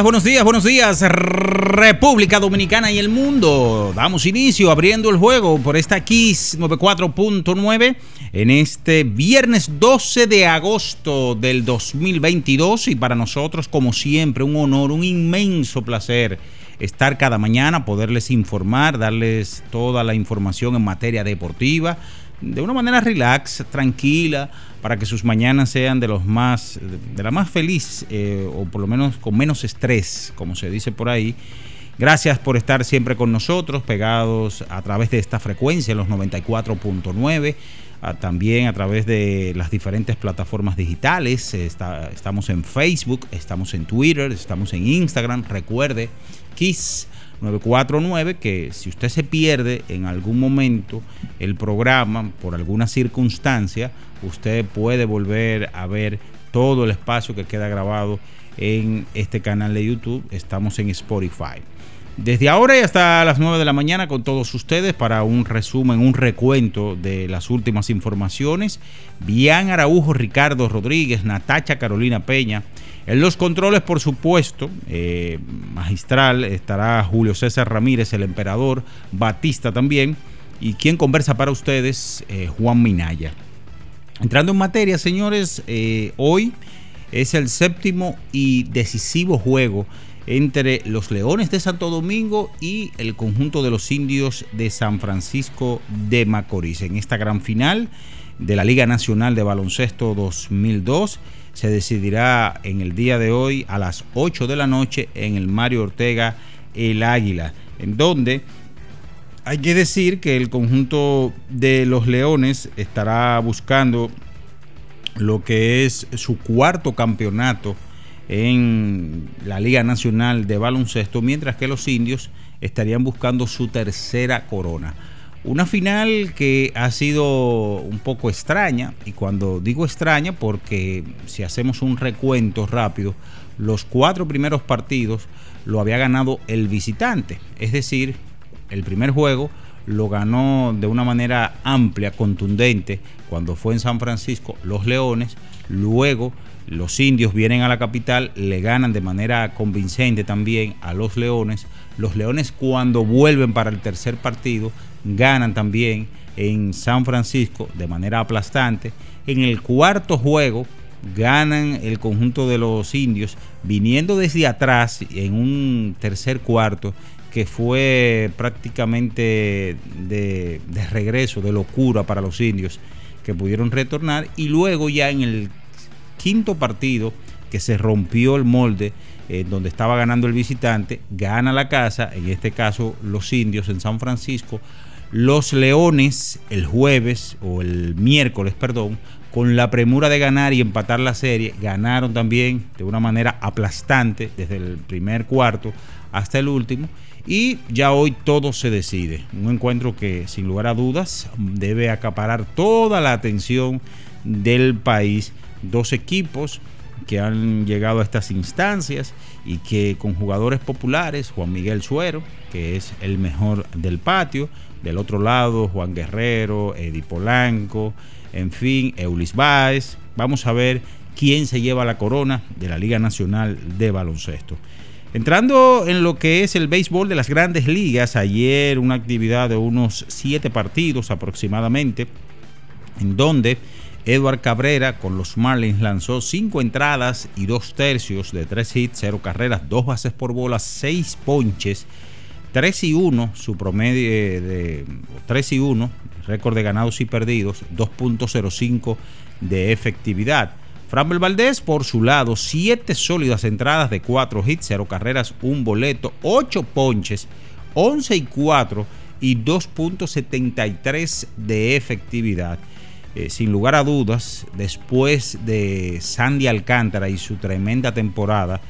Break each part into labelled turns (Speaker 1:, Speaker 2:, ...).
Speaker 1: Días, buenos días, buenos días, buenos días, República Dominicana y el mundo. Damos inicio abriendo el juego por esta Kiss 94.9 en este viernes 12 de agosto del 2022 y para nosotros como siempre un honor, un inmenso placer estar cada mañana, poderles informar, darles toda la información en materia deportiva de una manera relax, tranquila, para que sus mañanas sean de los más, de la más feliz, eh, o por lo menos con menos estrés, como se dice por ahí. Gracias por estar siempre con nosotros, pegados a través de esta frecuencia, los 94.9, también a través de las diferentes plataformas digitales. Está, estamos en Facebook, estamos en Twitter, estamos en Instagram. Recuerde, Kiss 949 que si usted se pierde en algún momento el programa por alguna circunstancia, usted puede volver a ver todo el espacio que queda grabado en este canal de YouTube. Estamos en Spotify. Desde ahora y hasta las 9 de la mañana con todos ustedes para un resumen, un recuento de las últimas informaciones. Bian Araujo, Ricardo Rodríguez, Natacha Carolina Peña. En los controles, por supuesto, eh, magistral, estará Julio César Ramírez, el emperador, Batista también. Y quien conversa para ustedes, eh, Juan Minaya. Entrando en materia, señores, eh, hoy es el séptimo y decisivo juego entre los Leones de Santo Domingo y el conjunto de los indios de San Francisco de Macorís. En esta gran final de la Liga Nacional de Baloncesto 2002 se decidirá en el día de hoy a las 8 de la noche en el Mario Ortega El Águila, en donde hay que decir que el conjunto de los Leones estará buscando lo que es su cuarto campeonato en la Liga Nacional de Baloncesto, mientras que los indios estarían buscando su tercera corona. Una final que ha sido un poco extraña, y cuando digo extraña porque si hacemos un recuento rápido, los cuatro primeros partidos lo había ganado el visitante, es decir, el primer juego lo ganó de una manera amplia, contundente, cuando fue en San Francisco los Leones, luego los indios vienen a la capital, le ganan de manera convincente también a los Leones, los Leones cuando vuelven para el tercer partido ganan también en San Francisco de manera aplastante. En el cuarto juego ganan el conjunto de los indios viniendo desde atrás en un tercer cuarto que fue prácticamente de, de, regreso, de locura para los indios que pudieron retornar y luego ya en el quinto partido que se rompió el molde donde estaba ganando el visitante, gana la casa, en este caso los indios en San Francisco, los Leones el jueves o el miércoles, perdón, con la premura de ganar y empatar la serie, ganaron también de una manera aplastante desde el primer cuarto hasta el último. Y ya hoy todo se decide. Un encuentro que sin lugar a dudas debe acaparar toda la atención del país. Dos equipos que han llegado a estas instancias y que con jugadores populares, Juan Miguel Suero, que es el mejor del patio, del otro lado, Juan Guerrero, Eddie Polanco, en fin, Eulis Baez. Vamos a ver quién se lleva la corona de la Liga Nacional de Baloncesto. Entrando en lo que es el béisbol de las grandes ligas, ayer una actividad de unos siete partidos aproximadamente, en donde Edward Cabrera con los Marlins lanzó cinco entradas y dos tercios de tres hits, cero carreras, dos bases por bola, seis ponches, 3 y 1, su promedio de 3 y 1, récord de ganados y perdidos, 2.05 de efectividad. Framber Valdés, por su lado, 7 sólidas entradas de 4 hits, 0 carreras, 1 boleto, 8 ponches, 11 y 4 y 2.73 de efectividad. Eh, sin lugar a dudas, después de Sandy Alcántara y su tremenda temporada,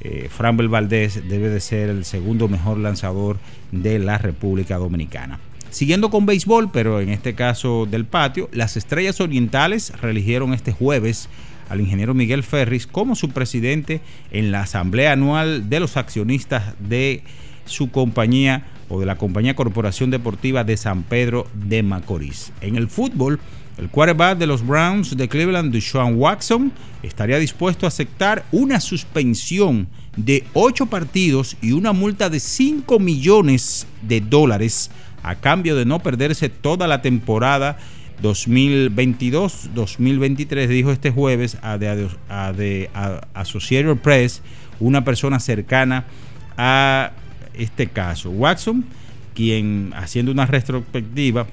Speaker 1: eh, Valdés debe de ser el segundo mejor lanzador de la República Dominicana. Siguiendo con béisbol, pero en este caso del patio, las Estrellas Orientales reeligieron este jueves al ingeniero Miguel Ferris como su presidente en la asamblea anual de los accionistas de su compañía o de la compañía Corporación Deportiva de San Pedro de Macorís. En el fútbol, el quarterback de los Browns de Cleveland, Deshaun Watson, estaría dispuesto a aceptar una suspensión de 8 partidos y una multa de 5 millones de dólares a cambio de no perderse toda la temporada 2022-2023, dijo este jueves a The, Associated Press una persona cercana a este caso. Watson, quien haciendo una retrospectiva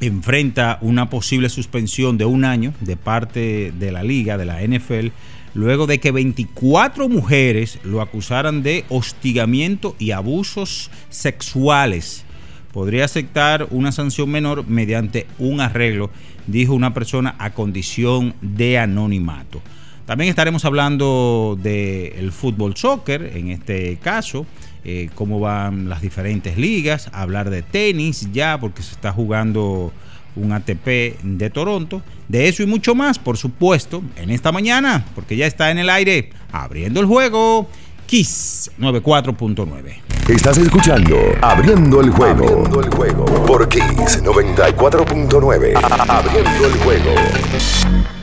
Speaker 1: enfrenta una posible suspensión de un año de parte de la liga, de la NFL, luego de que 24 mujeres lo acusaran de hostigamiento y abusos sexuales. Podría aceptar una sanción menor mediante un arreglo, dijo una persona a condición de anonimato. También estaremos hablando del fútbol soccer, en este caso, eh, cómo van las diferentes ligas, hablar de tenis ya, porque se está jugando un ATP de Toronto. De eso y mucho más, por supuesto, en esta mañana, porque ya está en el aire, abriendo el juego. Kiss 94.9.
Speaker 2: Estás escuchando Abriendo el juego. Abriendo el juego. Por Kiss 94.9. Abriendo el juego.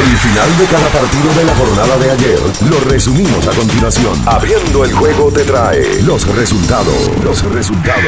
Speaker 2: El final de cada partido de la jornada de ayer lo resumimos a continuación. Abriendo el juego te trae los resultados. Los resultados.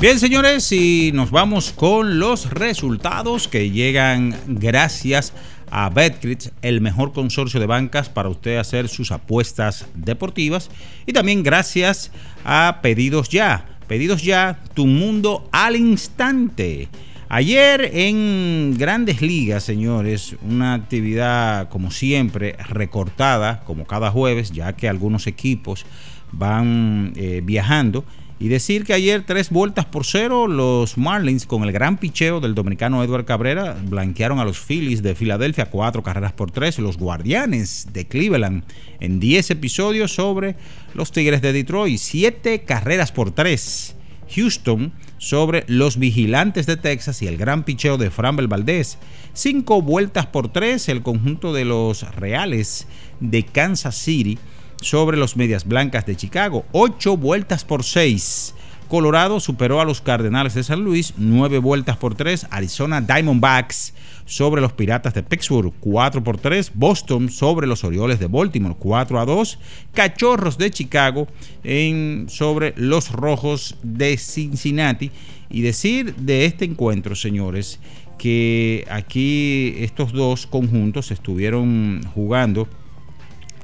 Speaker 1: Bien, señores, y nos vamos con los resultados que llegan gracias a Betcris, el mejor consorcio de bancas para usted hacer sus apuestas deportivas. Y también gracias a Pedidos Ya Pedidos ya, tu mundo al instante. Ayer en Grandes Ligas, señores, una actividad como siempre recortada, como cada jueves, ya que algunos equipos van eh, viajando y decir que ayer tres vueltas por cero los Marlins con el gran picheo del dominicano Edward Cabrera blanquearon a los Phillies de Filadelfia cuatro carreras por tres. Los Guardianes de Cleveland en diez episodios sobre los Tigres de Detroit siete carreras por tres. Houston sobre los Vigilantes de Texas y el gran picheo de Framber Valdez. Cinco vueltas por tres el conjunto de los Reales de Kansas City sobre los Medias Blancas de Chicago. Ocho vueltas por seis. Colorado superó a los Cardenales de San Luis, nueve vueltas por tres. Arizona Diamondbacks sobre los Piratas de Pittsburgh, 4 por 3. Boston sobre los Orioles de Baltimore, 4 a 2. Cachorros de Chicago en, sobre los Rojos de Cincinnati. Y decir de este encuentro, señores, que aquí estos dos conjuntos estuvieron jugando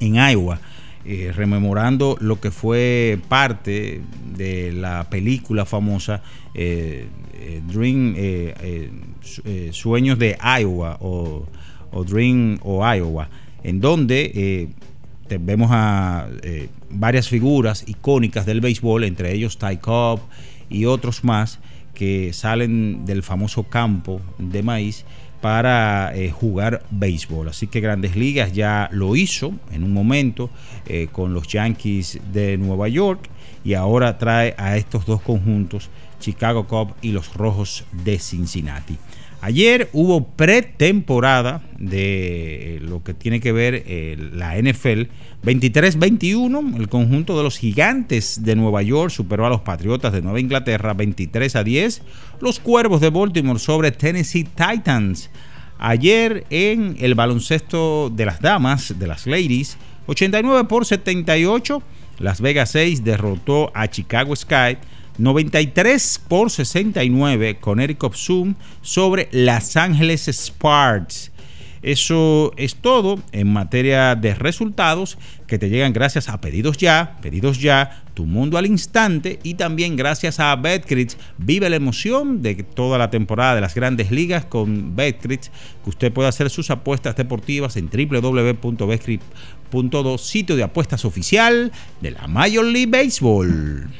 Speaker 1: en Iowa eh, rememorando lo que fue parte de la película famosa eh, eh, Dream Sueños de Iowa o, Dream o Iowa, en donde vemos a varias figuras icónicas del béisbol, entre ellos Ty Cobb y otros más que salen del famoso campo de maíz para eh, jugar béisbol. Así que Grandes Ligas ya lo hizo en un momento eh, con los Yankees de Nueva York y ahora trae a estos dos conjuntos Chicago Cubs y los Rojos de Cincinnati. Ayer hubo pretemporada de lo que tiene que ver eh, la NFL. 23-21, el conjunto de los gigantes de Nueva York superó a los Patriotas de Nueva Inglaterra 23 a 10. Los Cuervos de Baltimore sobre Tennessee Titans. Ayer en el baloncesto de las damas, de las ladies, 89 por 78. Las Vegas 6 derrotó a Chicago Sky 93 por 69 con Eric Zoom sobre Los Ángeles Sparks. Eso es todo en materia de resultados que te llegan gracias a Pedidos Ya, Pedidos Ya, Tu Mundo al Instante y también gracias a Betcris. Vive la emoción de toda la temporada de las grandes ligas con Betcris, que usted puede hacer sus apuestas deportivas en www.betcris.do, sitio de apuestas oficial de la Major League Baseball.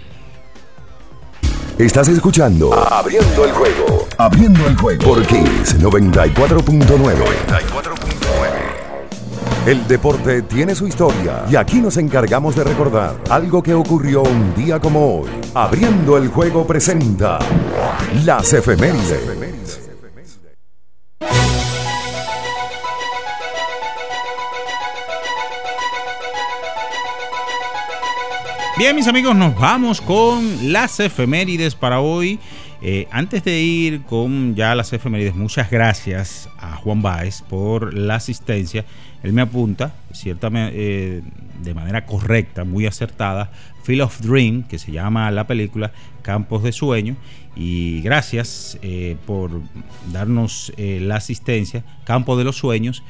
Speaker 2: Estás escuchando Abriendo el juego. Abriendo el juego. Por Kings 94.9. El deporte tiene su historia y aquí nos encargamos de recordar algo que ocurrió un día como hoy. Abriendo el juego presenta las efemérides.
Speaker 1: Bien, mis amigos, nos vamos con las efemérides para hoy. Eh, antes de ir con ya las efemérides, muchas gracias a Juan Baez por la asistencia. Él me apunta, ciertamente, eh, de manera correcta, muy acertada, Field of Dream, que se llama la película Campos de Sueño. Y gracias eh, por darnos la asistencia, Campo de los Sueños,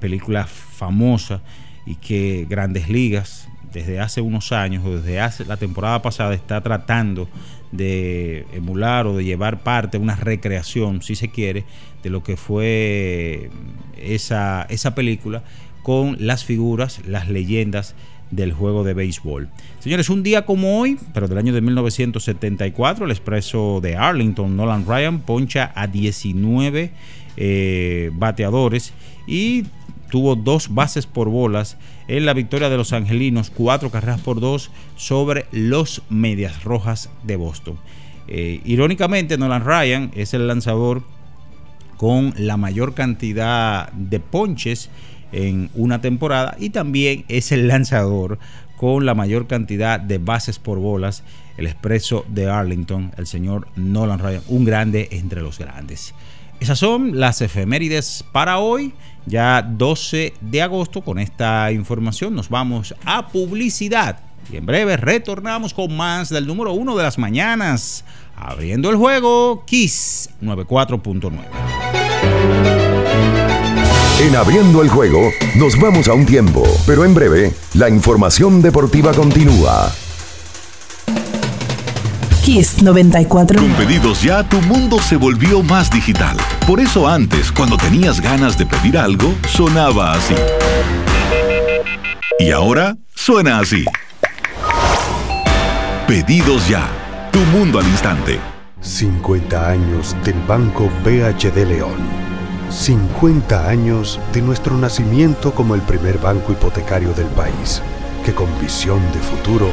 Speaker 1: película famosa y que Grandes Ligas desde hace unos años o desde hace la temporada pasada está tratando de emular o de llevar parte, una recreación, si se quiere, de lo que fue esa, esa película con las figuras, las leyendas del juego de béisbol. Señores, un día como hoy, pero del año de 1974, el expreso de Arlington, Nolan Ryan, poncha a 19 eh, bateadores y tuvo dos bases por bolas en la victoria de los angelinos, cuatro carreras por dos sobre los Medias Rojas de Boston. Eh, irónicamente, Nolan Ryan es el lanzador con la mayor cantidad de ponches en una temporada y también es el lanzador con la mayor cantidad de bases por bolas, el expreso de Arlington, el señor Nolan Ryan, un grande entre los grandes. Esas son las efemérides para hoy, ya 12 de agosto. Con esta información nos vamos a publicidad. Y en breve retornamos con más del número uno de las mañanas. Abriendo el juego, Kiss 94.9.
Speaker 2: En Abriendo el juego, nos vamos a un tiempo, pero en breve, la información deportiva continúa.
Speaker 3: Kiss 94.
Speaker 4: Con pedidos ya, tu mundo se volvió más digital. Por eso antes, cuando tenías ganas de pedir algo, sonaba así. Y ahora suena así. Pedidos ya. Tu mundo al instante.
Speaker 5: 50 años del Banco BHD León. 50 años de nuestro nacimiento como el primer banco hipotecario del país, que con visión de futuro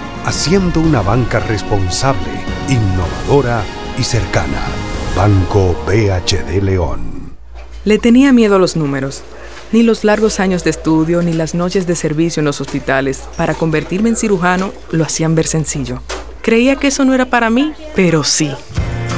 Speaker 5: haciendo una banca responsable innovadora y cercana. Banco BHD León.
Speaker 3: Le tenía miedo a los números. Ni los largos años de estudio ni las noches de servicio en los hospitales para convertirme en cirujano lo hacían ver sencillo. Creía que eso no era para mí, pero sí.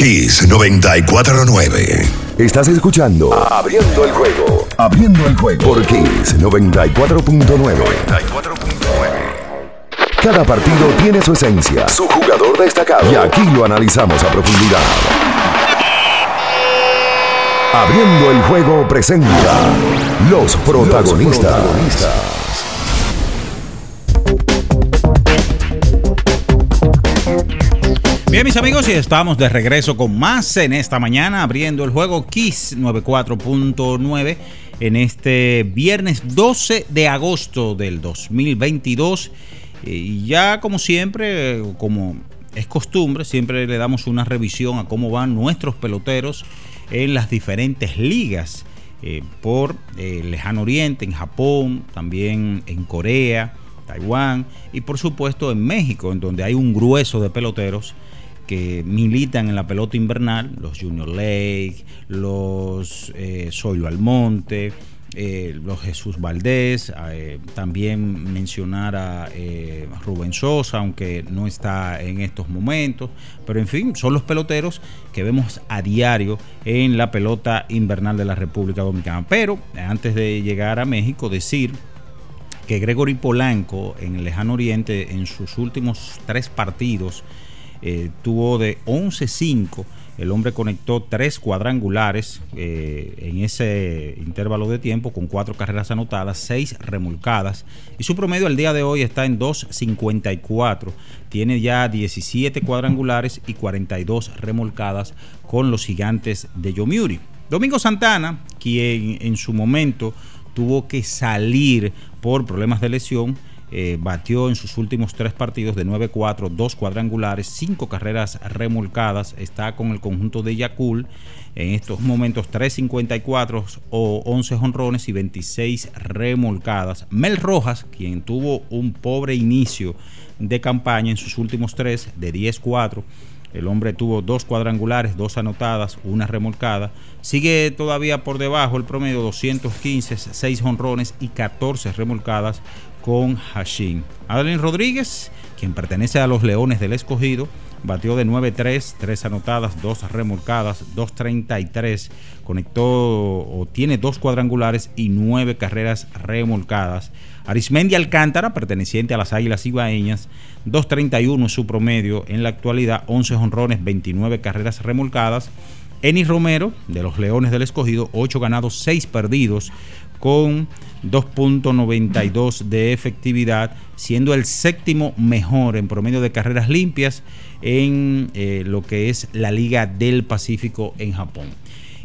Speaker 2: Kiss 949. Estás escuchando Abriendo el juego. Abriendo el juego por Kiss 94.9. Cada partido tiene su esencia, su jugador destacado. Y aquí lo analizamos a profundidad. Abriendo el juego presenta los protagonistas.
Speaker 1: Bien, mis amigos, y estamos de regreso con más en esta mañana, abriendo el juego Kiss 94.9 en este viernes 12 de agosto del 2022. Y ya como siempre, como es costumbre, siempre le damos una revisión a cómo van nuestros peloteros en las diferentes ligas. eh, por eh, lejano oriente, en Japón, también en Corea, Taiwán y por supuesto en México, en donde hay un grueso de peloteros que militan en la pelota invernal, los Junior Lake, los eh, Almonte, eh, los Jesús Valdés, eh, también mencionar a eh, Rubén Sosa, aunque no está en estos momentos, pero en fin, son los peloteros que vemos a diario en la pelota invernal de la República Dominicana. Pero antes de llegar a México, decir que Gregory Polanco en el lejano oriente en sus últimos tres partidos eh, tuvo de 11-5 El hombre conectó tres cuadrangulares eh, en ese intervalo de tiempo con cuatro carreras anotadas, seis remolcadas y su promedio al día de hoy está en 2.54. Tiene ya 17 cuadrangulares y 42 remolcadas con los gigantes de Yomiuri. Domingo Santana, quien en su momento tuvo que salir por problemas de lesión, eh, batió en sus últimos tres partidos de 9-4, dos cuadrangulares, cinco carreras remolcadas. Está con el conjunto de Yakul en estos momentos 3.54 o 11 honrones y 26 remolcadas. Mel Rojas, quien tuvo un pobre inicio de campaña en sus últimos tres de 10-4. El hombre tuvo dos cuadrangulares, dos anotadas, una remolcada. Sigue todavía por debajo el promedio 215, 6 honrones y 14 remolcadas con Hashim. Adeline Rodríguez, quien pertenece a los Leones del Escogido, batió de 9-3, 3 anotadas, 2 remolcadas, 2-33, conectó o tiene dos cuadrangulares y 9 carreras remolcadas. Arismendi Alcántara, perteneciente a las Águilas Ibaeñas, 2.31 es su promedio en la actualidad, 11 honrones, 29 carreras remolcadas. Enis Romero, de los Leones del Escogido, 8 ganados, 6 perdidos, con 2.92 de efectividad, siendo el séptimo mejor en promedio de carreras limpias en eh, lo que es la Liga del Pacífico en Japón.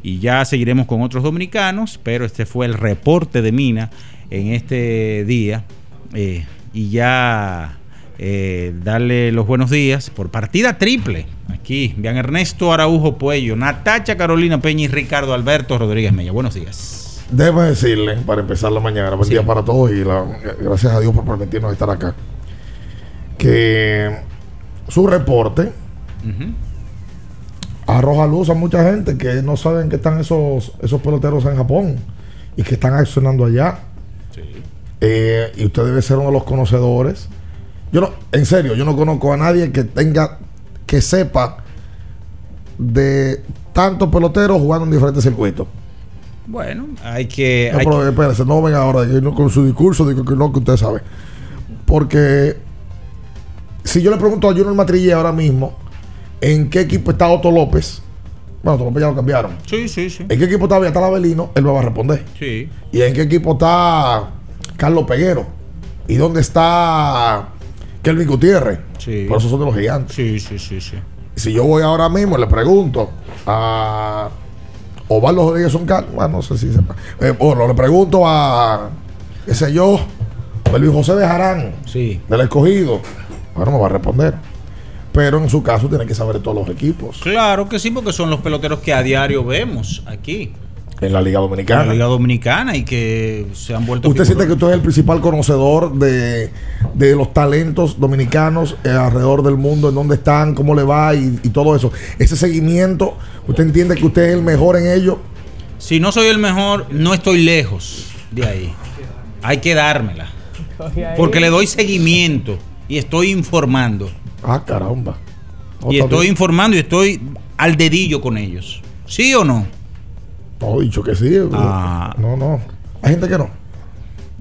Speaker 1: Y ya seguiremos con otros dominicanos, pero este fue el reporte de Mina en este día. Eh, y ya eh, darle los buenos días por partida triple. Aquí, vean Ernesto Araujo Puello, Natacha Carolina Peña y Ricardo Alberto Rodríguez Mella. Buenos días.
Speaker 6: Debo decirle, para empezar la mañana, buen día para todos y la- gracias a Dios por permitirnos estar acá, que su reporte arroja luz a mucha gente que no saben que están esos, esos peloteros en Japón y que están accionando allá. Eh, y usted debe ser uno de los conocedores. Yo no, en serio, yo no conozco a nadie que tenga, que sepa de tantos peloteros jugando en diferentes circuitos.
Speaker 1: Bueno, hay que.
Speaker 6: No,
Speaker 1: hay
Speaker 6: pero
Speaker 1: que-
Speaker 6: espérese, no venga ahora con su discurso, digo que no, que usted sabe. Porque si yo le pregunto a Junior Matrille ahora mismo en qué equipo está Otto López, bueno, Otto López ya lo cambiaron.
Speaker 1: Sí, sí, sí.
Speaker 6: ¿En qué equipo está Viatal Avelino? Él me va a responder.
Speaker 1: Sí.
Speaker 6: ¿Y en qué equipo está Carlos Peguero? ¿Y dónde está Kelvin Gutiérrez?
Speaker 1: Sí.
Speaker 6: Por eso son de los gigantes.
Speaker 1: Sí, sí, sí, sí.
Speaker 6: Si yo voy ahora mismo y le pregunto a Osvaldo Rodríguez Soncal, bueno, no sé si sepa. Eh, bueno, le pregunto a, qué sé yo, a Luis José de Jarán,
Speaker 1: Sí.
Speaker 6: del escogido. Bueno, me va a responder. Pero en su caso tiene que saber de todos los equipos.
Speaker 1: Claro que sí, porque son los peloteros que a diario vemos aquí.
Speaker 6: En la Liga
Speaker 1: En
Speaker 6: Dominicana.
Speaker 1: la Liga Dominicana y que se han vuelto.
Speaker 6: ¿Usted siente que usted es el principal conocedor de, de los talentos dominicanos eh, alrededor del mundo, en dónde están, cómo le va y, y todo eso? Ese seguimiento, ¿usted entiende que usted es el mejor en ello?
Speaker 1: Si no soy el mejor, no estoy lejos de ahí. Hay que dármela. Porque le doy seguimiento y estoy informando.
Speaker 6: Ah, caramba.
Speaker 1: Y estoy informando y estoy al dedillo con ellos. ¿Sí o no?
Speaker 6: No, dicho que sí.
Speaker 1: Ah.
Speaker 6: No, no. Hay gente que no.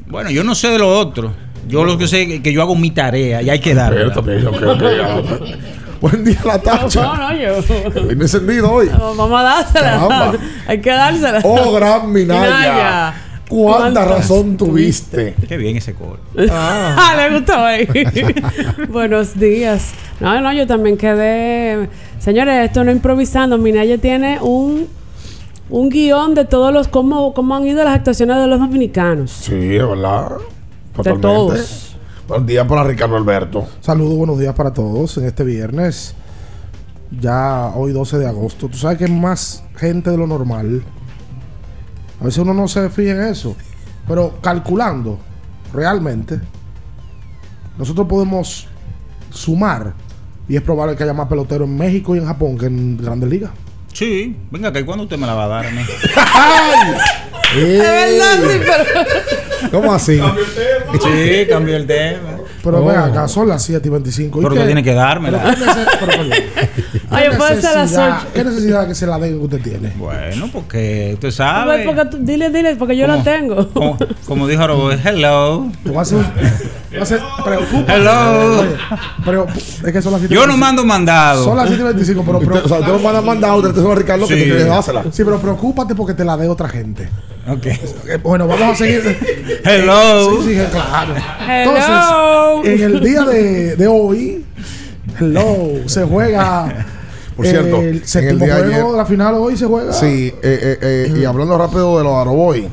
Speaker 1: Bueno, yo no sé de lo otro. Yo lo que sé es que yo hago mi tarea y hay que darla.
Speaker 6: Pero también, ok, ok, ya. Buen día, la tacha.
Speaker 7: No, no, yo.
Speaker 6: Viene encendido hoy.
Speaker 7: Vamos a dársela.
Speaker 6: Caramba.
Speaker 7: Hay que dársela.
Speaker 6: Oh, gran Minaya.
Speaker 7: Minaya.
Speaker 6: ¿Cuánta
Speaker 7: ¿Cuántas
Speaker 6: razón tuviste?
Speaker 1: Qué bien ese coro.
Speaker 7: Ah, le gustó. eh. Buenos días. No, no, yo también quedé. Señores, esto no improvisando. Minaya tiene un, un guion de todos los. Cómo, cómo han ido las actuaciones de los dominicanos.
Speaker 6: Sí, es verdad. Totalmente.
Speaker 7: todos.
Speaker 6: Buen día para Ricardo Alberto.
Speaker 8: Saludos, buenos días para todos en este viernes. Ya hoy 12 de agosto. Tú sabes que hay más gente de lo normal. A veces uno no se fija en eso. Pero calculando realmente, nosotros podemos sumar. Y es probable que haya más peloteros en México y en Japón que en Grandes Ligas.
Speaker 1: Sí, venga, que cuando usted me la va a dar a mí.
Speaker 8: Es
Speaker 7: verdad, sí, pero.
Speaker 8: ¿Cómo así?
Speaker 1: Sí, cambió el tema.
Speaker 8: Pero
Speaker 1: Oh.
Speaker 8: ven acá, son las 7 y 25. ¿Y
Speaker 1: Pero
Speaker 8: qué?
Speaker 1: usted tiene que dármela.
Speaker 8: Pero ¿qué nece- pero, perdón. ¿Qué
Speaker 7: Oye, puede ser las
Speaker 8: necesidad-
Speaker 7: ocho.
Speaker 8: ¿Qué necesidad que se la den que usted tiene?
Speaker 1: Bueno, porque usted sabe.
Speaker 7: porque tú- dile, dile, porque yo la
Speaker 1: ¿Cómo?
Speaker 7: tengo.
Speaker 1: Como, como dijo Robo, hello.
Speaker 8: Te voy a hacer preocupa.
Speaker 1: Hello.
Speaker 8: Oye, pero es que son las 7:25.
Speaker 1: Yo no mando mandado.
Speaker 8: Son las 7 y 25, pero.
Speaker 6: Usted- o sea, usted no manda mandado, usted es a Ricardo que
Speaker 1: Sí.
Speaker 6: te quiere dársela.
Speaker 8: Sí, pero preocúpate porque te la dé otra gente.
Speaker 1: Ok.
Speaker 8: Eh, Bueno, vamos a seguir.
Speaker 1: Hello.
Speaker 8: Sí, sí, claro.
Speaker 7: Hello.
Speaker 8: Entonces, en el día de, de hoy, hello, se juega.
Speaker 6: Por cierto,
Speaker 8: el
Speaker 6: en el día de
Speaker 8: juego
Speaker 6: ayer-
Speaker 8: de la final hoy se juega.
Speaker 6: Sí, eh, eh, eh, y hablando rápido de los Aroboy.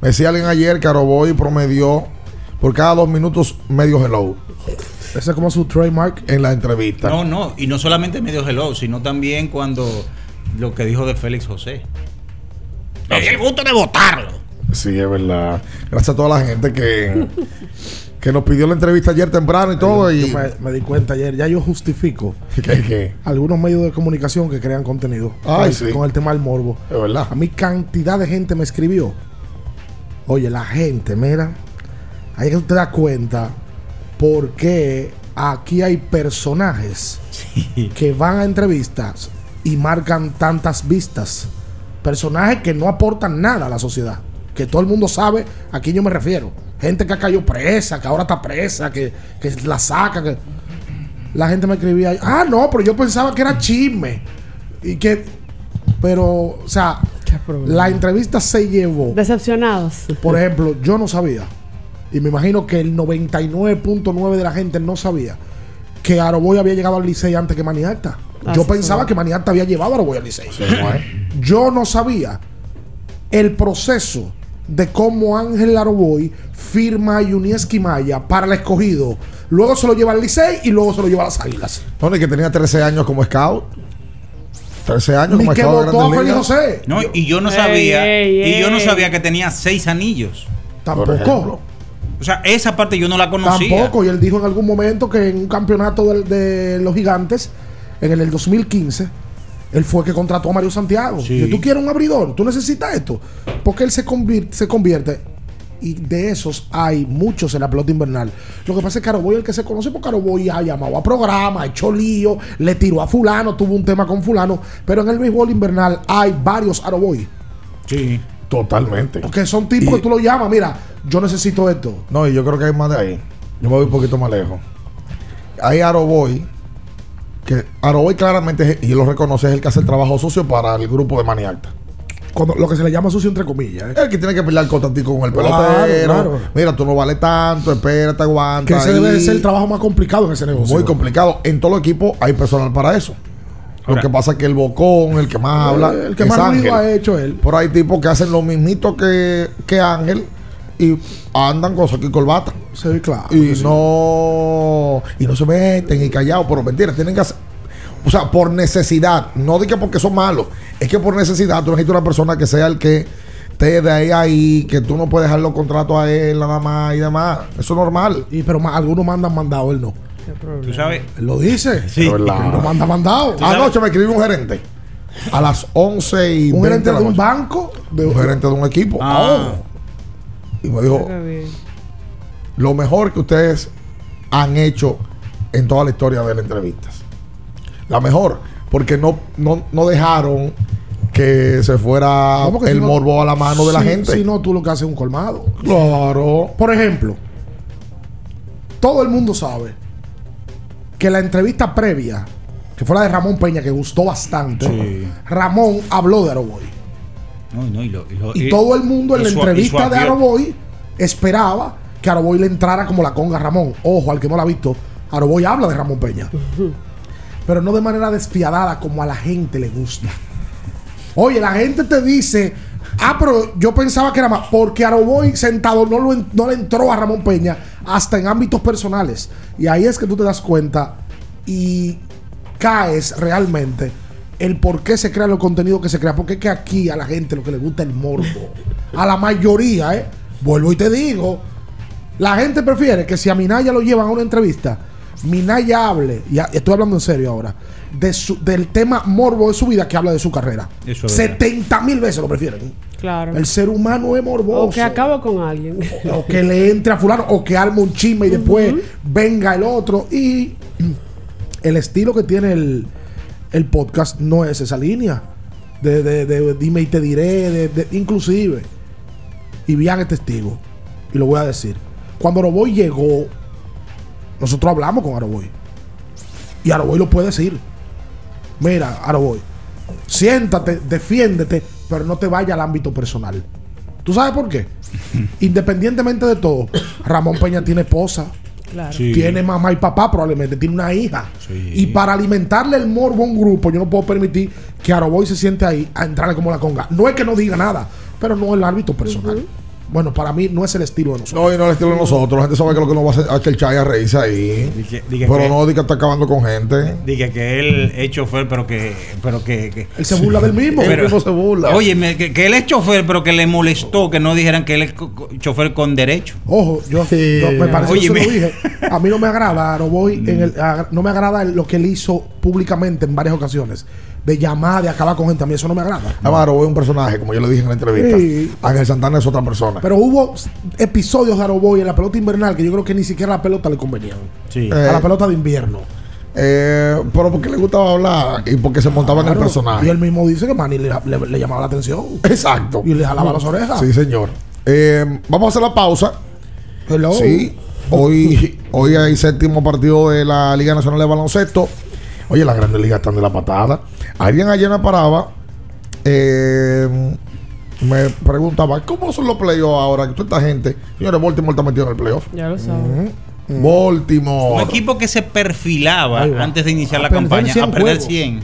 Speaker 6: Me decía alguien ayer que Aroboy promedió por cada dos minutos medio hello
Speaker 8: Ese es como su trademark.
Speaker 6: en la entrevista.
Speaker 1: No, no, y no solamente medio hello, sino también cuando lo que dijo de Félix José. Me di el gusto de votarlo.
Speaker 6: Sí, es verdad. Gracias a toda la gente que, que nos pidió la entrevista ayer temprano y todo.
Speaker 8: Yo
Speaker 6: Y,
Speaker 8: me, me di cuenta ayer, ya yo justifico
Speaker 6: ¿Qué, qué?
Speaker 8: algunos medios de comunicación que crean contenido
Speaker 6: Ay,
Speaker 8: con,
Speaker 6: sí.
Speaker 8: con el tema del morbo.
Speaker 6: Es verdad.
Speaker 8: A mí cantidad de gente me escribió. Oye, la gente, mira, ahí que te das cuenta por qué aquí hay personajes que van a entrevistas y marcan tantas vistas. Personajes que no aportan nada a la sociedad. Que todo el mundo sabe a quién yo me refiero. Gente que ha caído presa, que ahora está presa, que, que la saca. Que... La gente me escribía, ah, no, pero yo pensaba que era chisme. Y que, pero, o sea, la entrevista se llevó.
Speaker 7: Decepcionados.
Speaker 8: Por ejemplo, yo no sabía, y me imagino que el 99.9 de la gente no sabía, que Aroboy había llegado al Licey antes que Maniacta. Yo
Speaker 7: Así
Speaker 8: pensaba que Maniacta había llevado a Aroboy al Licey. Yo no sabía el proceso de cómo Ángel Aroboy firma a Yunieski Maya para el escogido. Luego se lo lleva al Licey y luego se lo lleva a las Águilas.
Speaker 6: Bueno, y que tenía 13 años como scout. 13 años como
Speaker 8: que
Speaker 6: scout
Speaker 8: votó a. José.
Speaker 1: No, y yo no
Speaker 7: Ey,
Speaker 1: sabía,
Speaker 7: ey,
Speaker 1: y yo no sabía que tenía seis anillos.
Speaker 6: Por
Speaker 8: Tampoco.
Speaker 1: O sea, esa parte yo no la conocía.
Speaker 8: Tampoco. Y él dijo en algún momento que en un campeonato de, los gigantes, en el 2015, él fue que contrató a Mario Santiago.
Speaker 1: Sí.
Speaker 8: Tú quieres un abridor, tú necesitas esto. Porque él se convierte, se convierte. Y de esos hay muchos en la pelota invernal. Lo que pasa es que Aroboy es el que se conoce porque Aroboy ha llamado a programa, ha hecho lío, le tiró a fulano, tuvo un tema con fulano. Pero en el béisbol invernal hay varios Aroboy.
Speaker 1: Sí.
Speaker 6: Totalmente.
Speaker 8: Porque son tipos
Speaker 6: Y-
Speaker 8: que tú lo llamas, mira, yo necesito esto.
Speaker 6: No, y yo creo que hay más de ahí. Yo me voy un poquito más lejos. Hay Aroboy, que Aroboy claramente, y él lo reconoce, es el que hace el trabajo sucio para el grupo de Maniacta.
Speaker 8: Cuando, lo que se le llama sucio entre comillas. ¿eh?
Speaker 6: El que tiene que pelear contra ti con el pelotero.
Speaker 8: claro.
Speaker 6: Mira, tú no vales tanto, espérate, aguanta.
Speaker 8: Que ese
Speaker 6: ahí.
Speaker 8: debe de ser el trabajo más complicado en ese negocio.
Speaker 6: Muy complicado. En todo el equipo hay personal para eso. Lo que pasa es que el bocón, el que más habla,
Speaker 8: Eh, el que
Speaker 6: es
Speaker 8: más ruido ha hecho él.
Speaker 6: Pero hay tipos que hacen lo mismito que, que Ángel y andan con saco y corbata.
Speaker 8: Sí, claro.
Speaker 6: y
Speaker 8: sí.
Speaker 6: no y no se meten y callados, pero mentira, tienen que hacer. O sea, por necesidad, no de que porque son malos, es que por necesidad tú necesitas una persona que sea el que te dé ahí, ahí, que tú no puedes dejar los contratos a él nada más y demás. Eso es normal.
Speaker 8: Y pero algunos mandan mandado, él no.
Speaker 1: Tú sabes,
Speaker 8: Él lo dice.
Speaker 1: Sí.
Speaker 8: No manda mandado.
Speaker 6: Anoche me escribió un gerente a las 11 y
Speaker 8: un
Speaker 6: 20
Speaker 8: gerente
Speaker 6: la
Speaker 8: de un banco. De
Speaker 6: un gerente de un equipo.
Speaker 1: Ah.
Speaker 6: Y me dijo, lo mejor que ustedes han hecho en toda la historia de las entrevistas. La mejor, porque no, no, no dejaron que se fuera
Speaker 8: ¿Cómo que
Speaker 6: el
Speaker 8: si no-
Speaker 6: morbo a la mano de la
Speaker 8: si-
Speaker 6: gente.
Speaker 8: Si no, tú lo que haces es un colmado.
Speaker 6: Claro.
Speaker 8: Por ejemplo, todo el mundo sabe que la entrevista previa, que fue la de Ramón Peña, que gustó bastante,
Speaker 1: Sí.
Speaker 8: Ramón habló de Aroboy.
Speaker 1: No, no, y, lo- y lo-
Speaker 8: Y todo el mundo en la
Speaker 1: su-
Speaker 8: entrevista de Aroboy esperaba que Aroboy le entrara como la conga a Ramón. Ojo, al que no la ha visto, Aroboy habla de Ramón Peña. Pero no de manera despiadada como a la gente le gusta. Oye, la gente te dice, ah, pero yo pensaba que era más, porque Aroboy sentado no, lo no le entró a Ramón Peña hasta en ámbitos personales. Y ahí es que tú te das cuenta y caes realmente el por qué se crea los contenidos que se crea. Porque es que aquí a la gente lo que le gusta es el morbo. A la mayoría, ¿eh? Vuelvo y te digo, la gente prefiere que si a Minaya lo llevan a una entrevista, Minaya hable, y estoy hablando en serio ahora, de su- del tema morbo de su vida que habla de su carrera.
Speaker 1: Eso es verdad.
Speaker 8: 70 mil veces lo prefieren.
Speaker 7: Claro.
Speaker 8: El ser humano es morboso.
Speaker 7: O que acabo con alguien.
Speaker 8: O que le entre a fulano, o que arme un chisme y después venga el otro. Y el estilo que tiene el, el podcast no es esa línea. De, de- de dime y te diré, de, inclusive. Y bien es testigo. Y lo voy a decir. Cuando Aroboy llegó, nosotros hablamos con Aroboy. Y Aroboy lo puede decir. Mira, Aroboy, siéntate, defiéndete, pero no te vaya al ámbito personal. ¿Tú sabes por qué? Independientemente de todo, Ramón Peña tiene esposa,
Speaker 7: Claro.
Speaker 1: Sí.
Speaker 8: tiene mamá y papá, probablemente tiene una hija. Y para alimentarle el morbo a un grupo, yo no puedo permitir que Aroboy se siente ahí a entrarle como la conga. No es que no diga nada, pero no es el árbitro personal. Bueno, para mí no es el estilo de nosotros.
Speaker 6: No, y no el estilo de nosotros. La gente sabe que lo que nos va a hacer es que el Chay a reírse ahí.
Speaker 1: dije
Speaker 6: pero
Speaker 1: que-
Speaker 6: no, di que está acabando con gente.
Speaker 1: Dije que él es chofer, pero que. Pero que, que-
Speaker 8: Él se burla del mismo.
Speaker 1: Pero-
Speaker 8: Él mismo se burla.
Speaker 1: Oye, que, que él es chofer, pero que le molestó que no dijeran que él es chofer con derecho.
Speaker 8: Ojo, yo, yo me parece
Speaker 1: Oye,
Speaker 8: que se
Speaker 1: me-
Speaker 8: lo dije. A mí no me agrada, Aroboy, en el, a- no me agrada lo que él hizo públicamente en varias ocasiones. De llamar, de acabar con gente. A mí eso no me agrada.
Speaker 6: Aroboy es un personaje, como yo le dije en la entrevista.
Speaker 8: Sí.
Speaker 6: Ángel Santana es otra persona.
Speaker 8: Pero hubo episodios de Aroboy en la pelota invernal que yo creo que ni siquiera a la pelota le convenían.
Speaker 1: Sí.
Speaker 8: A la pelota de invierno.
Speaker 6: Eh, pero porque le gustaba hablar y porque se montaba en el personaje.
Speaker 8: Y él mismo dice que Manny le, le- le llamaba la atención.
Speaker 6: Exacto.
Speaker 8: Y le jalaba las orejas.
Speaker 6: Sí, señor. Eh, vamos a hacer la pausa.
Speaker 8: Hello.
Speaker 6: Sí. Hoy, hoy hay séptimo partido de la Liga Nacional de Baloncesto. Oye, las grandes ligas están de la patada. Alguien ayer me paraba. eh, me preguntaba, ¿cómo son los playoffs ahora? Que toda esta gente. Señores, Baltimore está metido en el playoff.
Speaker 7: Ya lo sabes.
Speaker 6: Baltimore.
Speaker 1: Un equipo que se perfilaba antes de iniciar
Speaker 8: A
Speaker 1: la campaña
Speaker 8: 100
Speaker 1: a perder
Speaker 8: juegos.
Speaker 1: 100.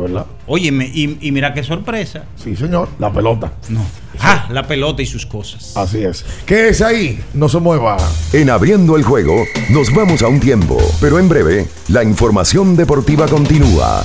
Speaker 6: ¿Verdad?
Speaker 1: Óyeme, y, y mira qué sorpresa.
Speaker 6: Sí, señor. La pelota.
Speaker 1: No. Ah, la pelota y sus cosas.
Speaker 6: Así es. Quédese ahí. No se mueva.
Speaker 2: En abriendo el juego, nos vamos a un tiempo, pero en breve, la información deportiva continúa.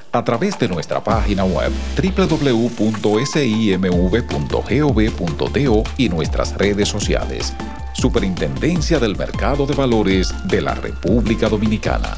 Speaker 9: a través de nuestra página web www.simv.gov.do y nuestras redes sociales. Superintendencia del Mercado de Valores de la República Dominicana.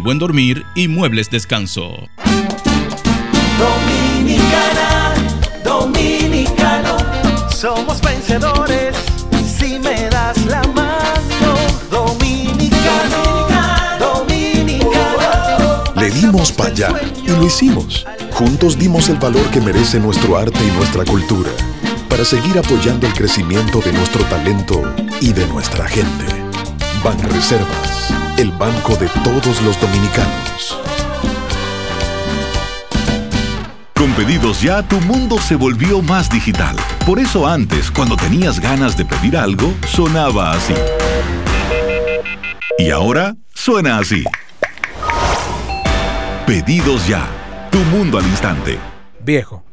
Speaker 10: buen dormir y muebles descanso.
Speaker 11: Dominicana, dominicano, somos vencedores si me das la mano. Dominicano, dominicano.
Speaker 12: Le dimos para allá y lo hicimos. Juntos dimos el valor que merece nuestro arte y nuestra cultura para seguir apoyando el crecimiento de nuestro talento y de nuestra gente. Banreservas, el banco de todos los dominicanos.
Speaker 13: Con pedidos ya, tu mundo se volvió más digital. Por eso antes, cuando tenías ganas de pedir algo, sonaba así. Y ahora suena así. Pedidos ya, tu mundo al instante.
Speaker 14: Viejo,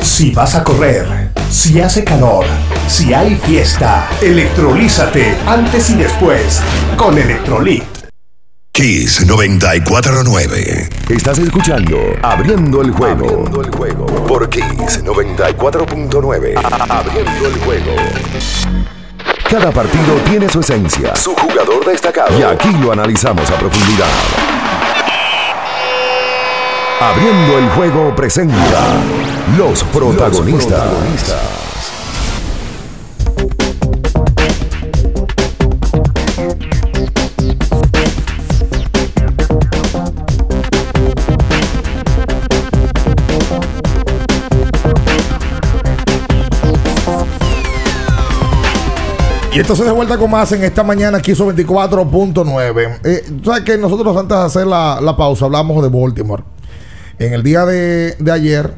Speaker 15: Si vas a correr, si hace calor, si hay fiesta, electrolízate antes y después con Electrolit.
Speaker 2: Kiss 949. Estás escuchando Abriendo el juego. Abriendo el juego. Por Kiss 94.9. Abriendo el juego. Cada partido tiene su esencia, su jugador destacado. Y aquí lo analizamos a profundidad. Abriendo el juego presenta los protagonistas.
Speaker 6: Y entonces de vuelta con más en esta mañana aquí son 24.9. Eh, sabes que nosotros antes de hacer la, la pausa hablamos de Baltimore. En el día de, de ayer,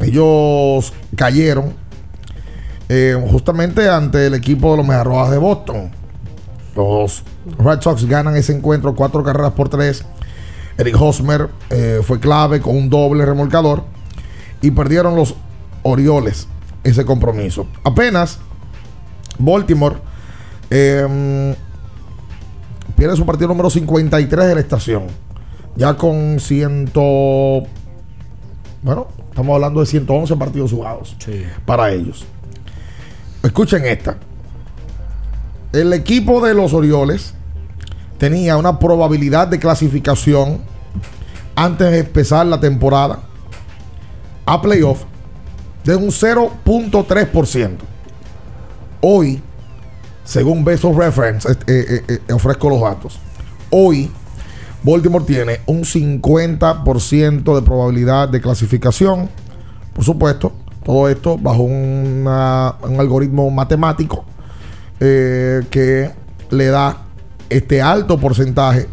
Speaker 6: ellos cayeron eh, justamente ante el equipo de los Mediarrojas de Boston. Los Red Sox ganan ese encuentro cuatro carreras por tres. Eric Hosmer eh, fue clave con un doble remolcador. Y perdieron los Orioles ese compromiso. Apenas Baltimore eh, pierde su partido número 53 de la estación. Ya con ciento. Bueno, estamos hablando de 111 partidos jugados para ellos. Escuchen esta. El equipo de los Orioles tenía una probabilidad de clasificación antes de empezar la temporada a playoff de un 0.3%. Hoy, según Besos Reference, eh, eh, eh, ofrezco los datos. Hoy, Baltimore tiene un 50% de probabilidad de clasificación. Por supuesto, todo esto bajo un algoritmo matemático eh, que le da este alto porcentaje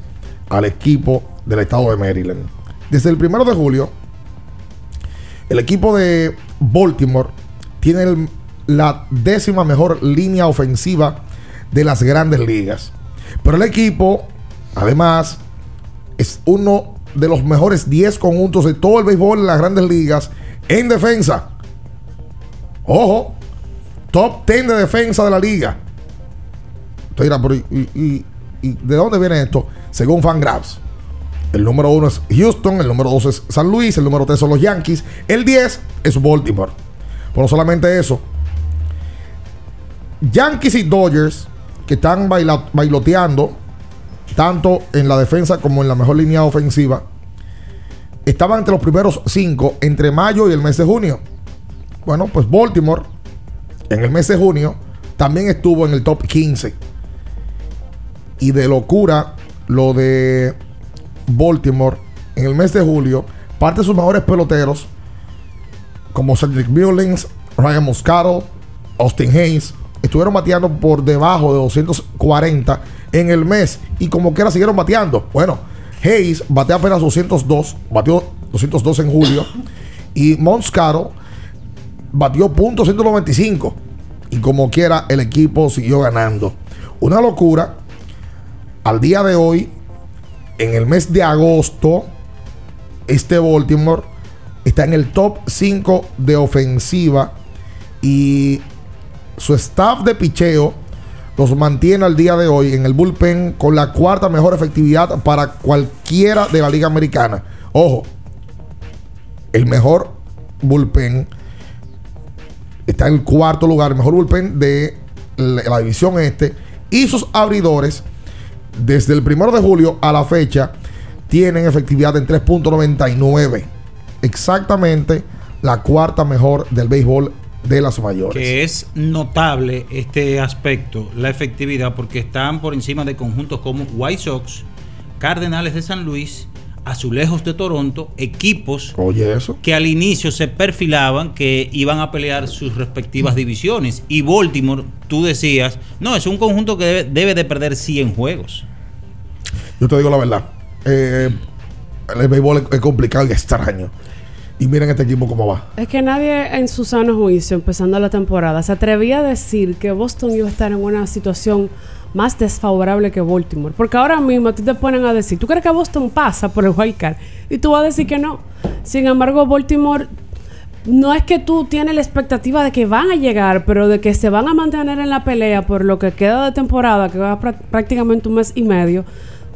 Speaker 6: al equipo del estado de Maryland. Desde el primero de julio, el equipo de Baltimore tiene la décima mejor línea ofensiva de las grandes ligas. Pero el equipo, además, es uno de los mejores 10 conjuntos de todo el béisbol en las grandes ligas en defensa. Ojo, top 10 de defensa de la liga. Dirá, pero ¿y, de dónde viene esto? Según Fangraphs. El número uno es Houston, el número dos es San Luis, el número tres son los Yankees, el 10 es Baltimore. Pero no solamente eso. Yankees y Dodgers, que están bailoteando tanto en la defensa como en la mejor línea ofensiva, estaban entre los primeros cinco entre mayo y el mes de junio. Bueno, pues Baltimore en el mes de junio también estuvo en el top 15. Y de locura lo de Baltimore en el mes de julio, parte de sus mejores peloteros, como Cedric Mullins, Ryan Moscato, Austin Hayes, estuvieron bateando por debajo de 240 en el mes y como quiera siguieron bateando. Bueno, Hayes bateó apenas 202, batió 202 en julio y Moscato batió punto 195 y como quiera el equipo siguió ganando. Una locura. Al día de hoy, en el mes de agosto, este Baltimore está en el top 5 de ofensiva y su staff de picheo los mantiene al día de hoy en el bullpen con la cuarta mejor efectividad para cualquiera de la liga americana. Ojo, el mejor bullpen está en el cuarto lugar, el mejor bullpen de la, división este y sus abridores desde el primero de julio a la fecha tienen efectividad en 3.99. Exactamente la cuarta mejor del béisbol de las mayores.
Speaker 1: Que es notable este aspecto, la efectividad, porque están por encima de conjuntos como White Sox, Cardenales de San Luis, Azulejos de Toronto, equipos
Speaker 6: Oye, eso.
Speaker 1: que al inicio se perfilaban que iban a pelear sus respectivas divisiones. Y Baltimore, tú decías, no, es un conjunto que debe, debe de perder 100 juegos.
Speaker 6: Yo te digo la verdad. eh, el béisbol es, es complicado y extraño. Y miren este equipo cómo va.
Speaker 7: Es que nadie en su sano juicio, empezando la temporada, se atrevía a decir que Boston iba a estar en una situación más desfavorable que Baltimore. Porque ahora mismo a ti te ponen a decir, ¿tú crees que Boston pasa por el wild card? Y tú vas a decir que no. Sin embargo, Baltimore no es que tú tienes la expectativa de que van a llegar, pero de que se van a mantener en la pelea por lo que queda de temporada, que va prá- prácticamente un mes y medio.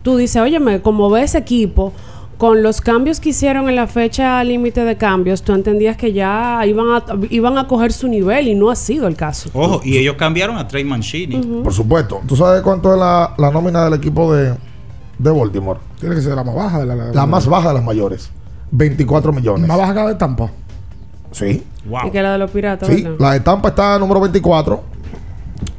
Speaker 7: Tú dices, óyeme, como ves ese equipo, con los cambios que hicieron en la fecha límite de cambios, tú entendías que ya iban a, iban a coger su nivel y no ha sido el caso.
Speaker 1: Ojo, y ellos cambiaron a Trey Mancini.
Speaker 6: Por supuesto. ¿Tú sabes cuánto es la, la nómina del equipo de, de Baltimore?
Speaker 8: Tiene que ser la más baja de la,
Speaker 6: La más baja de las mayores. 24 millones.
Speaker 8: Más baja que la de Tampa.
Speaker 6: Sí.
Speaker 7: Y que la de los piratas,
Speaker 6: Sí,
Speaker 7: ¿verdad?
Speaker 6: la de Tampa está número 24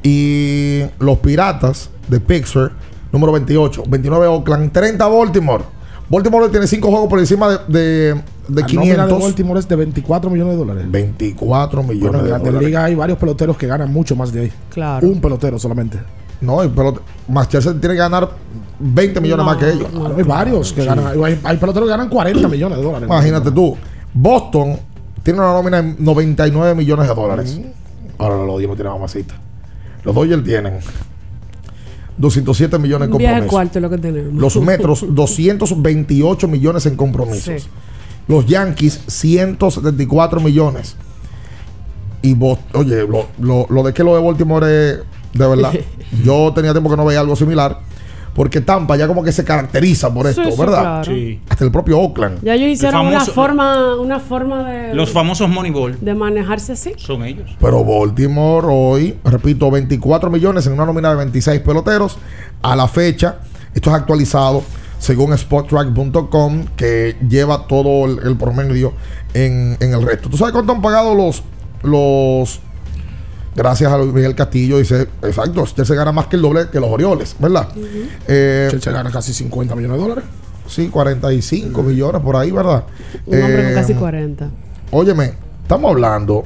Speaker 6: y los Piratas de Pittsburgh número 28, 29 Oakland, 30 Baltimore. Baltimore tiene 5 juegos por encima de, de, de
Speaker 8: La nómina
Speaker 6: 500.
Speaker 8: de Baltimore es de 24 millones de dólares.
Speaker 6: 24 millones
Speaker 8: Bueno, en
Speaker 6: de dólares.
Speaker 8: Ligas hay varios peloteros que ganan mucho más de ahí.
Speaker 7: Claro.
Speaker 8: Un pelotero solamente.
Speaker 6: No, el pelot Manchester tiene que ganar 20 millones
Speaker 8: No,
Speaker 6: más que ellos.
Speaker 8: no, hay varios que ganan. Hay, hay peloteros que ganan 40 millones de dólares.
Speaker 6: Imagínate tú. Boston tiene una nómina de 99 millones de dólares. Ahora los Dodgers no tienen mamacita. Los Dodgers tienen 207 millones en compromisos.
Speaker 7: cuarto es lo que tenemos.
Speaker 6: Los Metros, 228 millones en compromisos.
Speaker 7: Sí.
Speaker 6: Los Yankees, 174 millones. Y vos, oye, lo, lo- lo de que lo de Baltimore es de verdad. Yo tenía tiempo que no veía algo similar. Porque Tampa ya como que se caracteriza por esto,
Speaker 7: Sí, sí,
Speaker 6: ¿verdad?
Speaker 7: claro. Sí.
Speaker 6: Hasta el propio Oakland.
Speaker 7: Ya ellos hicieron una
Speaker 1: famoso-
Speaker 7: forma, una forma de,
Speaker 1: Los famosos Moneyball
Speaker 7: de manejarse así.
Speaker 1: son ellos.
Speaker 6: Pero Baltimore hoy, repito, 24 millones en una nómina de 26 peloteros. A la fecha, esto es actualizado según Spottrack.com, que lleva todo el, el promedio en, en el resto. ¿Tú sabes cuánto han pagado los... los Gracias a Luis Miguel Castillo, dice, exacto, usted se gana más que el doble que los Orioles, ¿verdad? Eh,
Speaker 8: se gana casi 50 millones de dólares.
Speaker 6: Sí, 45 millones por ahí, ¿verdad?
Speaker 7: Un hombre con
Speaker 6: Eh,
Speaker 7: casi 40.
Speaker 6: Óyeme, estamos hablando.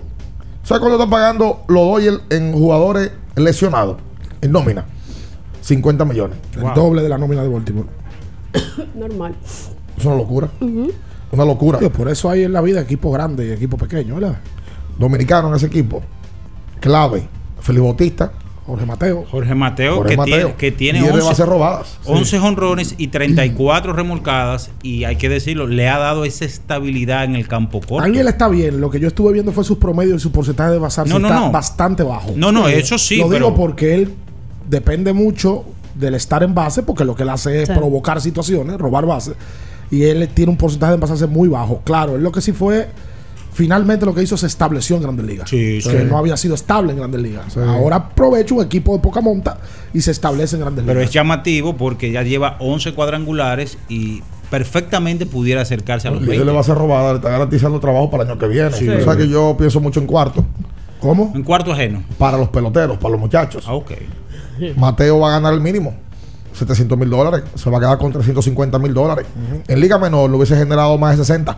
Speaker 6: ¿Sabes cuánto están pagando los Dodgers en jugadores lesionados? En nómina. 50 millones.
Speaker 8: El doble de la nómina de Baltimore.
Speaker 7: Normal.
Speaker 6: Es una locura. Una locura.
Speaker 8: Tío, por eso hay en la vida equipos grandes y equipos pequeños, ¿verdad?
Speaker 6: Dominicano en ese equipo. Clave. Felipe Bautista.
Speaker 8: Jorge Mateo.
Speaker 1: Jorge Mateo,
Speaker 6: Jorge
Speaker 1: que,
Speaker 6: Mateo.
Speaker 1: Tiene, que tiene
Speaker 6: 10 de
Speaker 1: 11,
Speaker 6: bases robadas.
Speaker 1: 11 jonrones y 34 remolcadas. Y hay que decirlo, le ha dado esa estabilidad en el campo corto.
Speaker 8: Ángel está bien. Lo que yo estuve viendo fue sus promedios y su porcentaje de basarse.
Speaker 1: No, no,
Speaker 8: está
Speaker 1: no.
Speaker 8: bastante bajo.
Speaker 1: No, no, eso sí,
Speaker 8: Lo
Speaker 1: pero-
Speaker 8: digo porque él depende mucho del estar en base, porque lo que él hace es
Speaker 7: Sí.
Speaker 8: provocar situaciones, robar bases. Y él tiene un porcentaje de basarse muy bajo. Claro, él lo que sí fue. Finalmente lo que hizo se estableció en Grandes Ligas.
Speaker 1: Sí,
Speaker 8: que
Speaker 1: sí.
Speaker 8: no había sido estable en Grandes Ligas.
Speaker 6: Sí.
Speaker 8: Ahora aprovecha un equipo de poca monta y se establece en Grandes
Speaker 1: Pero
Speaker 8: Ligas.
Speaker 1: es llamativo porque ya lleva 11 cuadrangulares y perfectamente pudiera acercarse a los 20.
Speaker 6: le va a ser robada, le está garantizando trabajo para el año que viene.
Speaker 1: Sí.
Speaker 6: O sea que yo pienso mucho en cuarto. ¿Cómo?
Speaker 1: En cuarto ajeno.
Speaker 6: Para los peloteros, para los muchachos.
Speaker 1: Ah, ok.
Speaker 6: Mateo va a ganar el mínimo. 700 mil dólares. Se va a quedar con 350 mil dólares. En Liga Menor lo hubiese generado más de 60.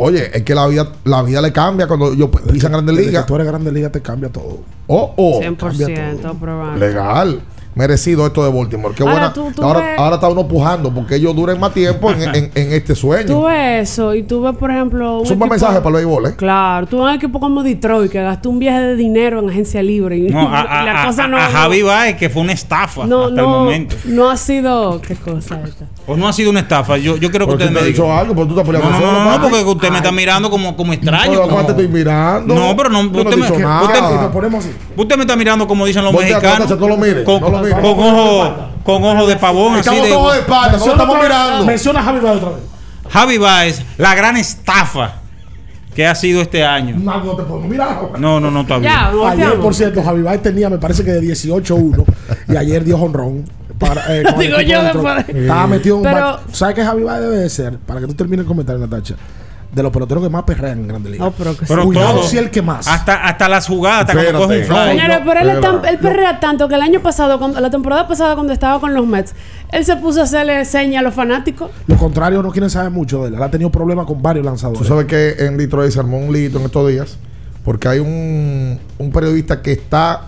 Speaker 6: Oye, es que la vida, la vida le cambia cuando yo pisan Grandes Ligas.
Speaker 8: tú eres Grandes Ligas te cambia todo.
Speaker 6: Oh, oh.
Speaker 7: 100% probable.
Speaker 6: Legal. Merecido esto de Baltimore. Qué
Speaker 7: Ahora,
Speaker 6: buena.
Speaker 7: tú- tú
Speaker 6: ahora,
Speaker 7: ves-
Speaker 6: ahora está uno pujando porque ellos duren más tiempo en, en- en este sueño.
Speaker 7: Tú ves eso y tú ves, por ejemplo. un
Speaker 6: Es un buen
Speaker 7: equipo-
Speaker 6: mensaje para el béisbol, ¿eh?
Speaker 7: Claro, tú ves un equipo como Detroit que gastó un viaje de dinero en agencia libre y
Speaker 1: No, a, a-
Speaker 7: la
Speaker 1: a-
Speaker 7: cosa no.
Speaker 1: a Javi Baez, que fue una estafa
Speaker 7: no,
Speaker 1: hasta el
Speaker 7: no,
Speaker 1: momento.
Speaker 7: no ha sido. ¿Qué cosa esta?
Speaker 1: O no ha sido una estafa. Yo, yo quiero que
Speaker 6: Porque
Speaker 1: usted me
Speaker 6: dicho
Speaker 1: diga.
Speaker 6: algo, pero tú estás
Speaker 1: No,
Speaker 6: peleando
Speaker 1: no, no, no, porque usted me está mirando como, como extraño.
Speaker 6: Pero
Speaker 1: como-
Speaker 6: ¿cuál te estoy mirando?
Speaker 1: No, pero no, usted, me, usted, usted me está mirando como dicen los mexicanos.
Speaker 6: no lo mire,
Speaker 1: con, ojo, con ojo de pavón. Así
Speaker 6: Estamos
Speaker 1: de,
Speaker 6: todos de espalda, no estamos mirando.
Speaker 8: Menciona a Javi Baez otra vez.
Speaker 1: Javi Baez, la gran estafa ¿Qué ha sido este año?
Speaker 8: No, no te podemos mirar.
Speaker 1: No, no, no, está bien.
Speaker 8: Ayer, por cierto, Javi Baez tenía, me parece que de 18-1 y ayer dio honrón. Para, eh,
Speaker 7: Digo yo
Speaker 8: de. Estaba metido en un
Speaker 7: Pero-
Speaker 8: ¿Sabes qué Javi Baez debe de ser? Para que tú termines el comentario, Natacha. De los peloteros que más perrean en Grande Liga.
Speaker 7: Oh, pero que
Speaker 1: Pero
Speaker 8: Cuidado
Speaker 1: todo.
Speaker 8: si el que más.
Speaker 1: Hasta, hasta las jugadas, hasta cuando coge un fly.
Speaker 7: Pero él, tan- él perrea tanto que el año pasado, cuando- la temporada pasada cuando estaba con los Mets, él se puso a hacerle señas a los fanáticos.
Speaker 8: Los contrarios no quieren saber mucho de él. Él ha tenido problemas con varios lanzadores.
Speaker 6: Tú sabes que en Detroit se armó un lito en estos días porque hay un, un periodista que está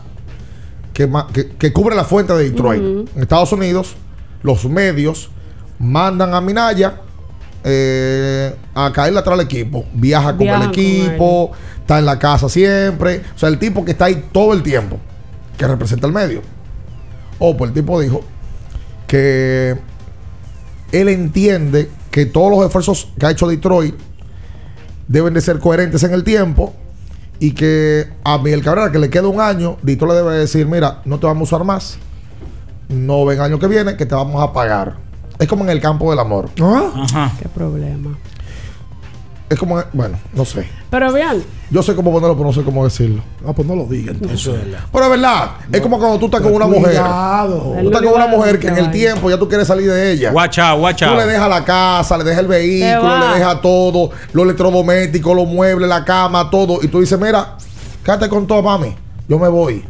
Speaker 6: que, que, que cubre la fuente de Detroit. En Estados Unidos, los medios mandan a Minaya eh, a caerle atrás al equipo. Viaja con
Speaker 7: Viajan
Speaker 6: el
Speaker 7: con
Speaker 6: equipo, está en la casa siempre. O sea, el tipo que está ahí todo el tiempo, que representa el medio. O pues el tipo dijo que él entiende que todos los esfuerzos que ha hecho Detroit deben de ser coherentes en el tiempo y que a Miguel Cabrera, que le queda un año, Detroit le debe decir, mira, no te vamos a usar más, no ven año que viene, que te vamos a pagar. Es como en el campo del amor.
Speaker 1: Ajá.
Speaker 7: Qué problema.
Speaker 6: Es como, bueno, no sé.
Speaker 7: Pero vean,
Speaker 6: Yo sé cómo ponerlo, pero no sé cómo decirlo.
Speaker 8: Ah, pues no lo digas entonces.
Speaker 6: Pero es verdad, es como cuando tú estás con una
Speaker 8: Cuidado.
Speaker 6: mujer. Tú estás con una mujer que en el tiempo ya tú quieres salir de ella.
Speaker 1: Watch out, watch
Speaker 6: Tú le dejas la casa, le dejas el vehículo, le dejas todo, los electrodomésticos, los muebles, la cama, todo. Y tú dices, mira, quédate con todo, mami. Yo me voy.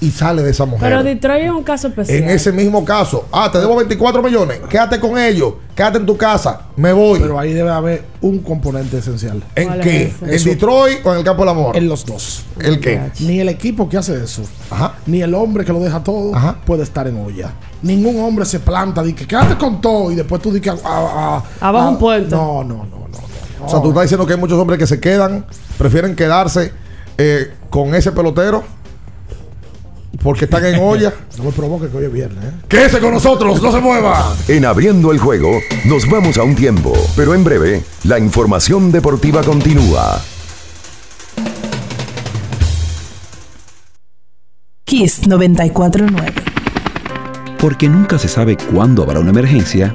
Speaker 6: Y sale de esa mujer.
Speaker 7: pero Detroit es un caso especial.
Speaker 6: en ese mismo caso, ah, te debo 24 millones, quédate con ellos, quédate en tu casa, me voy.
Speaker 8: Pero ahí debe haber un componente esencial.
Speaker 6: ¿En
Speaker 7: ¿Cuál
Speaker 6: qué?
Speaker 7: es?
Speaker 6: ¿En
Speaker 8: Eso-
Speaker 6: Detroit o en el campo del amor?
Speaker 8: En los dos.
Speaker 6: ¿El qué?
Speaker 8: Ni el equipo que hace eso,
Speaker 6: Ajá.
Speaker 8: ni el hombre que lo deja todo,
Speaker 6: Ajá.
Speaker 8: puede estar en olla. Ningún hombre se planta, di que quédate con todo y después tú di que. ah, ah,
Speaker 7: Abajo
Speaker 8: ah,
Speaker 7: un puente.
Speaker 8: No, no, no, no. no,
Speaker 6: O sea, tú estás diciendo que hay muchos hombres que se quedan, prefieren quedarse eh, con ese pelotero porque están en olla.
Speaker 8: No me provoque que hoy es viernes. ¿eh?
Speaker 6: Quédese con nosotros, no se mueva.
Speaker 2: En abriendo el juego, nos vamos a un tiempo, pero en breve, la información deportiva continúa.
Speaker 16: Kiss 949.
Speaker 17: Porque nunca se sabe cuándo habrá una emergencia,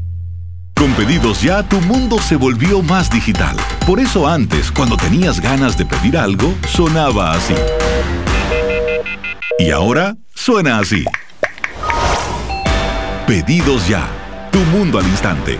Speaker 18: Con pedidos ya tu mundo se volvió más digital. Por eso antes, cuando tenías ganas de pedir algo, sonaba así. Y ahora suena así. Pedidos ya. Tu mundo al instante.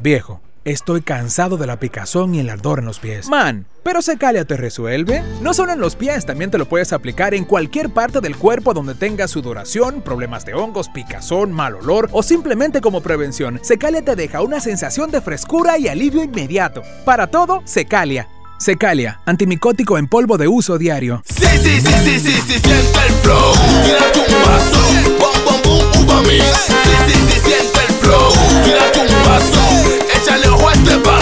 Speaker 14: Viejo, estoy cansado de la picazón y el ardor en los pies. Man, pero Secalia te resuelve. No solo en los pies, también te lo puedes aplicar en cualquier parte del cuerpo donde tengas sudoración, problemas de hongos, picazón, mal olor o simplemente como prevención. Secalia te deja una sensación de frescura y alivio inmediato. Para todo, Secalia. Secalia, antimicótico en polvo de uso diario.
Speaker 19: Sí, sí, sí, sí, sí, sí, siente el flow. Tírate un vaso, bom, bom, bum, uva mix. Sí, sí, sí, siente el flow. Tírate un vaso, échale ojo a este bom,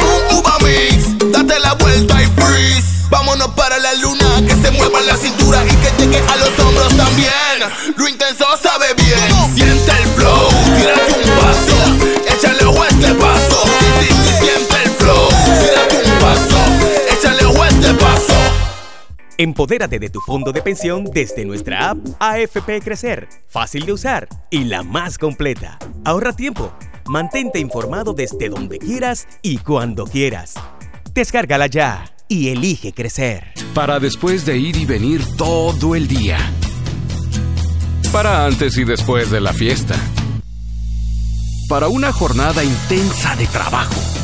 Speaker 19: bum, uva mix. Date la vuelta y freeze. Vámonos para la luna, que se mueva la cintura y que llegue a los hombros también. Lo intenso sabe bien. Siente el flow,
Speaker 20: Empodérate de tu fondo de pensión desde nuestra app AFP Crecer, fácil de usar y la más completa. Ahorra tiempo, mantente informado desde donde quieras y cuando quieras. Descárgala ya y elige crecer.
Speaker 21: Para después de ir y venir todo el día. Para antes y después de la fiesta. Para una jornada intensa de trabajo.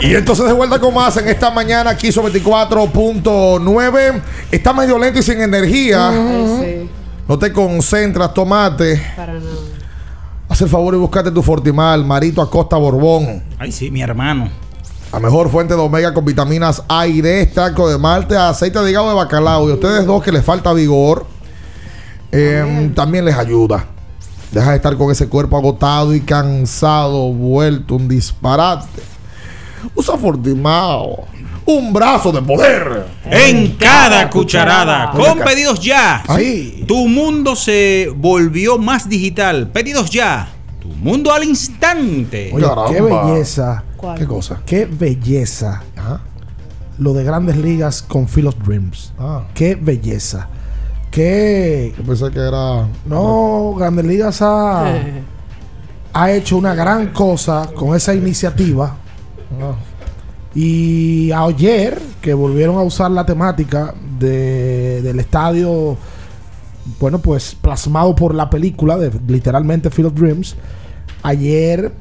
Speaker 6: Y entonces de vuelta con más en esta mañana aquí sobre 24.9. Está medio lento y sin energía. No te concentras, tomate.
Speaker 7: Para nada.
Speaker 6: Haz el favor y buscate tu Fortimal, Marito Acosta Borbón.
Speaker 1: Ay, sí, mi hermano.
Speaker 6: La mejor fuente de omega con vitaminas A y D, extracto de malte, aceite de hígado de bacalao. Y a ustedes dos que les falta vigor, eh, también les ayuda. Deja de estar con ese cuerpo agotado y cansado, vuelto un disparate. Usa Fortimao. Un brazo de poder.
Speaker 1: En cada cucharada. Con pedidos ya.
Speaker 6: Ay.
Speaker 1: Tu mundo se volvió más digital. Pedidos ya. Tu mundo al instante.
Speaker 8: Oye, qué belleza.
Speaker 6: ¿Qué cosa?
Speaker 8: Qué belleza. Lo de grandes ligas con Phil of Dreams. Qué belleza. Qué.
Speaker 6: Yo pensé que era.
Speaker 8: No, Grandes Ligas ha, ha hecho una gran cosa con esa iniciativa. Y ayer, que volvieron a usar la temática de- del estadio, bueno, pues plasmado por la película de literalmente Field of Dreams, ayer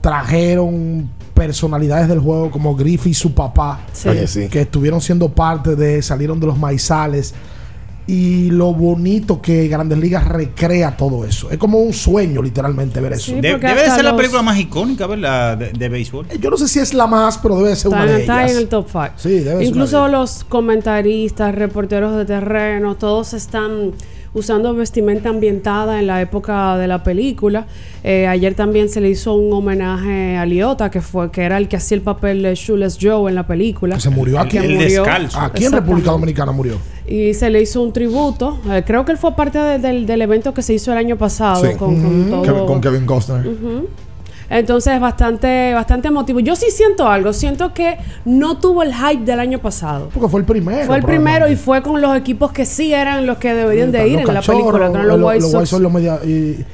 Speaker 8: trajeron personalidades del juego como Griffey y su papá,
Speaker 6: sí.
Speaker 8: que estuvieron siendo parte de, salieron de los maizales. Y lo bonito que Grandes Ligas recrea todo eso. Es como un sueño, literalmente, ver eso.
Speaker 1: De- debe de ser la película más icónica, ¿verdad? De, de béisbol.
Speaker 8: Yo no sé si es la más, pero debe ser una
Speaker 7: Está,
Speaker 8: de
Speaker 7: está
Speaker 8: ellas.
Speaker 7: en el top 5.
Speaker 8: Sí, debe ser
Speaker 7: Incluso
Speaker 8: una de
Speaker 7: los comentaristas, reporteros de terreno, todos están usando vestimenta ambientada en la época de la película. Eh, ayer también se le hizo un homenaje a Liota, que fue que era el que hacía el papel de Shoeless Joe en la película.
Speaker 8: Que se murió aquí.
Speaker 7: Que murió.
Speaker 8: Aquí en República Dominicana murió.
Speaker 7: Y se le hizo un tributo. Eh, creo que él fue parte de- del, del evento que se hizo el año pasado.
Speaker 6: Sí.
Speaker 7: Con, con
Speaker 6: Ujú.
Speaker 7: todo-
Speaker 6: Kevin- con Kevin Costner.
Speaker 7: Ujú. Entonces, bastante, bastante emotivo. Yo sí siento algo. Siento que no tuvo el hype del año pasado.
Speaker 8: Porque fue el primero.
Speaker 7: Fue el primero y fue con los equipos que sí eran los que deberían de ir en la película, que eran los
Speaker 8: los-
Speaker 7: White
Speaker 8: los
Speaker 7: Sox.
Speaker 8: White Sox, los media- y,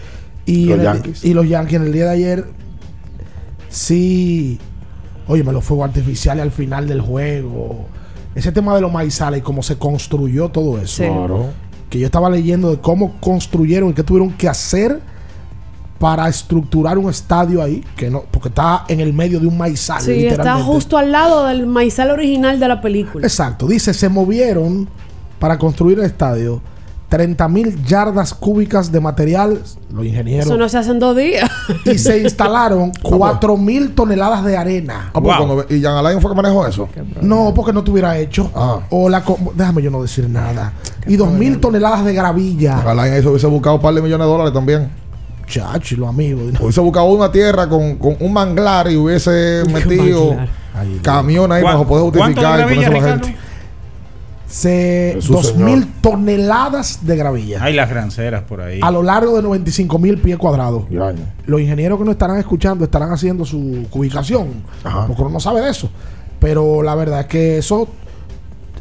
Speaker 8: y
Speaker 6: Los
Speaker 8: el-
Speaker 6: Yankees.
Speaker 8: y los Yankees en el día de ayer sí oye me los fuegos artificiales al final del juego ese tema de los maizales y cómo se construyó todo eso
Speaker 6: Sí. Claro.
Speaker 8: que yo estaba leyendo de cómo construyeron y qué tuvieron que hacer para estructurar un estadio ahí que no porque está en el medio de un maizal
Speaker 7: Sí, está justo al lado del maizal original de la película.
Speaker 8: Exacto, dice, se movieron para construir el estadio 30 mil yardas cúbicas de material, los ingenieros,
Speaker 7: Eso no se hace en dos días.
Speaker 8: y se instalaron 4 mil toneladas de arena.
Speaker 6: Ah, pues cuando- ¿Y Jan Alain fue que manejó eso?
Speaker 8: No, porque no tuviera hecho.
Speaker 6: Ah.
Speaker 8: O la déjame yo no decir nada. Y 2 mil toneladas de gravilla.
Speaker 6: Jan Alain eso hubiese buscado un par de millones de dólares también.
Speaker 8: Chachi, los amigos.
Speaker 6: Hubiese buscado una tierra con, con un manglar y hubiese metido camión ahí para poder justificar y ponerse a la gente.
Speaker 8: Se
Speaker 6: Jesús,
Speaker 8: 2
Speaker 6: Señor.
Speaker 8: mil toneladas de gravilla.
Speaker 1: Hay las granceras por ahí.
Speaker 8: a lo largo de 95 mil pies cuadrados. Los ingenieros que nos estarán escuchando estarán haciendo su ubicación, porque uno no sabe de eso. Pero la verdad es que eso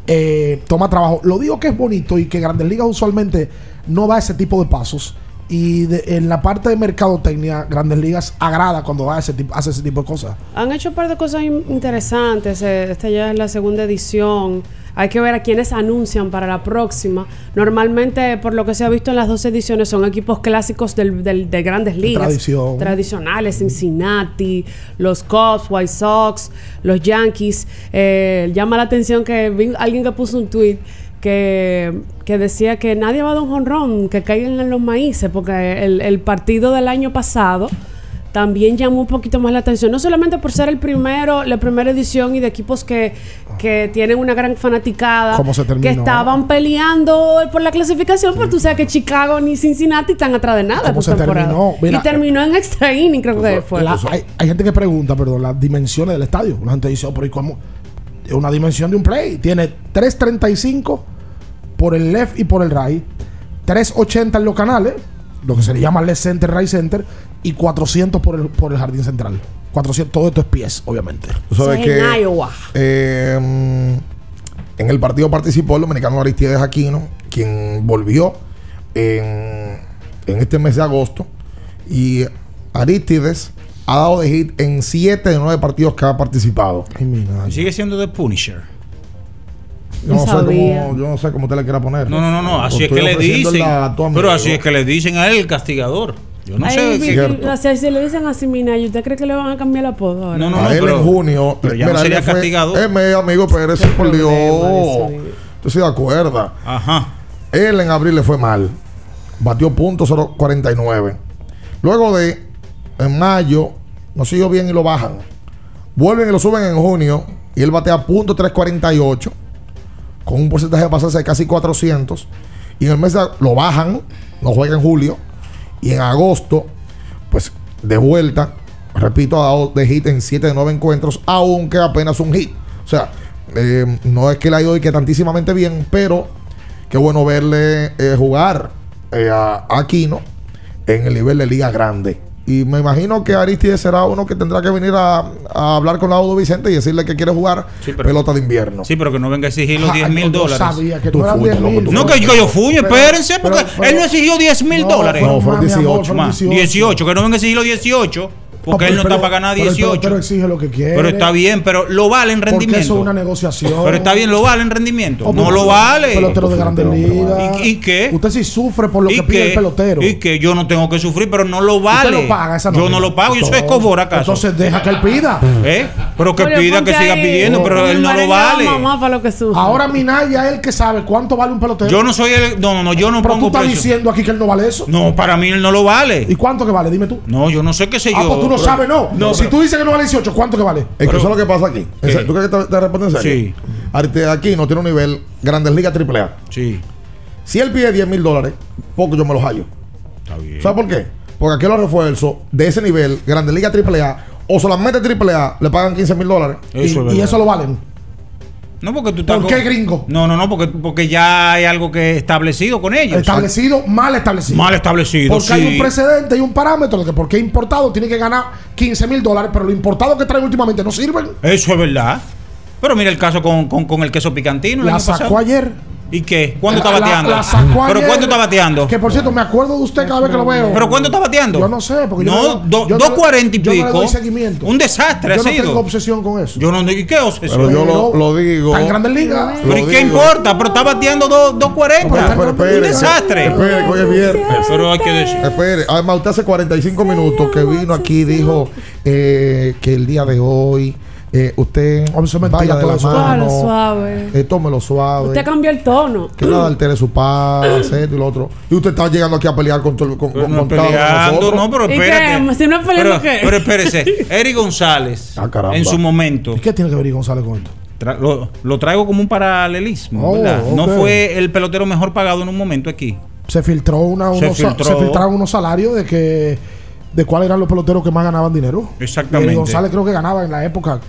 Speaker 8: eh, toma trabajo. Lo digo que es bonito y que Grandes Ligas usualmente no da ese tipo de pasos. Y de- en la parte de mercadotecnia, Grandes Ligas agrada cuando da ese tipo, hace ese tipo de cosas.
Speaker 7: Han hecho un par de cosas in- interesantes. eh, Esta ya es la segunda edición. Hay que ver a quienes anuncian para la próxima. Normalmente, por lo que se ha visto en las dos ediciones, son equipos clásicos del, del- de grandes ligas.
Speaker 8: tradición.
Speaker 7: Tradicionales. Cincinnati, los Cubs, White Sox, los Yankees. Eh, llama la atención que vi alguien que puso un tweet que, que decía que nadie va a dar un jonrón, que caigan en los maíces, porque el, el partido del año pasado también llamó un poquito más la atención, no solamente por ser el primero, la primera edición y de equipos que, que tienen una gran fanaticada, que estaban peleando por la clasificación, pero tú sabes que Chicago ni Cincinnati están atrás de nada
Speaker 8: ¿Cómo se
Speaker 7: temporada.
Speaker 8: terminó? Mira,
Speaker 7: y terminó en extra inning, creo que fue.
Speaker 8: La- hay, hay gente que pregunta, perdón, las dimensiones del estadio. La gente dice, oh, pero ¿y cómo? Es una dimensión de un play. Tiene 335 por el left y por el right, 380 en los canales, lo que se le llama left center, right center, y 400 por el, por el jardín central. 400, todo esto es pies, obviamente.
Speaker 6: Tú sabes
Speaker 7: en Iowa.
Speaker 6: eh, mm, en el partido participó el dominicano Aristides Aquino, quien volvió en, en este mes de agosto. Y Aristides ha dado de hit en 7 de 9 partidos que ha participado.
Speaker 1: Sigue siendo The Punisher.
Speaker 6: Yo no, sé cómo, yo no sé cómo usted le quiera poner.
Speaker 1: No, no, no, no. Así es
Speaker 6: Estoy
Speaker 1: que le dicen.
Speaker 6: la-.
Speaker 1: Pero así es que le dicen a él el castigador. Yo no
Speaker 7: Ay,
Speaker 1: sé. si-
Speaker 6: cierto.
Speaker 7: o sea, si le dicen así, Minaya, ¿usted cree que le van a cambiar el apodo ahora?
Speaker 1: No, no,
Speaker 6: a
Speaker 1: no,
Speaker 6: él
Speaker 1: pero-
Speaker 6: en junio.
Speaker 1: pero ya no
Speaker 6: él
Speaker 1: sería
Speaker 6: le fue-
Speaker 1: castigado.
Speaker 6: Eh, me- amigo Pérez, por Dios. Tú sí de acuerdo.
Speaker 1: Ajá.
Speaker 6: Él en abril le fue mal. Batió punto 0.49. Luego de, en mayo, no siguió bien y lo bajan. Vuelven y lo suben en junio. Y él batea punto 348. Con un porcentaje de pasarse de casi 400. Y en el mes de, lo bajan. No juega en julio. Y en agosto, pues de vuelta. Repito, ha dado de hit en 7 de 9 encuentros. Aunque apenas un hit. O sea, eh, no es que le ha ido y que tantísimamente bien. Pero qué bueno verle eh, jugar eh, a Aquino en el nivel de liga grande. Y me imagino que Aristides será uno que tendrá que venir a, a hablar con Laudo Vicente y decirle que quiere jugar
Speaker 1: Sí, pero-
Speaker 6: pelota de invierno.
Speaker 1: Sí, pero que no venga a exigir los
Speaker 8: Ja,
Speaker 1: 10 mil
Speaker 8: yo no
Speaker 1: dólares.
Speaker 8: sabía que
Speaker 6: Tú
Speaker 8: no eran
Speaker 6: fuiste,
Speaker 8: 10
Speaker 6: loco, tú
Speaker 1: No, que yo, yo fui, espérense, porque
Speaker 8: pero- pero-
Speaker 1: él no exigió 10 mil
Speaker 8: No,
Speaker 1: dólares.
Speaker 6: No, fueron
Speaker 8: más, mi amor,
Speaker 6: 18.
Speaker 8: fueron
Speaker 1: Más, 18, que no venga a exigir los 18, porque
Speaker 8: No,
Speaker 1: él no
Speaker 8: pero-
Speaker 1: está para ganar
Speaker 8: pero- pero-
Speaker 1: 18.
Speaker 8: Pero, exige lo que quiere.
Speaker 1: Pero está bien, pero lo vale en
Speaker 8: Porque
Speaker 1: rendimiento.
Speaker 8: eso es una negociación.
Speaker 1: Pero está bien, lo vale en rendimiento.
Speaker 8: Oh,
Speaker 1: no lo vale.
Speaker 8: Pelotero de grandes ligas.
Speaker 1: ¿Y, y qué?
Speaker 8: Usted sí sufre por lo
Speaker 1: ¿Y
Speaker 8: que pide
Speaker 1: qué?
Speaker 8: el pelotero.
Speaker 1: Y que yo no tengo que sufrir, pero no lo vale.
Speaker 8: Usted lo paga esa
Speaker 1: Yo
Speaker 8: nómina.
Speaker 1: no lo pago, yo soy
Speaker 8: Entonces-
Speaker 1: escobor acaso.
Speaker 8: Entonces deja que él pida.
Speaker 1: ¿Eh? Pero que pida, que siga
Speaker 7: ahí,
Speaker 1: pidiendo, pero él no lo
Speaker 7: a
Speaker 1: vale.
Speaker 7: Mamá para lo que sufre.
Speaker 8: Ahora Minaya es el que sabe cuánto vale un pelotero.
Speaker 1: Yo no soy el. No, no, no, yo no
Speaker 8: Pero tú
Speaker 1: pongo
Speaker 8: estás
Speaker 1: precio.
Speaker 8: diciendo aquí que él no vale eso.
Speaker 1: No, para mí él no lo vale.
Speaker 8: ¿Y cuánto que vale? Dime tú.
Speaker 1: No, yo no sé qué sé
Speaker 8: Ah,
Speaker 1: yo.
Speaker 8: pues tú no
Speaker 1: pero-
Speaker 8: sabes, no.
Speaker 1: No,
Speaker 8: si
Speaker 1: pero-
Speaker 8: tú dices que no vale 18, ¿cuánto que vale?
Speaker 6: Es que eso es lo que pasa aquí. ¿Tú crees que te, te respondo en serio?
Speaker 1: Sí.
Speaker 6: Aquí no tiene un nivel Grandes Ligas AAA.
Speaker 1: Sí,
Speaker 6: Si él pide 10 mil dólares, poco yo me los hallo.
Speaker 1: está bien.
Speaker 6: ¿Sabes por qué? Porque aquí los refuerzos de ese nivel, Grandes Ligas AAA, o solamente AAA, le pagan 15 mil dólares.
Speaker 8: Y,
Speaker 1: Eso es
Speaker 8: y eso lo valen.
Speaker 1: No, porque tú estás.
Speaker 8: ¿Por qué gringo?
Speaker 1: No, no, no, porque, porque ya hay algo que establecido con ellos.
Speaker 8: Establecido, mal establecido.
Speaker 1: Mal establecido,
Speaker 8: Porque
Speaker 1: sí.
Speaker 8: hay un precedente y un parámetro de que porque importado tiene que ganar 15 mil dólares, pero los importados que traen últimamente no sirven.
Speaker 1: Eso es verdad. Pero mira el caso con, con, con el queso picantino. el
Speaker 8: La
Speaker 1: año
Speaker 8: sacó
Speaker 1: pasado.
Speaker 8: ayer.
Speaker 1: ¿Y qué? ¿Cuándo
Speaker 8: La-
Speaker 1: está bateando?
Speaker 8: La, la sacó
Speaker 1: ¿Pero
Speaker 8: ayer.
Speaker 1: cuánto está bateando?
Speaker 8: Que por cierto, me acuerdo de usted cada vez que lo veo.
Speaker 1: ¿Pero cuánto está bateando?
Speaker 8: Yo no sé, porque yo
Speaker 1: no,
Speaker 8: no-
Speaker 1: do-
Speaker 8: yo no
Speaker 1: dos
Speaker 8: le-
Speaker 1: cuarenta y
Speaker 8: yo no le
Speaker 1: pico.
Speaker 8: doy seguimiento.
Speaker 1: Un desastre
Speaker 8: Yo
Speaker 1: ha
Speaker 8: no
Speaker 1: sido.
Speaker 8: tengo obsesión con eso.
Speaker 1: Yo no ¿y qué obsesión?
Speaker 6: Pero yo lo, lo digo.
Speaker 8: Está en Grandes Ligas.
Speaker 1: Pero ¿y
Speaker 6: Lo
Speaker 1: qué
Speaker 6: digo.
Speaker 1: importa? Pero está bateando dos- 240.
Speaker 6: Pero, pero espere,
Speaker 1: un desastre.
Speaker 6: Espere, hoy es viernes.
Speaker 1: Pero hay que decir.
Speaker 6: Espere, además usted hace 45 minutos que vino aquí y dijo eh, que el día de hoy eh, usted vaya de la mano,
Speaker 7: Suave, suave.
Speaker 6: eh, tómelo suave,
Speaker 7: Usted cambió el tono.
Speaker 6: que nada altere su paz, esto y lo otro. Y usted está llegando aquí a pelear con, todo el- con, con-
Speaker 1: no
Speaker 6: con cada uno de
Speaker 1: peleando,
Speaker 6: nosotros.
Speaker 1: no, pero
Speaker 7: ¿Y
Speaker 1: espérate.
Speaker 7: qué? Si no es peleando,
Speaker 1: pero,
Speaker 7: ¿qué?
Speaker 1: pero espérese, Eric González,
Speaker 6: Ah, caramba.
Speaker 1: en su momento,
Speaker 8: ¿Y qué tiene que ver González con esto?
Speaker 1: tra- lo, lo traigo como un paralelismo,
Speaker 8: Oh,
Speaker 1: ¿verdad? No fue el pelotero mejor pagado en un momento aquí.
Speaker 8: Se filtró una,
Speaker 1: Se
Speaker 8: unos,
Speaker 1: filtró.
Speaker 8: se filtraron unos salarios de que de cuáles eran los peloteros que más ganaban dinero.
Speaker 1: Exactamente.
Speaker 8: Y González creo que ganaba en la época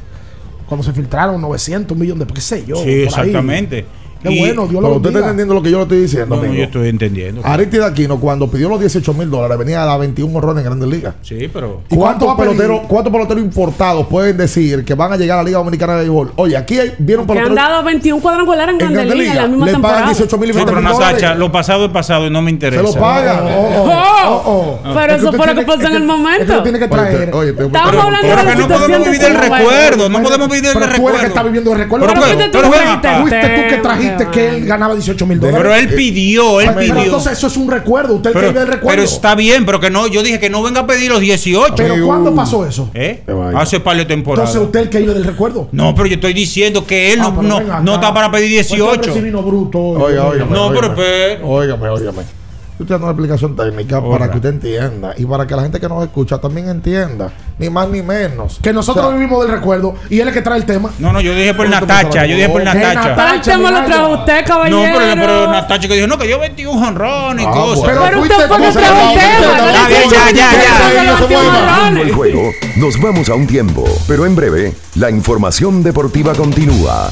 Speaker 8: cuando se filtraron 900, un millón de qué sé yo.
Speaker 1: sí,
Speaker 8: ahí. Qué
Speaker 1: Y-
Speaker 8: bueno, Dios
Speaker 6: Pero
Speaker 8: lo
Speaker 6: usted está entendiendo lo que yo le estoy diciendo,
Speaker 1: No, yo estoy entendiendo.
Speaker 6: Aristides Aquino, cuando pidió los 18 mil dólares, venía a dar 21 horrones en Grandes Ligas.
Speaker 1: Sí, pero
Speaker 8: ¿Y cuánto
Speaker 6: ¿Cuántos peloteros, ¿Cuántos peloteros importados pueden decir que van a llegar a la Liga Dominicana de Béisbol? Oye, aquí hay, viene un
Speaker 7: Que han
Speaker 6: pelotero
Speaker 7: dado 21 cuadrangulares en
Speaker 6: en
Speaker 7: Grandes Ligas la misma
Speaker 6: Le pagan
Speaker 7: temporada.
Speaker 6: 18 mil y
Speaker 1: Sí,
Speaker 6: 20
Speaker 1: pero
Speaker 6: dólares.
Speaker 1: lo pasado es pasado y no me
Speaker 6: Se
Speaker 1: interesa.
Speaker 6: lo pagan.
Speaker 8: Oh, oh, oh, oh.
Speaker 7: Pero
Speaker 8: Es
Speaker 7: eso fue lo que pasó en el momento.
Speaker 8: tiene que
Speaker 6: Oye,
Speaker 8: traer.
Speaker 6: te- oye, te-
Speaker 7: Estamos
Speaker 6: pero-
Speaker 7: hablando
Speaker 1: Pero
Speaker 7: de
Speaker 1: no podemos
Speaker 7: de
Speaker 1: vivir del
Speaker 7: Cuba.
Speaker 1: recuerdo, no podemos vivir del
Speaker 8: Pero tú eres que
Speaker 1: recuerdo.
Speaker 8: estás viviendo el recuerdo.
Speaker 1: Pero,
Speaker 8: fuiste tú, que trajiste
Speaker 7: que
Speaker 8: que él ganaba 18 mil dólares.
Speaker 1: Pero él pidió, él
Speaker 8: Pero
Speaker 1: pidió.
Speaker 8: entonces eso es un recuerdo. Usted
Speaker 1: Pero,
Speaker 8: que vive el recuerdo.
Speaker 1: pero está bien, pero que no, yo dije que no venga a pedir los 18.
Speaker 8: Pero ¿cuándo pasó eso?
Speaker 1: ¿Eh? Hace par de temporadas.
Speaker 8: Entonces usted el que vive del recuerdo.
Speaker 1: No, pero yo estoy diciendo que él
Speaker 8: Ah,
Speaker 1: no, no, no está para pedir
Speaker 8: Pues tú
Speaker 1: 18.
Speaker 8: eres vino bruto.
Speaker 6: Oiga, oiga.
Speaker 1: No, pero espera.
Speaker 6: Óigame, óigame. Yo estoy dando una explicación técnica para que usted entienda y para que la gente que nos escucha también entienda, ni más ni menos.
Speaker 8: Que nosotros
Speaker 6: O sea,
Speaker 8: vivimos del recuerdo y él es el que trae el tema.
Speaker 1: No, no, yo dije por
Speaker 6: ¿Cómo tú
Speaker 1: Natacha, yo dije por
Speaker 6: ¿Qué
Speaker 1: Natacha.
Speaker 8: Natacha?
Speaker 7: El tema lo trajo usted,
Speaker 1: No,
Speaker 7: caballero.
Speaker 1: pero, pero Natacha que dijo, no, que yo 21 jonrón y
Speaker 6: Ah,
Speaker 1: cosas.
Speaker 7: Pero
Speaker 6: fuiste
Speaker 7: usted fue que
Speaker 6: se
Speaker 7: trajo el tema. no
Speaker 1: ya, ya, ya.
Speaker 2: el juego, nos vamos a un tiempo, pero en breve, la información deportiva continúa.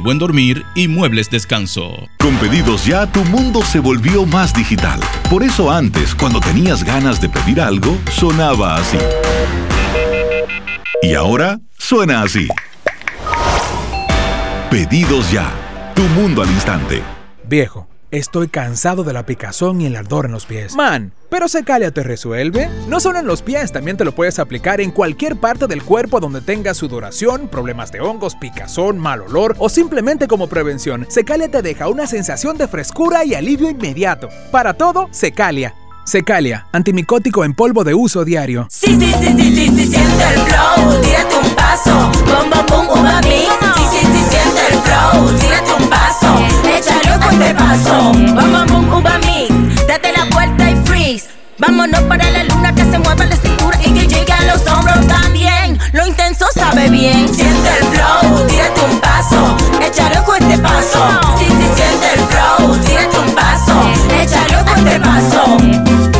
Speaker 10: buen dormir y muebles descanso.
Speaker 18: Con pedidos ya, tu mundo se volvió más digital. Por eso antes, cuando tenías ganas de pedir algo, sonaba así. Y ahora suena así. Pedidos ya, tu mundo al instante.
Speaker 14: Viejo, estoy cansado de la picazón y el ardor en los pies. Man, pero Secalia te resuelve. No solo en los pies, también te lo puedes aplicar en cualquier parte del cuerpo donde tengas sudoración, problemas de hongos, picazón, mal olor o simplemente como prevención. Secalia te deja una sensación de frescura y alivio inmediato. Para todo, Secalia. Secalia, antimicótico en polvo de uso diario.
Speaker 22: Sí, sí, sí, sí, sí, sí, siente el flow, tírate un paso, bom, bom, mix. Sí, sí, sí, siente el flow, tírate un paso, échale con este paso, bom, bom, bom, uva mix. Date la vuelta y freeze. Vámonos para la luna que se mueva la cintura y que llegue a los hombros también. Lo intenso sabe bien. Siente el flow, tírate un paso, échale con este paso. Sí, sí, siente el flow, tírate un paso, échale con este paso.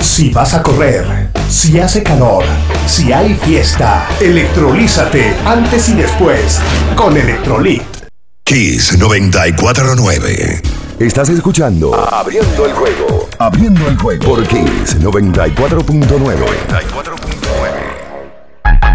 Speaker 15: Si vas a correr, si hace calor, si hay fiesta, electrolízate antes y después con Electrolit.
Speaker 2: Kiss 949. Estás escuchando Abriendo el juego. Abriendo el juego por Kiss 94.9.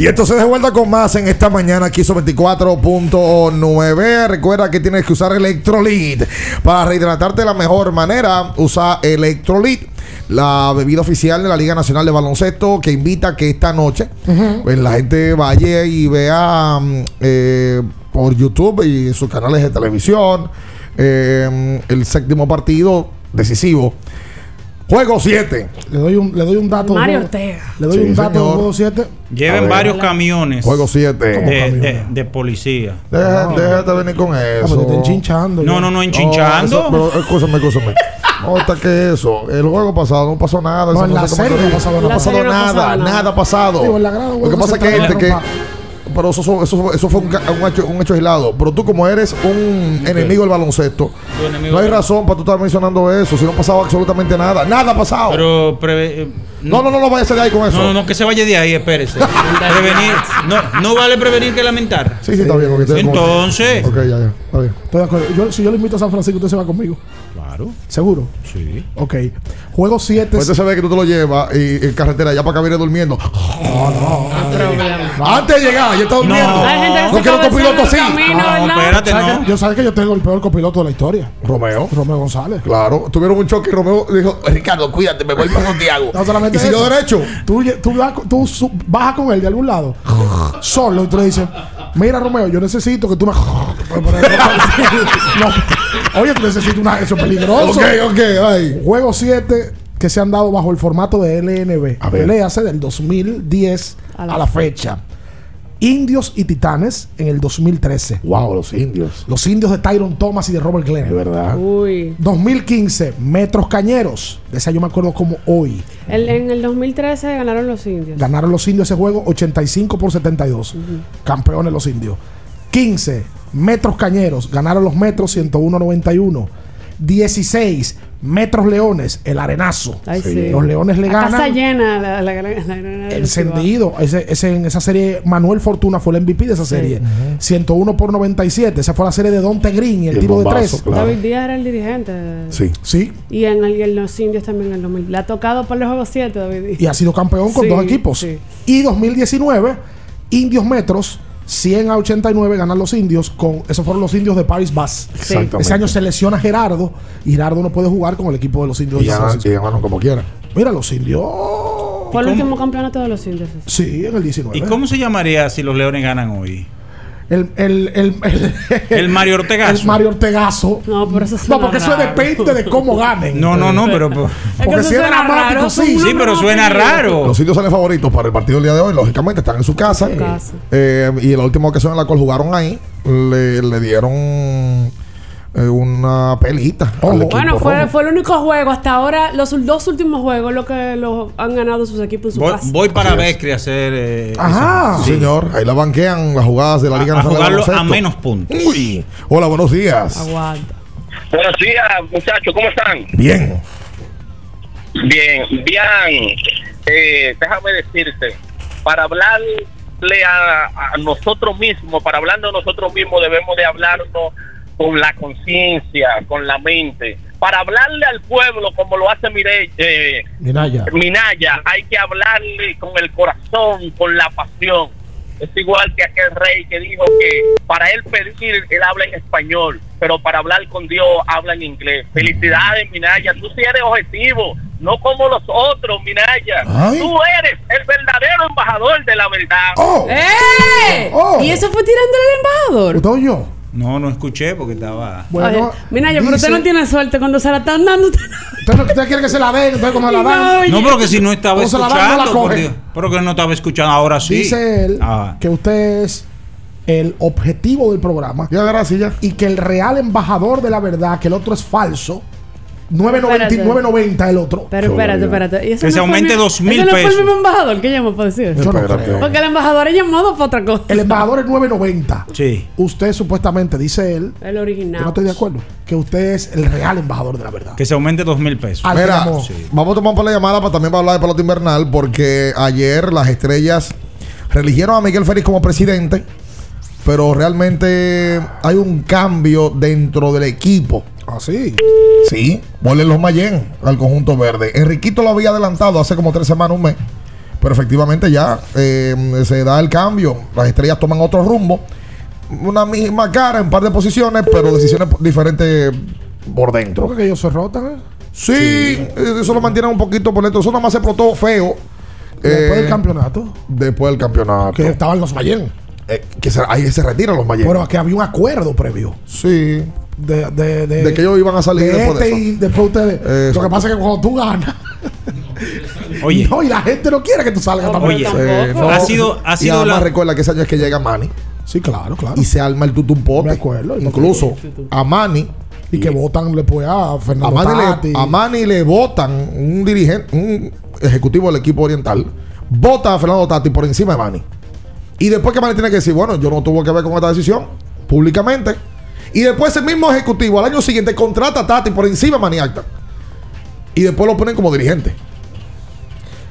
Speaker 6: Y esto se vuelta con más en esta mañana aquí sobre 24.9. Recuerda que tienes que usar Electrolit para rehidratarte de la mejor manera. Usa Electrolit, la bebida oficial de la Liga Nacional de Baloncesto, que invita a que esta noche pues, la gente vaya y vea mm, eh, por YouTube y sus canales de televisión eh, el séptimo partido decisivo. Juego 7.
Speaker 8: Le doy un, le doy un dato.
Speaker 7: Mario
Speaker 8: de-
Speaker 7: Ortega.
Speaker 8: Le doy
Speaker 6: Sí,
Speaker 8: un dato
Speaker 6: señor.
Speaker 8: de juego 7.
Speaker 6: A
Speaker 1: Lleven varios camiones
Speaker 6: Juego 7.
Speaker 1: de, de- de policía.
Speaker 6: Déjate, venir con eso.
Speaker 8: te están chinchando.
Speaker 1: No, no, no, enchinchando.
Speaker 6: No, eso- pero, escúchame, escúchame. No, está que eso. El juego pasado no pasó nada.
Speaker 8: No, en la
Speaker 6: se
Speaker 8: serie
Speaker 6: tomó-
Speaker 8: no pasaba
Speaker 6: No
Speaker 8: nada.
Speaker 6: ha pasado
Speaker 8: no
Speaker 6: nada,
Speaker 8: pasaba nada.
Speaker 6: nada ha pasado.
Speaker 8: Digo, en la grada,
Speaker 6: Lo que pasa es que, pero eso, eso, eso, eso fue un, un hecho, un hecho aislado. Pero tú, como eres un enemigo del baloncesto,
Speaker 1: enemigo
Speaker 6: no hay razón para tú estar mencionando eso. Si no ha pasado absolutamente nada. Nada ha pasado.
Speaker 1: Pero preve- eh,
Speaker 6: no, no, no, no vaya a salir ahí con eso.
Speaker 1: No, no, no, que se vaya de ahí, espérese. prevenir. No, no vale prevenir que lamentar.
Speaker 6: Sí, sí, está bien.
Speaker 1: Entonces.
Speaker 6: Ok, ya, ya. Está bien.
Speaker 8: Estoy de acuerdo. Yo- si yo le invito a San Francisco, usted se va conmigo.
Speaker 1: Claro.
Speaker 8: ¿Seguro?
Speaker 1: Sí.
Speaker 8: Ok. Juego 7.
Speaker 6: Pues usted sabe que tú te lo llevas y en carretera ya para acá viene durmiendo. Antes de llegar, ya está durmiendo.
Speaker 7: Hay gente que
Speaker 6: No
Speaker 7: se
Speaker 6: quiero copiloto así.
Speaker 7: camino,
Speaker 1: No, espérate,
Speaker 8: ¿Sabe
Speaker 1: no.
Speaker 8: que- Yo sabes que yo tengo el peor copiloto de la historia.
Speaker 6: Romeo.
Speaker 8: Romeo González.
Speaker 6: Claro, tuvieron un choque y Romeo dijo, Ricardo, cuídate, me voy para Santiago.
Speaker 8: No solamente
Speaker 6: y siguió derecho.
Speaker 8: Tú, tú, vas- tú bajas con él de algún lado, solo, y tú le dices, mira Romeo, yo necesito que tú me... No, Oye, tú necesitas una... Eso es peligroso.
Speaker 6: Ok, ok, ay.
Speaker 8: Juego 7 que se han dado bajo el formato de LNB.
Speaker 6: A ver.
Speaker 8: Léase del 2010 a
Speaker 7: A
Speaker 8: la,
Speaker 7: la
Speaker 8: fecha. Indios y Titanes en el 2013.
Speaker 6: Wow, los indios.
Speaker 8: Los indios de Tyron Thomas y de Robert Glenn.
Speaker 6: De verdad.
Speaker 7: Uy.
Speaker 8: 2015, Metros Cañeros. De esa yo me acuerdo como hoy.
Speaker 7: El- en el 2013 ganaron los indios.
Speaker 8: Ganaron los indios ese juego 85 por 72. Campeones los indios. 15, Metros Cañeros. Ganaron los Metros 101-91. 16, Metros Leones. El arenazo.
Speaker 7: Ay, sí.
Speaker 8: Los Leones le
Speaker 7: La casa
Speaker 8: ganan.
Speaker 7: llena. La, la, la- la-
Speaker 8: Encendido. Ese, ese- en esa serie, Manuel Fortuna fue el MVP de esa serie. 101 por 97. Esa fue la serie de Dante Green y el,
Speaker 6: Y el
Speaker 8: tiro de tres.
Speaker 6: claro.
Speaker 7: David Díaz era el dirigente.
Speaker 6: Sí.
Speaker 8: Sí.
Speaker 7: Y en, el- en los indios también en el 2000. Le ha tocado por los juegos 7, David Díaz.
Speaker 8: Y ha sido campeón con
Speaker 7: Sí,
Speaker 8: dos equipos.
Speaker 7: sí.
Speaker 8: Y 2019, Indios Metros. 100 a 89 ganan los indios con esos fueron los indios de Paris Bass. Ese año se lesiona Gerardo y Gerardo no puede jugar con el equipo de los indios
Speaker 6: Y
Speaker 8: de San
Speaker 6: ganan,
Speaker 8: Francisco.
Speaker 6: y ganaron como quieran.
Speaker 8: Mira, los indios.
Speaker 7: Fue el último campeonato de los indios.
Speaker 8: Sí, en el 19.
Speaker 1: ¿Y cómo se llamaría si los leones ganan hoy?
Speaker 8: El, el, el, el,
Speaker 1: El Mario Ortegazo.
Speaker 8: El Mario Ortegazo.
Speaker 7: No, pero eso
Speaker 8: No, porque eso
Speaker 7: raro.
Speaker 8: depende de cómo ganen.
Speaker 1: No, no, no, pero. pero-
Speaker 7: Es que
Speaker 8: Porque si es
Speaker 7: suena
Speaker 8: dramático,
Speaker 7: raro,
Speaker 8: sí.
Speaker 1: Sí, pero suena raro.
Speaker 6: Los indios salen favoritos para el partido del día de hoy. Lógicamente están en su casa.
Speaker 7: En su casa.
Speaker 6: Eh, y la última ocasión en la cual jugaron ahí, le, le dieron eh, una pelita. al equipo
Speaker 7: Bueno, fue, fue el único juego hasta ahora, los dos últimos juegos, lo que los han ganado sus equipos en su
Speaker 1: Voy,
Speaker 7: casa.
Speaker 1: voy para. Becre a hacer. eh,
Speaker 8: Ajá.
Speaker 6: Sí, señor. Ahí la banquean las jugadas de la Liga
Speaker 1: a, a
Speaker 6: de
Speaker 1: jugarlo a menos puntos.
Speaker 6: Uy. Hola, buenos días.
Speaker 7: Aguanta.
Speaker 23: Buenos días, muchachos, ¿cómo están?
Speaker 6: Bien.
Speaker 23: Bien, bien. Eh, déjame decirte, para hablarle a, a nosotros mismos, para hablar de nosotros mismos, debemos de hablarnos con la conciencia, con la mente. Para hablarle al pueblo como lo hace Mire, eh,
Speaker 8: Minaya.
Speaker 23: Minaya, hay que hablarle con el corazón, con la pasión. Es igual que aquel rey que dijo que para él pedir, él habla en español, pero para hablar con Dios habla en inglés. Felicidades, Minaya, tú sí eres objetivo, no como los otros, Minaya.
Speaker 8: Ay.
Speaker 23: Tú eres el verdadero embajador de la verdad.
Speaker 8: ¡Oh!
Speaker 7: ¡Eh!
Speaker 8: Oh.
Speaker 7: ¿Y eso fue tirando el embajador?
Speaker 8: ¿Usted oyó?
Speaker 1: No, no escuché porque estaba.
Speaker 8: Bueno,
Speaker 7: Oye, mira, yo, pero usted no tiene suerte cuando se la están dando. usted
Speaker 8: Usted, no- usted quiere que se la den, entonces cuando la dan.
Speaker 7: No,
Speaker 1: No, pero que si no estaba
Speaker 8: se la dan, no la
Speaker 1: escuchando. Dios. Pero que no estaba escuchando ahora sí.
Speaker 8: Dice él
Speaker 1: Ah.
Speaker 8: que usted es el objetivo del programa
Speaker 6: Ya, gracias, ya.
Speaker 8: y que el real embajador de la verdad, que el otro es falso. 9.90
Speaker 7: Espérate.
Speaker 8: 9.90 el otro.
Speaker 7: Pero espérate, espérate. ¿Y eso
Speaker 1: Que se
Speaker 7: no
Speaker 1: aumente
Speaker 7: mi-
Speaker 1: dos mil
Speaker 7: ¿Ese no fue
Speaker 1: pesos.
Speaker 7: el mismo embajador que llamó para decir eso?
Speaker 8: No.
Speaker 7: Porque el embajador es llamado para otra cosa.
Speaker 8: El embajador es 9.90.
Speaker 1: Sí.
Speaker 8: Usted supuestamente, dice él,
Speaker 7: El
Speaker 8: yo
Speaker 7: original.
Speaker 8: no estoy de acuerdo, que usted es el real embajador de la verdad.
Speaker 1: Que se aumente dos mil pesos.
Speaker 8: Al
Speaker 6: Mira, vamos a tomar por la llamada para también para hablar de pelota invernal, porque ayer las estrellas religieron a Miguel Félix como presidente, pero realmente hay un cambio dentro del equipo.
Speaker 8: Ah, sí.
Speaker 6: Sí, vuelven los Mayen al conjunto verde. Enriquito lo había adelantado hace como tres semanas, un mes. Pero efectivamente ya eh, se da el cambio. Las estrellas toman otro rumbo. Una misma cara en un par de posiciones, pero decisiones diferentes por dentro.
Speaker 8: Creo que ellos se rotan, ¿eh?
Speaker 6: Sí, eh, eso lo mantiene un poquito por dentro. Eso nada más se explotó feo.
Speaker 8: Después
Speaker 6: eh,
Speaker 8: del campeonato.
Speaker 6: Después del campeonato.
Speaker 8: Que estaban los Mayen.
Speaker 6: Eh, que se, ahí se retiran los Mayen.
Speaker 8: Pero que había un acuerdo previo.
Speaker 6: Sí.
Speaker 8: de, de, de,
Speaker 6: De que ellos iban a salir
Speaker 8: de
Speaker 6: después de
Speaker 8: este
Speaker 6: eso.
Speaker 8: y después ustedes. Lo que pasa es que cuando tú ganas.
Speaker 1: Oye.
Speaker 8: No, y la gente no quiere que tú salgas tampoco.
Speaker 1: Oye, eh, no. ha sido- ha
Speaker 6: y
Speaker 1: sido
Speaker 6: además
Speaker 1: la-
Speaker 6: recuerda que ese año es que llega Manny.
Speaker 8: Sí, claro, claro.
Speaker 6: Y se arma el tutumpote. Incluso a Manny.
Speaker 8: Y que votan después a
Speaker 6: A
Speaker 8: Fernando
Speaker 6: Manny,
Speaker 8: Tati.
Speaker 6: le, a Manny le votan un dirigente, un ejecutivo del equipo oriental, vota a Fernando Tati por encima de Manny. Y después que tiene que decir, bueno, yo no tuve que ver con esta decisión, públicamente. Y después el mismo ejecutivo al año siguiente contrata a Tati por encima de Manny Acta. Y después lo ponen como dirigente.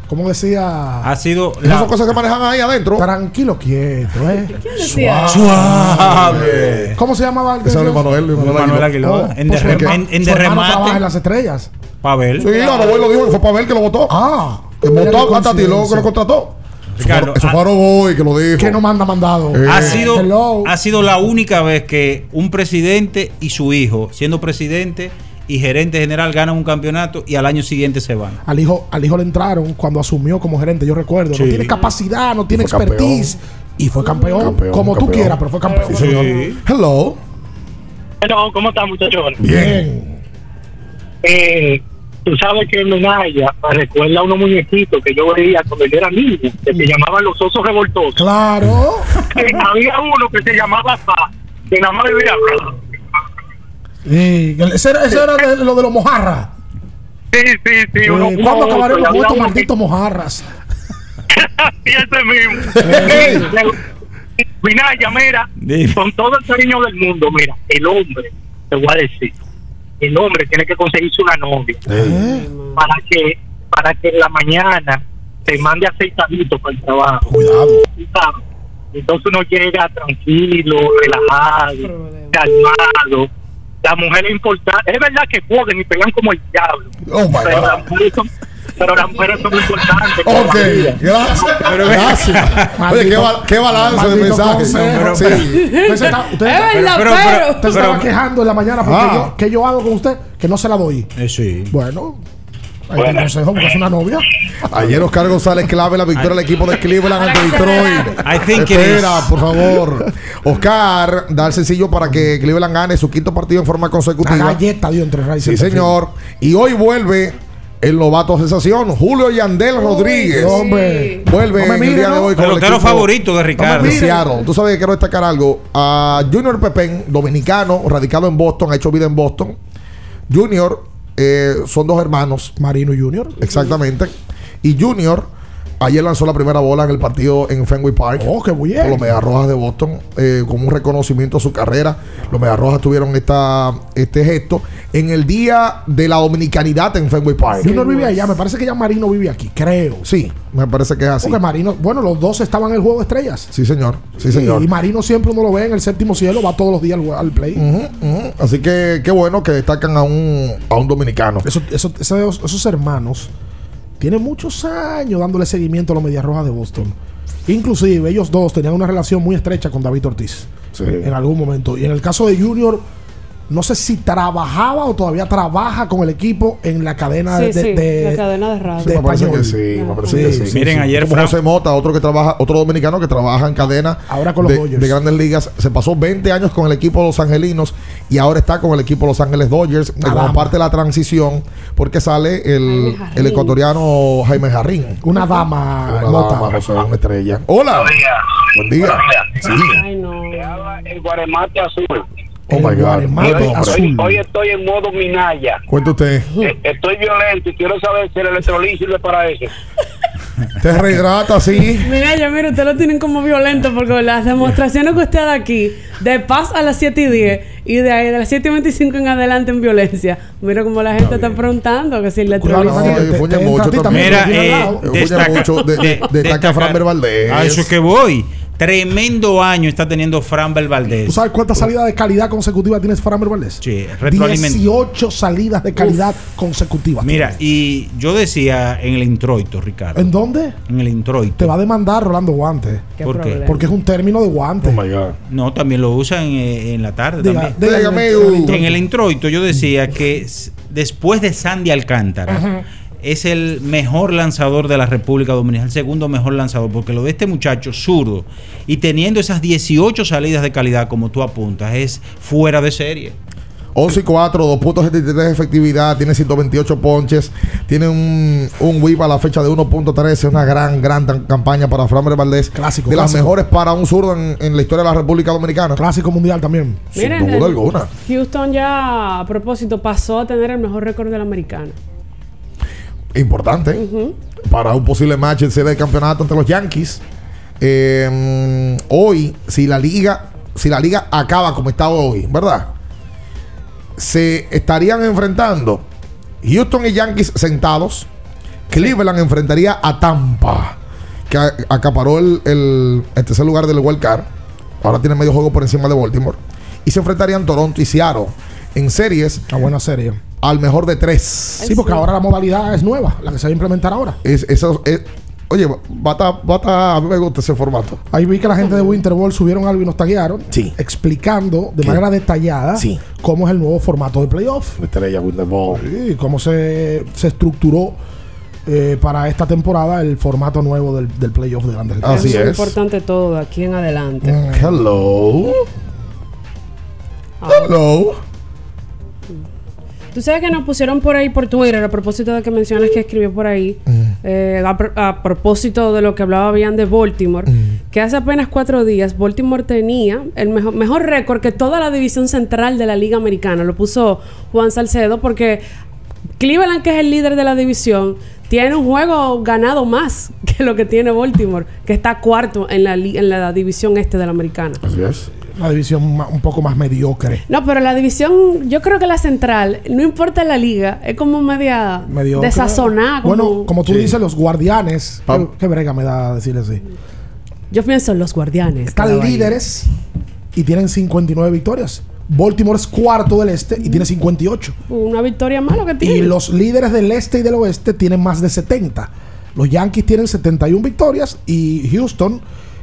Speaker 8: Como decía.
Speaker 1: Ha sido
Speaker 6: Esas son cosas que manejan ahí adentro.
Speaker 8: Tranquilo, quieto, ¿eh?
Speaker 7: decía?
Speaker 6: Suave.
Speaker 8: ¿Cómo se llamaba el
Speaker 6: Ese es Manuel, Manuel
Speaker 1: Manuel Aguiló.
Speaker 8: Oh,
Speaker 1: en,
Speaker 8: pues, hermano-
Speaker 1: en- en
Speaker 8: las estrellas.
Speaker 1: Pavel.
Speaker 6: Sí, ahora voy lo dijo que fue Pavel que lo votó.
Speaker 8: Ah.
Speaker 6: Que votó a Tati y luego que lo contrató.
Speaker 1: Ricardo,
Speaker 6: eso
Speaker 1: ah-
Speaker 6: fue Boy que lo dijo.
Speaker 8: Que no manda mandado.
Speaker 6: Eh.
Speaker 1: Ha sido,
Speaker 8: Hello.
Speaker 1: ha sido la única vez que un presidente y su hijo, siendo presidente y gerente general, ganan un campeonato y al año siguiente se van.
Speaker 8: Al hijo, al hijo le entraron cuando asumió como gerente, yo recuerdo.
Speaker 1: Sí.
Speaker 8: No tiene capacidad, no tiene expertise. Y fue campeón.
Speaker 6: Campeón,
Speaker 8: como tú quieras, pero fue campeón.
Speaker 6: Sí, señor. Hello.
Speaker 23: Hello, ¿cómo están muchachos?
Speaker 8: Bien.
Speaker 23: Eh, tú sabes que en Menaya me recuerda a unos muñequitos que yo veía cuando yo era niño, que se llamaban los osos revoltosos.
Speaker 8: Claro.
Speaker 23: Eh, había uno que se llamaba Sa, que nada más vivía.
Speaker 8: Sí, ese era, ese era de- lo de los mojarras.
Speaker 23: Sí, sí, sí.
Speaker 8: Eh,
Speaker 23: uno-
Speaker 8: ¿Cuándo
Speaker 23: uno-
Speaker 8: acabaremos con
Speaker 23: había
Speaker 8: estos malditos mojarras?
Speaker 23: Y ese mismo.
Speaker 8: Ey.
Speaker 23: Minaya, mira, con todo el cariño del mundo, mira, el hombre, te voy a decir, el hombre tiene que conseguirse una novia para que para que en la mañana te mande aceitadito para el trabajo.
Speaker 8: Cuidado.
Speaker 23: Entonces uno llega tranquilo, relajado, calmado. La mujer es importante. Es verdad que joden y pegan como el diablo.
Speaker 6: Oh my
Speaker 23: pero,
Speaker 6: God.
Speaker 23: las mujeres son, pero las mujeres son importantes.
Speaker 6: Ok, gracias.
Speaker 1: Pero-
Speaker 6: gracias. Oye, qué,
Speaker 8: Maldito-
Speaker 6: ba- qué balance de
Speaker 8: maldito
Speaker 6: mensaje.
Speaker 8: consejo.
Speaker 6: Sí.
Speaker 8: Usted
Speaker 1: pero-
Speaker 7: pero.
Speaker 1: pero-
Speaker 8: estaba quejando en la mañana porque
Speaker 6: Ah.
Speaker 8: yo, que yo hago con usted que no se la doy.
Speaker 1: Eh, sí.
Speaker 8: Bueno, hay un consejo porque es una novia.
Speaker 6: Ayer Oscar González clave la victoria del equipo de Cleveland ante Detroit.
Speaker 1: I think it
Speaker 6: Espera,
Speaker 1: is.
Speaker 6: por favor. Oscar da el sencillo para que Cleveland gane su quinto partido en forma consecutiva.
Speaker 8: galleta dio entre Rice
Speaker 6: Sí, señor. Y hoy vuelve el novato sensación, Julio Yandel Rodríguez.
Speaker 8: Hombre.
Speaker 6: Vuelve
Speaker 8: No
Speaker 6: el día de
Speaker 8: ¿no?
Speaker 6: hoy con el
Speaker 1: Pelotero favorito de Ricardo.
Speaker 6: Seattle. Tú sabes que quiero destacar algo. A Junior Pepén, dominicano, radicado en Boston, ha hecho vida en Boston. Junior eh, son dos hermanos.
Speaker 8: Marino Junior.
Speaker 6: Exactamente. Y Junior ayer lanzó la primera bola en el partido en Fenway Park.
Speaker 8: Oh, qué bien.
Speaker 6: Por los Mediarrojas de Boston, eh, como un reconocimiento a su carrera. Los Mediarrojas tuvieron esta, este gesto en el día de la dominicanidad en Fenway Park.
Speaker 8: Junior vive allá. Me parece que ya Marino vive aquí, creo.
Speaker 6: Sí, me parece que es así.
Speaker 8: Porque Marino, bueno, los dos estaban en el juego de estrellas.
Speaker 6: Sí, señor. Sí, señor.
Speaker 8: Y Marino siempre uno lo ve en el séptimo cielo, va todos los días al, al play.
Speaker 6: Así que qué bueno que destacan a un, a un dominicano.
Speaker 8: Eso- eso- esos, esos hermanos tienen muchos años dándole seguimiento a los Medias Rojas de Boston. Inclusive ellos dos tenían una relación muy estrecha con David Ortiz
Speaker 6: Sí.
Speaker 8: en algún momento. Y en el caso de Junior, no sé si trabajaba o todavía trabaja con el equipo en la cadena
Speaker 7: Sí,
Speaker 8: de,
Speaker 7: sí,
Speaker 8: de-
Speaker 7: la cadena de radio.
Speaker 6: Sí, me parece
Speaker 8: español.
Speaker 6: que sí, me parece
Speaker 8: Sí,
Speaker 6: que sí.
Speaker 8: sí,
Speaker 1: Miren,
Speaker 8: sí.
Speaker 1: ayer
Speaker 6: Como José Mota, otro que trabaja, otro dominicano que trabaja en cadena
Speaker 8: Ahora con los
Speaker 6: de,
Speaker 8: Dodgers.
Speaker 6: de grandes ligas, se pasó 20 años con el equipo de Los Angelinos y ahora está con el equipo de Los Ángeles Dodgers
Speaker 8: Una
Speaker 6: como parte de la transición porque sale el,
Speaker 7: Jaime
Speaker 6: el ecuatoriano Jaime Jarrín.
Speaker 8: Una dama,
Speaker 6: Una
Speaker 8: Mota.
Speaker 6: dama, José, una estrella. Hola. Buen día. Sí.
Speaker 7: Ay, no.
Speaker 23: El guaremate azul.
Speaker 6: Oh my God.
Speaker 8: Azul.
Speaker 23: Hoy estoy en modo Minaya.
Speaker 6: Cuenta usted.
Speaker 23: Eh, Estoy violento y quiero saber si el electrolí sirve para eso.
Speaker 6: Te rehidrata, sí.
Speaker 7: Mira, ya mira, usted lo tienen como violento porque las demostraciones que usted da aquí, de paz a las 7 y 10 y de ahí de las 7 y 25 en adelante en violencia. Mira como la gente está preguntando que si
Speaker 6: también.
Speaker 8: también,
Speaker 1: Mira, eh, destaca-
Speaker 6: mucho. De- de- destaca a Fran Valdés.
Speaker 1: A eso es que voy. Tremendo año está teniendo Fran
Speaker 8: ¿Tú
Speaker 1: Valdés.
Speaker 8: sabes cuántas salidas de calidad consecutivas tiene Framber Valdés?
Speaker 1: Sí, retroalimenta-
Speaker 8: 18 salidas de calidad consecutivas.
Speaker 1: Mira, y yo decía en el introito, Ricardo.
Speaker 8: ¿En dónde?
Speaker 1: En el introito.
Speaker 8: Te va a demandar Rolando Guante.
Speaker 7: ¿Qué
Speaker 1: ¿Por qué?
Speaker 8: Porque es un término de guante.
Speaker 1: No, también lo usan eh, en la tarde
Speaker 8: Diga,
Speaker 1: también.
Speaker 8: dígame.
Speaker 1: En el introito yo decía que después de Sandy Alcántara es el mejor lanzador de la República Dominicana, el segundo mejor lanzador, porque lo de este muchacho zurdo y teniendo esas 18 salidas de calidad como tú apuntas es fuera de serie.
Speaker 6: 11 y 4, 2.73 de efectividad, tiene 128 ponches, tiene un, un whip a la fecha de 1.13, una gran, gran campaña para Framber Valdés.
Speaker 8: Clásico,
Speaker 6: De las mejores para un zurdo en, en la historia de la República Dominicana.
Speaker 8: Clásico mundial también.
Speaker 6: Sin
Speaker 7: Miren,
Speaker 6: duda
Speaker 7: el-
Speaker 6: alguna.
Speaker 7: Houston ya, a propósito, pasó a tener el mejor récord de la americana.
Speaker 6: Importante para un posible match en serie de campeonato entre los Yankees. Eh, hoy, si la liga, si la liga acaba como está hoy, ¿verdad? Se estarían enfrentando Houston y Yankees sentados. Cleveland enfrentaría a Tampa, que a- acaparó el, el- el tercer lugar del Wild Card. Ahora tiene medio juego por encima de Baltimore. Y se enfrentarían Toronto y Seattle en series.
Speaker 8: Una buena serie.
Speaker 6: Al mejor de tres.
Speaker 8: Sí, porque ahora la modalidad es nueva, la que se va a implementar ahora.
Speaker 6: Es, eso, es- oye, bata, bata, a mí me gusta ese formato.
Speaker 8: Ahí vi que la gente de Winter Ball subieron algo y nos taguearon. Explicando de
Speaker 6: ¿Qué?
Speaker 8: manera detallada
Speaker 6: Sí.
Speaker 8: cómo es el nuevo formato de playoff.
Speaker 6: Estrella Winter Ball.
Speaker 8: Y cómo se, se estructuró eh, para esta temporada el formato nuevo del, del playoff de Grandes Ligas.
Speaker 6: Así
Speaker 7: es.
Speaker 6: es.
Speaker 7: importante todo de aquí en adelante.
Speaker 6: Hello. Hello.
Speaker 7: Tú sabes que nos pusieron por ahí por Twitter, a propósito de que mencionas que escribió por ahí, eh, a, pr- a propósito de lo que hablaba bien de Baltimore, que hace apenas cuatro días Baltimore tenía el mejor, mejor récord que toda la división central de la Liga Americana. Lo puso Juan Salcedo porque Cleveland, que es el líder de la división, tiene un juego ganado más que lo que tiene Baltimore, que está cuarto en la, en la división este de la americana.
Speaker 6: Así es.
Speaker 8: Una división un poco más mediocre.
Speaker 7: No, pero la división, yo creo que la central, no importa la liga, es como media
Speaker 8: mediocre.
Speaker 7: desazonada. Como,
Speaker 8: Bueno, como tú
Speaker 6: Sí.
Speaker 8: dices, los guardianes. ¿Qué, qué brega me da decirle así?
Speaker 7: Yo pienso en los guardianes. la
Speaker 8: Están líderes y tienen 59 victorias. Baltimore es cuarto del este y tiene 58.
Speaker 7: Una victoria más lo que tiene.
Speaker 8: Y los líderes del este y del oeste tienen más de 70. Los Yankees tienen 71 victorias y Houston,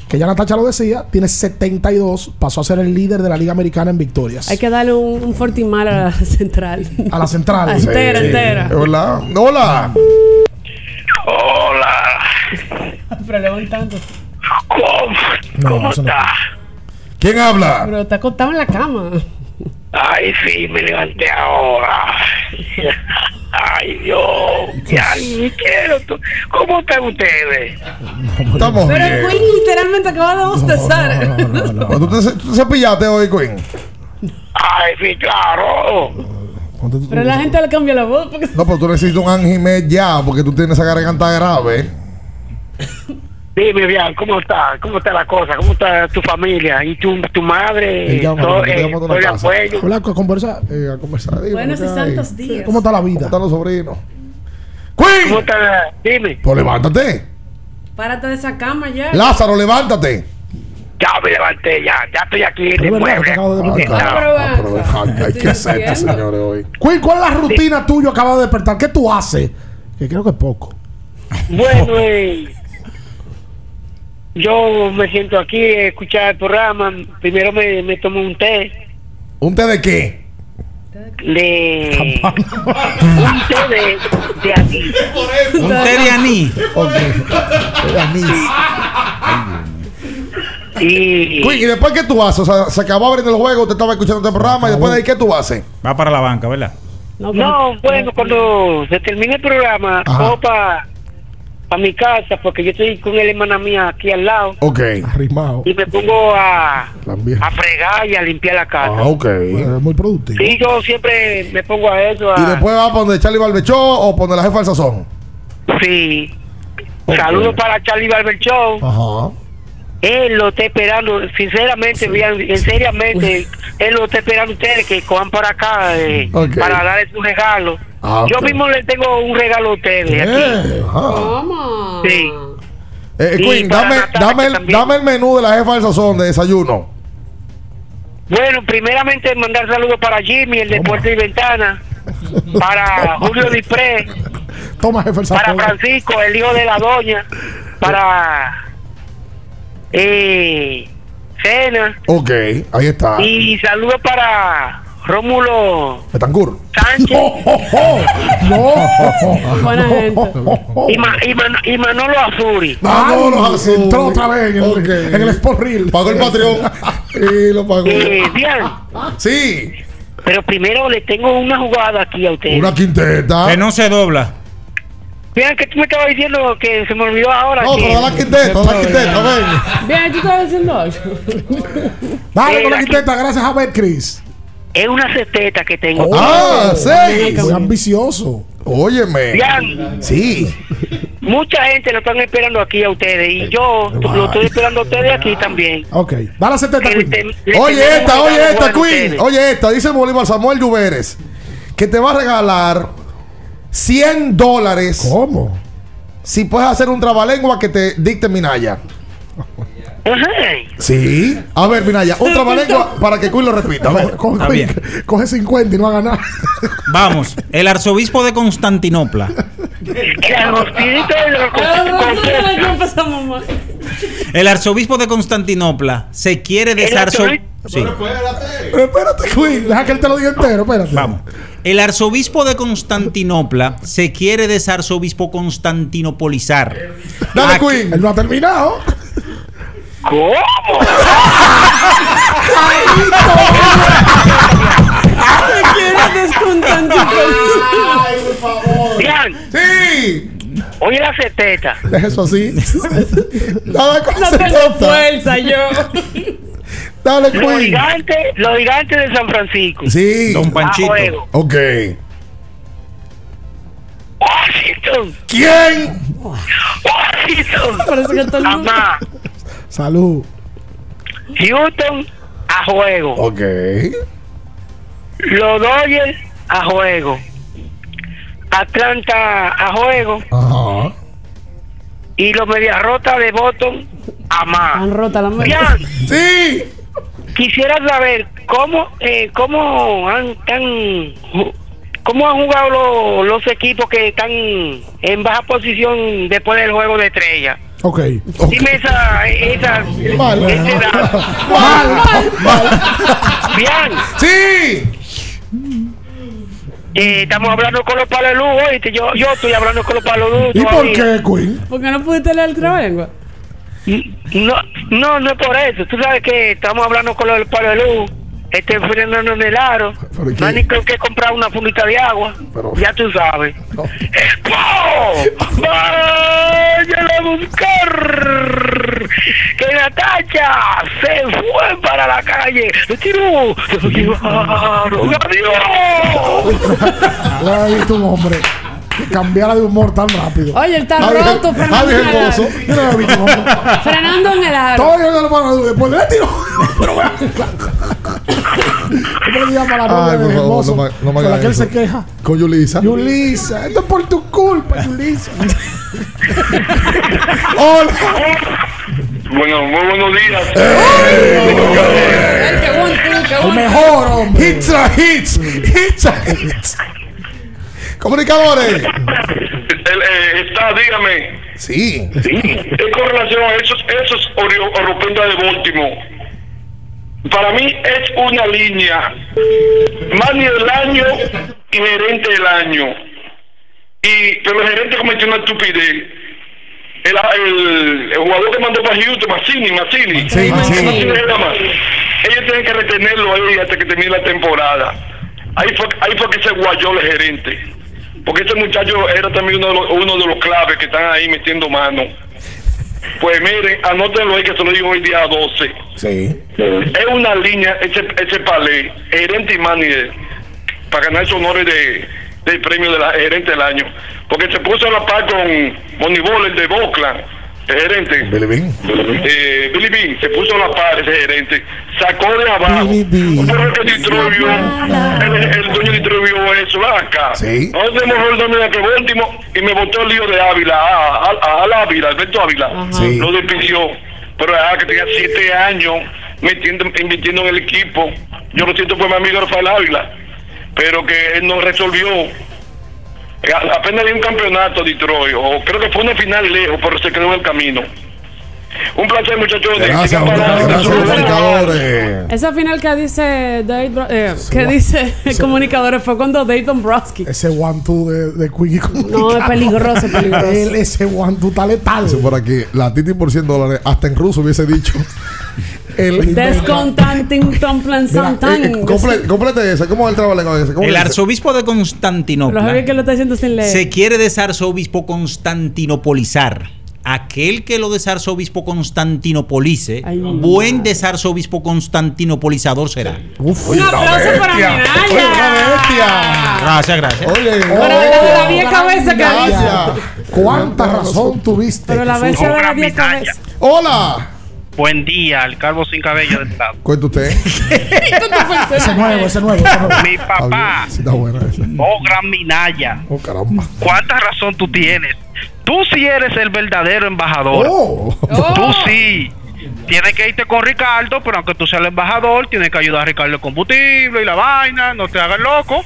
Speaker 8: que ya Natacha lo decía, tiene 72. Pasó a ser el líder de la Liga Americana en victorias.
Speaker 7: Hay que darle un, un fortimal a la central.
Speaker 8: A la central.
Speaker 7: Entera,
Speaker 6: Sí.
Speaker 7: entera.
Speaker 6: Es verdad. Hola.
Speaker 24: Hola.
Speaker 7: Pero levantando.
Speaker 24: ¿Cómo,
Speaker 8: No,
Speaker 24: ¿Cómo
Speaker 8: no.
Speaker 24: está?
Speaker 6: ¿Quién habla?
Speaker 7: Pero está acostado en la cama.
Speaker 24: Ay, sí, me levanté ahora. Ay, Dios. Ya, ni quiero. tú- ¿Cómo están ustedes?
Speaker 6: Estamos
Speaker 7: Pero el
Speaker 6: bien.
Speaker 7: Queen literalmente acaba de bostezar.
Speaker 6: ¿Tú te, tú te cepillaste hoy, Queen?
Speaker 24: Ay, sí, claro.
Speaker 7: Pero la gente le cambia la voz. Porque...
Speaker 6: No, pero tú necesitas un Anjimet ya, porque tú tienes esa garganta grave.
Speaker 24: Dime, bien, ¿cómo está? ¿Cómo está la cosa? ¿Cómo está tu familia? ¿Y tu, tu madre?
Speaker 6: Llama,
Speaker 24: Todo, eh, todo el apoyo.
Speaker 8: Hola, a conversar.
Speaker 6: Eh, a conversar. dime,
Speaker 7: Buenos y santos días.
Speaker 8: ¿Cómo está la
Speaker 6: ¿Cómo
Speaker 8: vida?
Speaker 6: están los sobrinos?
Speaker 24: ¿Cómo
Speaker 6: ¡Queen!
Speaker 24: está? Dime.
Speaker 6: Pues levántate.
Speaker 7: Párate de esa cama ya.
Speaker 6: Lázaro, levántate.
Speaker 24: Ya me levanté, ya. Ya estoy aquí en el mueble.
Speaker 8: te acabo de
Speaker 6: Ah,
Speaker 7: acá,
Speaker 6: hay que hacerte, señores, hoy.
Speaker 8: Queen, ¿cuál es la rutina tuya? Acaba de despertar. ¿Qué tú haces? Que creo que es poco.
Speaker 24: Bueno, eh, yo me siento aquí a escuchar el programa. Primero me, me tomo un té.
Speaker 6: ¿Un té de qué?
Speaker 24: De. un té de, de anís.
Speaker 1: Un té de anís.
Speaker 6: Ok. De anís.
Speaker 24: Y.
Speaker 6: ¿y después qué tú haces? O sea, se acabó abriendo el juego, usted estaba escuchando este programa, y después de ahí, ¿qué tú haces?
Speaker 1: Va para la banca, ¿verdad?
Speaker 7: No,
Speaker 24: No, bueno, cuando se termine el programa,
Speaker 6: Ajá.
Speaker 24: cojo para mi casa, porque yo estoy con la hermana mía aquí al lado.
Speaker 6: Ok.
Speaker 8: Arrimado.
Speaker 24: Y me pongo a, a fregar y a limpiar la casa.
Speaker 6: Ah, ok.
Speaker 8: Bueno, es muy productivo.
Speaker 24: Sí, yo siempre me pongo a eso. A,
Speaker 6: ¿Y después va a poner Charlie Barbechó o poner la jefa del sazón?
Speaker 24: Sí. Saludos para Charlie Barber Show.
Speaker 6: Ajá.
Speaker 24: Él lo está esperando, sinceramente, bien, en seriamente, él lo está esperando a ustedes que cojan por acá eh, para darle su regalo.
Speaker 6: Ah,
Speaker 24: Yo mismo le tengo un regalo a ustedes aquí.
Speaker 6: Eh, ajá.
Speaker 7: ¿Cómo?
Speaker 24: Sí.
Speaker 6: Eh, Queen,
Speaker 24: para
Speaker 6: dame, dame, el, dame el menú de la jefa del sazón de desayuno.
Speaker 24: Bueno, primeramente mandar saludos para Jimmy, el de Puerta y Ventana, para Julio Dipré,
Speaker 8: Toma,
Speaker 24: para. Francisco, el hijo de la doña, para eh, Cena,
Speaker 6: Ok, ahí está.
Speaker 24: y saludos para Rómulo
Speaker 6: Betancur.
Speaker 24: Sánchez
Speaker 8: No.
Speaker 7: Buena gente.
Speaker 24: y, Ma- y, Man- y Manolo Azuri.
Speaker 6: No, no, así.
Speaker 8: Entró otra vez en el,
Speaker 6: Ok.
Speaker 8: en el Sport Reel.
Speaker 6: Pagó el Patreon. y lo pagó.
Speaker 24: Eh, bien,
Speaker 6: Sí.
Speaker 24: Pero primero le tengo una jugada aquí a ustedes.
Speaker 6: Una quinteta.
Speaker 1: Que no se dobla.
Speaker 24: Vean que tú me estabas diciendo que se me olvidó ahora.
Speaker 6: No,
Speaker 24: que...
Speaker 6: pero la quinteta, la quinteta, ven.
Speaker 7: Bien, tú estabas diciendo algo.
Speaker 8: Dale
Speaker 24: Eh,
Speaker 8: con la
Speaker 24: la
Speaker 8: quinteta, gracias a ver, Chris.
Speaker 24: Es una cesteta que tengo.
Speaker 6: Ah, seis.
Speaker 8: Muy ambicioso.
Speaker 6: Óyeme.
Speaker 24: Vean,
Speaker 6: Sí.
Speaker 24: mucha gente lo están esperando aquí a ustedes y yo lo estoy esperando a ustedes aquí también.
Speaker 8: Ok. Dale a 70,
Speaker 24: Que
Speaker 8: Queen.
Speaker 24: te- le
Speaker 6: Oye esta, oye esta, Queen.
Speaker 24: ustedes.
Speaker 6: Oye esta, dice Bolívar Samuel Lluveres que te va a regalar 100 dólares.
Speaker 8: ¿Cómo?
Speaker 6: Si puedes hacer un trabalengua que te dicte Minaya. Sí. A ver, Minaya, un trabalengua para que Queen lo repita. A ver.
Speaker 8: Coge,
Speaker 1: Está bien.
Speaker 8: coge 50 y no va a ganar.
Speaker 1: Vamos, el arzobispo de Constantinopla.
Speaker 24: El
Speaker 1: arzobispo de Constantinopla se quiere
Speaker 24: El
Speaker 1: desarzobispar.
Speaker 24: arzobispo-
Speaker 8: Pero espérate, Queen. Deja que él te lo diga entero. Espérate.
Speaker 1: Vamos. El arzobispo de Constantinopla se quiere desarzobispo constantinopolizar.
Speaker 6: Dale,
Speaker 1: Aquí-
Speaker 6: Queen.
Speaker 8: Él no ha terminado.
Speaker 24: ¿Cómo?
Speaker 7: Te quieres descontantar.
Speaker 24: Vean,
Speaker 6: Sí.
Speaker 24: oye la.
Speaker 6: Deja eso así. Dale con
Speaker 7: No tengo
Speaker 6: 70.
Speaker 7: fuerza yo.
Speaker 6: Dale,
Speaker 24: Los gigantes, los gigantes de San Francisco.
Speaker 6: Sí.
Speaker 1: Don
Speaker 24: A
Speaker 1: Panchito.
Speaker 24: juego.
Speaker 6: Ok.
Speaker 24: Washington.
Speaker 6: ¿Quién?
Speaker 24: Washington.
Speaker 7: Parece que está el
Speaker 24: Amá.
Speaker 8: Salud.
Speaker 24: Houston a juego.
Speaker 6: Ok.
Speaker 24: Los Dodgers a juego. Atlanta a juego.
Speaker 6: Ajá.
Speaker 24: Y los Media Rota de Boston a más.
Speaker 7: Han rota la mano.
Speaker 6: Sí.
Speaker 24: Quisiera saber cómo eh, cómo han tan cómo han jugado los, los equipos que están en baja posición después del juego de estrella.
Speaker 8: Ok.
Speaker 24: Dime esa esa
Speaker 6: Mal.
Speaker 24: ese dato.
Speaker 6: Mal. Mal.
Speaker 24: Bien,
Speaker 6: Sí.
Speaker 24: eh, estamos hablando con los palos de luz, oíste, yo yo estoy hablando con los palos de luz.
Speaker 8: ¿Y por qué, Queen?
Speaker 7: ¿Por qué no pudiste leer el trabalengua?
Speaker 24: No, no, no es por eso. Tú sabes que estamos hablando con los del palo de luz. Este frenando en el aro. No hay ni que que comprar una fundita de agua.
Speaker 6: Pero-
Speaker 24: Ya tú sabes. ¡Oh! ¡Vayan a buscar! Que Natacha se fue para la calle. ¡Le tiró! ¡Se lo llevaron! ¡Adiós!
Speaker 8: No visto un hombre que cambiara de humor tan rápido.
Speaker 7: Oye, él está roto frenando
Speaker 6: Javi
Speaker 7: en el
Speaker 6: Hermoso.
Speaker 7: aro.
Speaker 8: Yo no he visto un hombre.
Speaker 7: Frenando en el aro.
Speaker 8: Todo yo no lo paro después le tiro. Pero vea. ¿Cómo le llama la
Speaker 6: Ay,
Speaker 8: novia
Speaker 6: por
Speaker 8: de
Speaker 6: favor,
Speaker 8: hermoso?
Speaker 6: no me- no me
Speaker 8: Con la
Speaker 6: hagas
Speaker 8: que él
Speaker 6: eso.
Speaker 8: se queja.
Speaker 6: Con Yulisa.
Speaker 8: Yulisa, esto es por tu culpa, Yulisa.
Speaker 6: Hola.
Speaker 23: Bueno, muy buenos días.
Speaker 7: Ay, qué bueno, qué
Speaker 8: El
Speaker 7: bueno.
Speaker 8: mejor, hombre.
Speaker 6: Hits a hits. Hits a hits. Comunicadores.
Speaker 23: El, eh, está, dígame.
Speaker 6: Sí.
Speaker 23: Es con relación a esos, esos de Baltimore. Para mí es una línea. Mani del año y gerente del año. Y, pero el gerente cometió una estupidez. El, el, el jugador que mandó para Houston, Massini, Massini. Se llama. Ellos tienen que retenerlo ahí hasta que termine la temporada. Ahí fue, ahí fue que se guayó el gerente. Porque ese muchacho era también uno de los, uno de los claves que están ahí metiendo mano. Pues miren, anótenlo ahí que se lo digo hoy día 12.
Speaker 6: Sí.
Speaker 23: Es una línea, ese, ese palé, gerente y manager, para ganar esos honores de, del premio de la gerente del año. Porque se puso a la par con Moneyball, el de Boclan, el gerente.
Speaker 6: Billy Bean.
Speaker 23: Eh, Billy Bean se puso a la par ese gerente, sacó de abajo. El, el dueño vio eso, acá.
Speaker 6: Sí.
Speaker 23: No tenemos mejor dominio que último y me botó el lío de Ávila, a, a, a, a Ávila, Alberto Ávila.
Speaker 6: Sí.
Speaker 23: Lo despidió. Pero ah, que tenía siete años metiendo, invirtiendo en el equipo. Yo lo siento por mi amigo Rafael Ávila, pero que él no resolvió. Apenas dio un campeonato Detroit, o creo que fue una final lejos, pero se quedó en el camino. Un placer, muchachos.
Speaker 6: Gracias, comunicadores.
Speaker 7: Esa final que dice Dave Bro- eh, que dice comunicadores fue cuando Dave Dombrowski.
Speaker 8: Ese one two de, de Quickie
Speaker 7: No, es peligroso, es peligroso.
Speaker 8: Él, ese one two está letal.
Speaker 6: Dice por aquí, la Titi por 100 dólares, hasta en ruso hubiese dicho. El,
Speaker 7: Descontantin Tom Plan
Speaker 6: Mira, eh, eh, complete ese. ¿Cómo es el trabajo ese? ¿Cómo
Speaker 1: El
Speaker 6: dice?
Speaker 1: arzobispo de Constantinopla
Speaker 7: que lo está haciendo sin leer.
Speaker 1: se quiere desarzobispo constantinopolizar. Aquel que lo desarzobispo constantinopolice, buen desarzobispo constantinopolizador será.
Speaker 6: Uf,
Speaker 7: Un aplauso para Minaya.
Speaker 1: Gracias, gracias.
Speaker 6: Oye,
Speaker 7: Pero la de la
Speaker 6: Gracias.
Speaker 7: dice.
Speaker 6: ¿Cuánta razón tuviste?
Speaker 7: Pero la versión de la 10 cabezas.
Speaker 6: Hola.
Speaker 25: Buen día, el calvo sin cabello del estado.
Speaker 6: Cuenta usted.
Speaker 8: Ese nuevo, ese nuevo. ese nuevo.
Speaker 25: Mi papá,
Speaker 6: Sí, está bueno ese.
Speaker 25: oh gran Minaya,
Speaker 6: Oh, caramba.
Speaker 25: ¿cuánta razón tú tienes? Tú sí eres el verdadero embajador.
Speaker 6: Oh.
Speaker 25: Tú sí. Tienes que irte con Ricardo, pero aunque tú seas el embajador, tienes que ayudar a Ricardo el combustible y la vaina, no te hagas loco.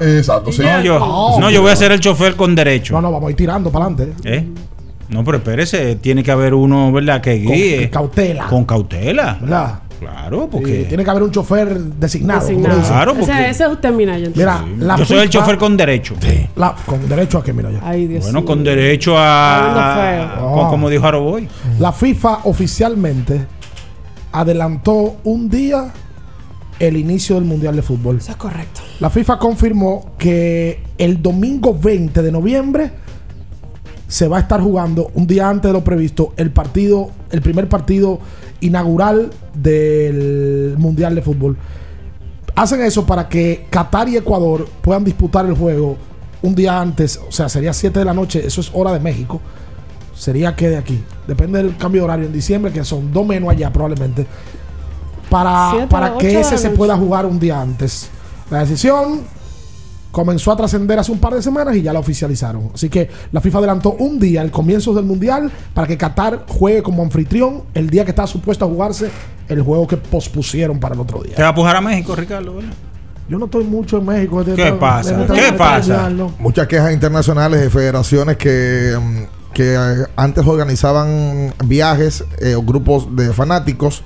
Speaker 6: Exacto, sí.
Speaker 1: No, yo, no, yo voy a ser el chofer con derecho.
Speaker 8: No, no, vamos a ir tirando para adelante.
Speaker 1: ¿Eh? No, pero espérese, tiene que haber uno, ¿verdad? Que guíe.
Speaker 8: Con cautela.
Speaker 1: Con cautela.
Speaker 8: ¿Verdad?
Speaker 1: Claro,
Speaker 8: Sí,
Speaker 1: porque.
Speaker 8: tiene que haber un chofer designado. como.
Speaker 1: Claro,
Speaker 7: O
Speaker 1: porque.
Speaker 7: sea, ese es usted, Minaya. entonces.
Speaker 8: Mira, la
Speaker 1: yo soy el chofer con derecho.
Speaker 8: la- con derecho a que, mira ya.
Speaker 7: Ay, Dios
Speaker 1: Bueno, con derecho a.
Speaker 7: Feo.
Speaker 1: con- como dijo Aroboy.
Speaker 8: La FIFA oficialmente adelantó un día el inicio del Mundial de Fútbol.
Speaker 7: Eso es correcto.
Speaker 8: La FIFA confirmó que el domingo 20 de noviembre se va a estar jugando un día antes de lo previsto el partido, el primer partido inaugural del Mundial de Fútbol. Hacen eso para que Qatar y Ecuador puedan disputar el juego un día antes, o sea, sería 7 de la noche, eso es hora de México. Sería que de aquí. Depende del cambio de horario en diciembre, que son dos menos allá probablemente. Para, para que ese se pueda jugar un día antes. La decisión comenzó a trascender hace un par de semanas y ya la oficializaron. Así que la FIFA adelantó un día, el comienzo del Mundial, para que Qatar juegue como anfitrión el día que está supuesto a jugarse el juego que pospusieron para el otro día.
Speaker 1: Te va a pujar a México, Ricardo, ¿verdad?
Speaker 8: Yo no estoy mucho en México.
Speaker 1: ¿Qué pasa? ¿Qué pasa?
Speaker 6: Muchas quejas internacionales de federaciones que, mm, que eh, antes organizaban viajes eh, o grupos de fanáticos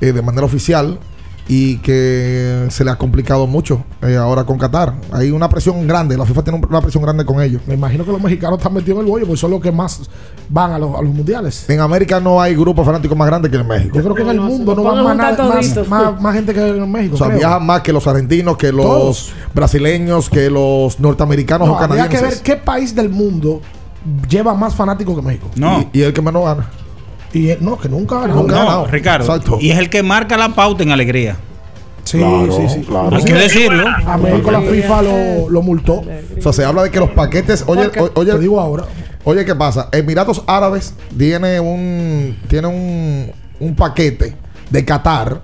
Speaker 6: eh, de manera oficial y que se le ha complicado mucho eh, ahora con Qatar. Hay una presión grande, la FIFA tiene un- una presión grande con ellos.
Speaker 8: Me imagino que los mexicanos están metidos en el bollo, pues son los que más van a los, a los mundiales.
Speaker 6: En América no hay grupos fanáticos más grandes que en México.
Speaker 8: Yo creo que en el mundo no van más, más, más- más gente que en México.
Speaker 6: O sea,
Speaker 8: creo.
Speaker 6: viajan más que los argentinos, que los
Speaker 8: Todos.
Speaker 6: brasileños, que los norteamericanos
Speaker 8: No,
Speaker 6: o
Speaker 8: habría que
Speaker 6: canadienses.
Speaker 8: ver qué país del mundo lleva más fanáticos que México.
Speaker 1: No.
Speaker 6: Y, y el que menos gana.
Speaker 8: Y eh, no, que nunca
Speaker 6: Nunca ha ganado.
Speaker 1: Ricardo.
Speaker 6: Exacto.
Speaker 1: Y es el que marca la pauta en alegría.
Speaker 8: Sí,
Speaker 6: Claro,
Speaker 8: sí, sí.
Speaker 6: claro.
Speaker 1: Hay que decirlo.
Speaker 8: A México la FIFA lo, lo multó.
Speaker 6: O sea, se habla de que los paquetes. Oye, oye,
Speaker 8: te digo ahora.
Speaker 6: oye, ¿qué pasa? Emiratos Árabes tiene un tiene un, un paquete de Qatar.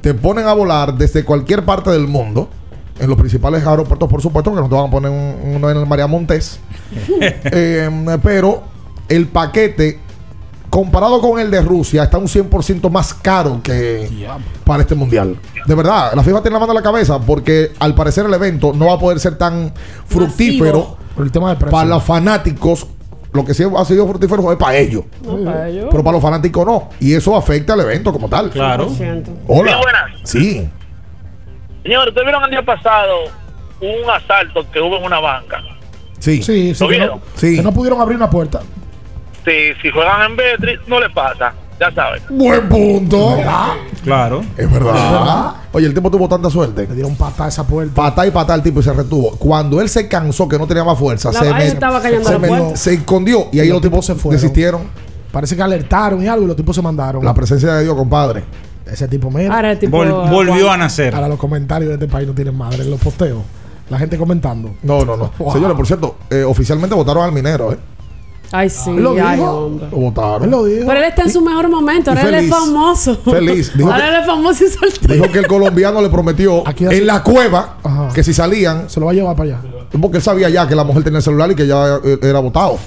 Speaker 6: Te ponen a volar desde cualquier parte del mundo. En los principales aeropuertos, por supuesto, que no te van a poner un- uno en el María Montes. Eh, pero el paquete, comparado con el de Rusia, está un 100% más caro que para este mundial. De verdad, la FIFA tiene la mano en la cabeza porque al parecer el evento no va a poder ser tan fructífero
Speaker 8: Por el tema de precio.
Speaker 6: para los fanáticos. Lo que sí ha sido fructífero es para ellos.
Speaker 7: No, para ellos.
Speaker 6: Pero para los fanáticos no. Y eso afecta al evento como tal.
Speaker 1: Claro.
Speaker 6: Hola.
Speaker 23: Sí, buenas.
Speaker 6: Sí.
Speaker 23: Señores, ¿ustedes vieron el día pasado un asalto que hubo en una banca?
Speaker 6: Sí.
Speaker 8: Sí, sí,
Speaker 23: ¿Lo
Speaker 8: que
Speaker 23: vieron?
Speaker 8: no,
Speaker 6: Sí.
Speaker 8: que no pudieron abrir una puerta.
Speaker 23: Si, si juegan en Betri, no les pasa. Ya saben.
Speaker 6: Buen punto.
Speaker 1: Claro.
Speaker 6: Es verdad. Oye, el tipo tuvo tanta suerte.
Speaker 8: Le dieron patada a esa puerta.
Speaker 6: Patá y patá el tipo y se retuvo. Cuando él se cansó, que no tenía más fuerza,
Speaker 7: La-
Speaker 6: se, me-
Speaker 7: estaba cayendo
Speaker 6: se,
Speaker 7: la
Speaker 6: me-
Speaker 7: puerta.
Speaker 6: se escondió y ahí
Speaker 8: Y
Speaker 6: los
Speaker 8: los
Speaker 6: tipos
Speaker 8: tipos se fueron.
Speaker 6: desistieron.
Speaker 8: Parece que alertaron y algo y los tipos se mandaron.
Speaker 6: La presencia de Dios, compadre.
Speaker 8: Ese tipo, mira.
Speaker 7: Ahora el tipo.
Speaker 1: Vol- volvió a nacer.
Speaker 8: Ahora los comentarios de este país no tienen madre en los posteos. La gente comentando.
Speaker 6: No, no, no.
Speaker 8: Wow.
Speaker 6: Señores, por cierto, eh, oficialmente votaron al minero, ¿eh?
Speaker 7: Ay, sí.
Speaker 8: Él lo
Speaker 7: ay,
Speaker 8: dijo.
Speaker 7: hombre.
Speaker 6: Lo votaron.
Speaker 8: Él lo dijo.
Speaker 7: Pero él está en su mejor momento. Ahora él es famoso.
Speaker 6: Feliz. Dijo
Speaker 7: Ahora
Speaker 6: que-
Speaker 7: él es famoso y soltero.
Speaker 6: Dijo que el colombiano le prometió
Speaker 8: Aquí hace-
Speaker 6: en la cueva
Speaker 8: Ajá.
Speaker 6: que si salían,
Speaker 8: Se lo va a llevar para allá.
Speaker 6: porque él sabía ya que la mujer tenía el celular y que ya eh, era votado.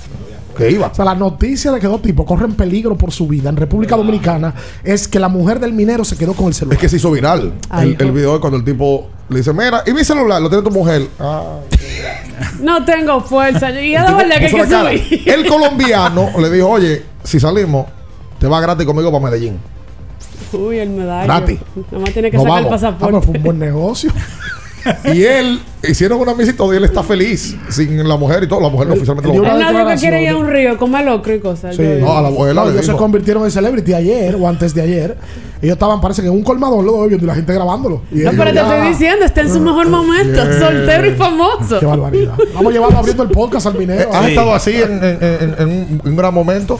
Speaker 6: Que iba.
Speaker 8: O sea, la noticia de que dos tipos corren peligro por su vida en República Dominicana es que la mujer del minero se quedó con el celular.
Speaker 6: Es que se hizo viral
Speaker 7: Ay,
Speaker 6: el, el video de cuando el tipo le dice, mira, y mi celular, lo tiene tu mujer. Ah.
Speaker 7: No tengo fuerza. Y es verdad que hay que subir.
Speaker 6: El colombiano le dijo, oye, si salimos, te vas gratis conmigo para Medellín.
Speaker 7: Uy, el medallo.
Speaker 6: Gratis.
Speaker 7: Nomás tiene que
Speaker 6: Nos
Speaker 7: sacar
Speaker 6: vamos.
Speaker 7: el
Speaker 8: Ah, pero
Speaker 7: pasaporte.
Speaker 8: fue un buen negocio.
Speaker 6: Y él hicieron una misa y todo, y él está feliz sin la mujer y todo. La mujer no oficialmente lo
Speaker 7: nadie que quiere ir a un río, comer locro y cosas.
Speaker 8: Sí.
Speaker 6: No, a la abuela
Speaker 8: No,
Speaker 6: le
Speaker 8: ellos se convirtieron en celebrity ayer o antes de ayer. Ellos estaban, parece que en un colmador los dos viendo y la gente grabándolo. Y
Speaker 7: No,
Speaker 8: ellos
Speaker 7: pero te estoy diciendo, está en su mejor momento,
Speaker 8: Bien.
Speaker 7: soltero y famoso.
Speaker 8: Qué barbaridad. Vamos a llevarlo abriendo el podcast al minero.
Speaker 6: ¿Has estado así en, en- en- en un, un gran momento?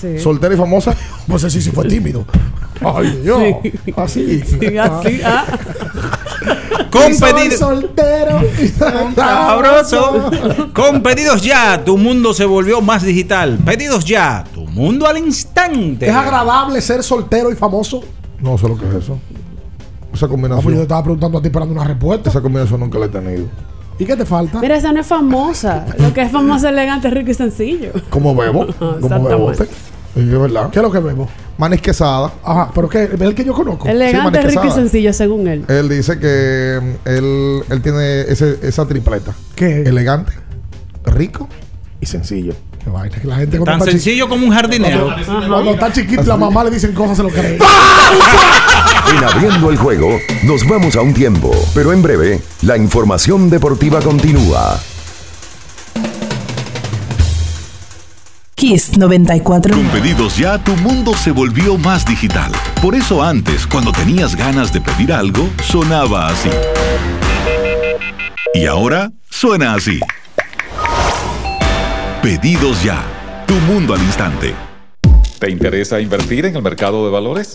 Speaker 7: Sí.
Speaker 6: Soltera y famosa.
Speaker 8: No sé si sí fue tímido.
Speaker 6: Ay, Dios.
Speaker 7: Sí.
Speaker 6: Así.
Speaker 7: Sí, así, ah.
Speaker 1: Con
Speaker 8: Soy
Speaker 1: pedido-
Speaker 8: soltero. y
Speaker 1: Sabroso. Con pedidos ya, tu mundo se volvió más digital. Pedidos ya, tu mundo al instante.
Speaker 8: ¿Es agradable ser soltero y famoso?
Speaker 6: No sé lo que es eso. Esa
Speaker 8: Ah, pues yo te
Speaker 6: combinación.
Speaker 8: estaba preguntando a ti esperando una respuesta.
Speaker 6: Esa combinación nunca la he tenido.
Speaker 8: ¿Y qué te falta?
Speaker 7: Mira, esa no es famosa. Lo que es famosa, elegante, rico y sencillo.
Speaker 6: Como bebo. Como es verdad.
Speaker 8: ¿Qué es lo que bebo?
Speaker 6: Manis quesada.
Speaker 8: Ajá, pero ¿qué? ¿Es el que yo conozco?
Speaker 7: Elegante, rico y sencillo, según él.
Speaker 6: Él dice que mm, él, él tiene ese- esa tripleta.
Speaker 8: ¿Qué?
Speaker 6: Elegante, rico y sencillo.
Speaker 8: Qué vaina, que la gente
Speaker 1: Tan sencillo como un jardinero.
Speaker 8: Cuando, cuando está chiquito, la mamá le dicen cosas, se lo cree.
Speaker 2: En abriendo el juego, nos vamos a un tiempo, pero en breve, la información deportiva continúa.
Speaker 16: Kiss 94.
Speaker 18: Con pedidos ya, tu mundo se volvió más digital. Por eso antes, cuando tenías ganas de pedir algo, sonaba así. Y ahora suena así. Pedidos ya, tu mundo al instante.
Speaker 9: ¿Te interesa invertir en el mercado de valores?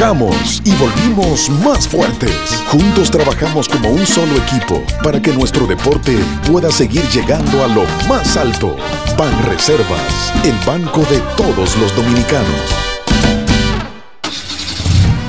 Speaker 26: Arrancamos y volvimos más fuertes. Juntos trabajamos como un solo equipo para que nuestro deporte pueda seguir llegando a lo más alto. Ban Reservas, el banco de todos los dominicanos.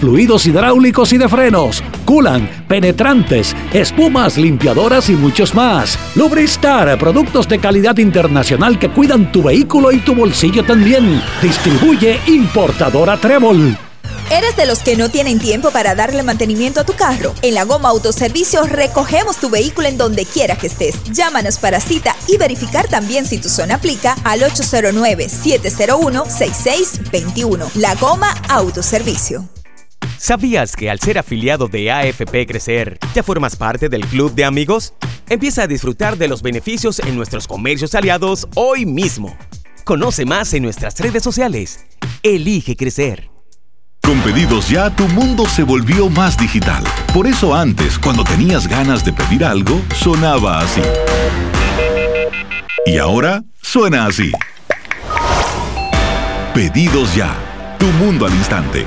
Speaker 27: fluidos hidráulicos y de frenos, culan, penetrantes, espumas, limpiadoras y muchos más. Lubristar, productos de calidad internacional que cuidan tu vehículo y tu bolsillo también. Distribuye importadora Trébol.
Speaker 28: ¿Eres de los que no tienen tiempo para darle mantenimiento a tu carro? En la Goma Autoservicio recogemos tu vehículo en donde quiera que estés. Llámanos para cita y verificar también si tu zona aplica al 809-701-6621. La Goma Autoservicio.
Speaker 20: ¿Sabías que al ser afiliado de AFP Crecer, ya formas parte del club de amigos? Empieza a disfrutar de los beneficios en nuestros comercios aliados hoy mismo. Conoce más en nuestras redes sociales. Elige crecer.
Speaker 18: Con pedidos ya, tu mundo se volvió más digital. Por eso antes, cuando tenías ganas de pedir algo, sonaba así. Y ahora suena así. Pedidos ya, tu mundo al instante.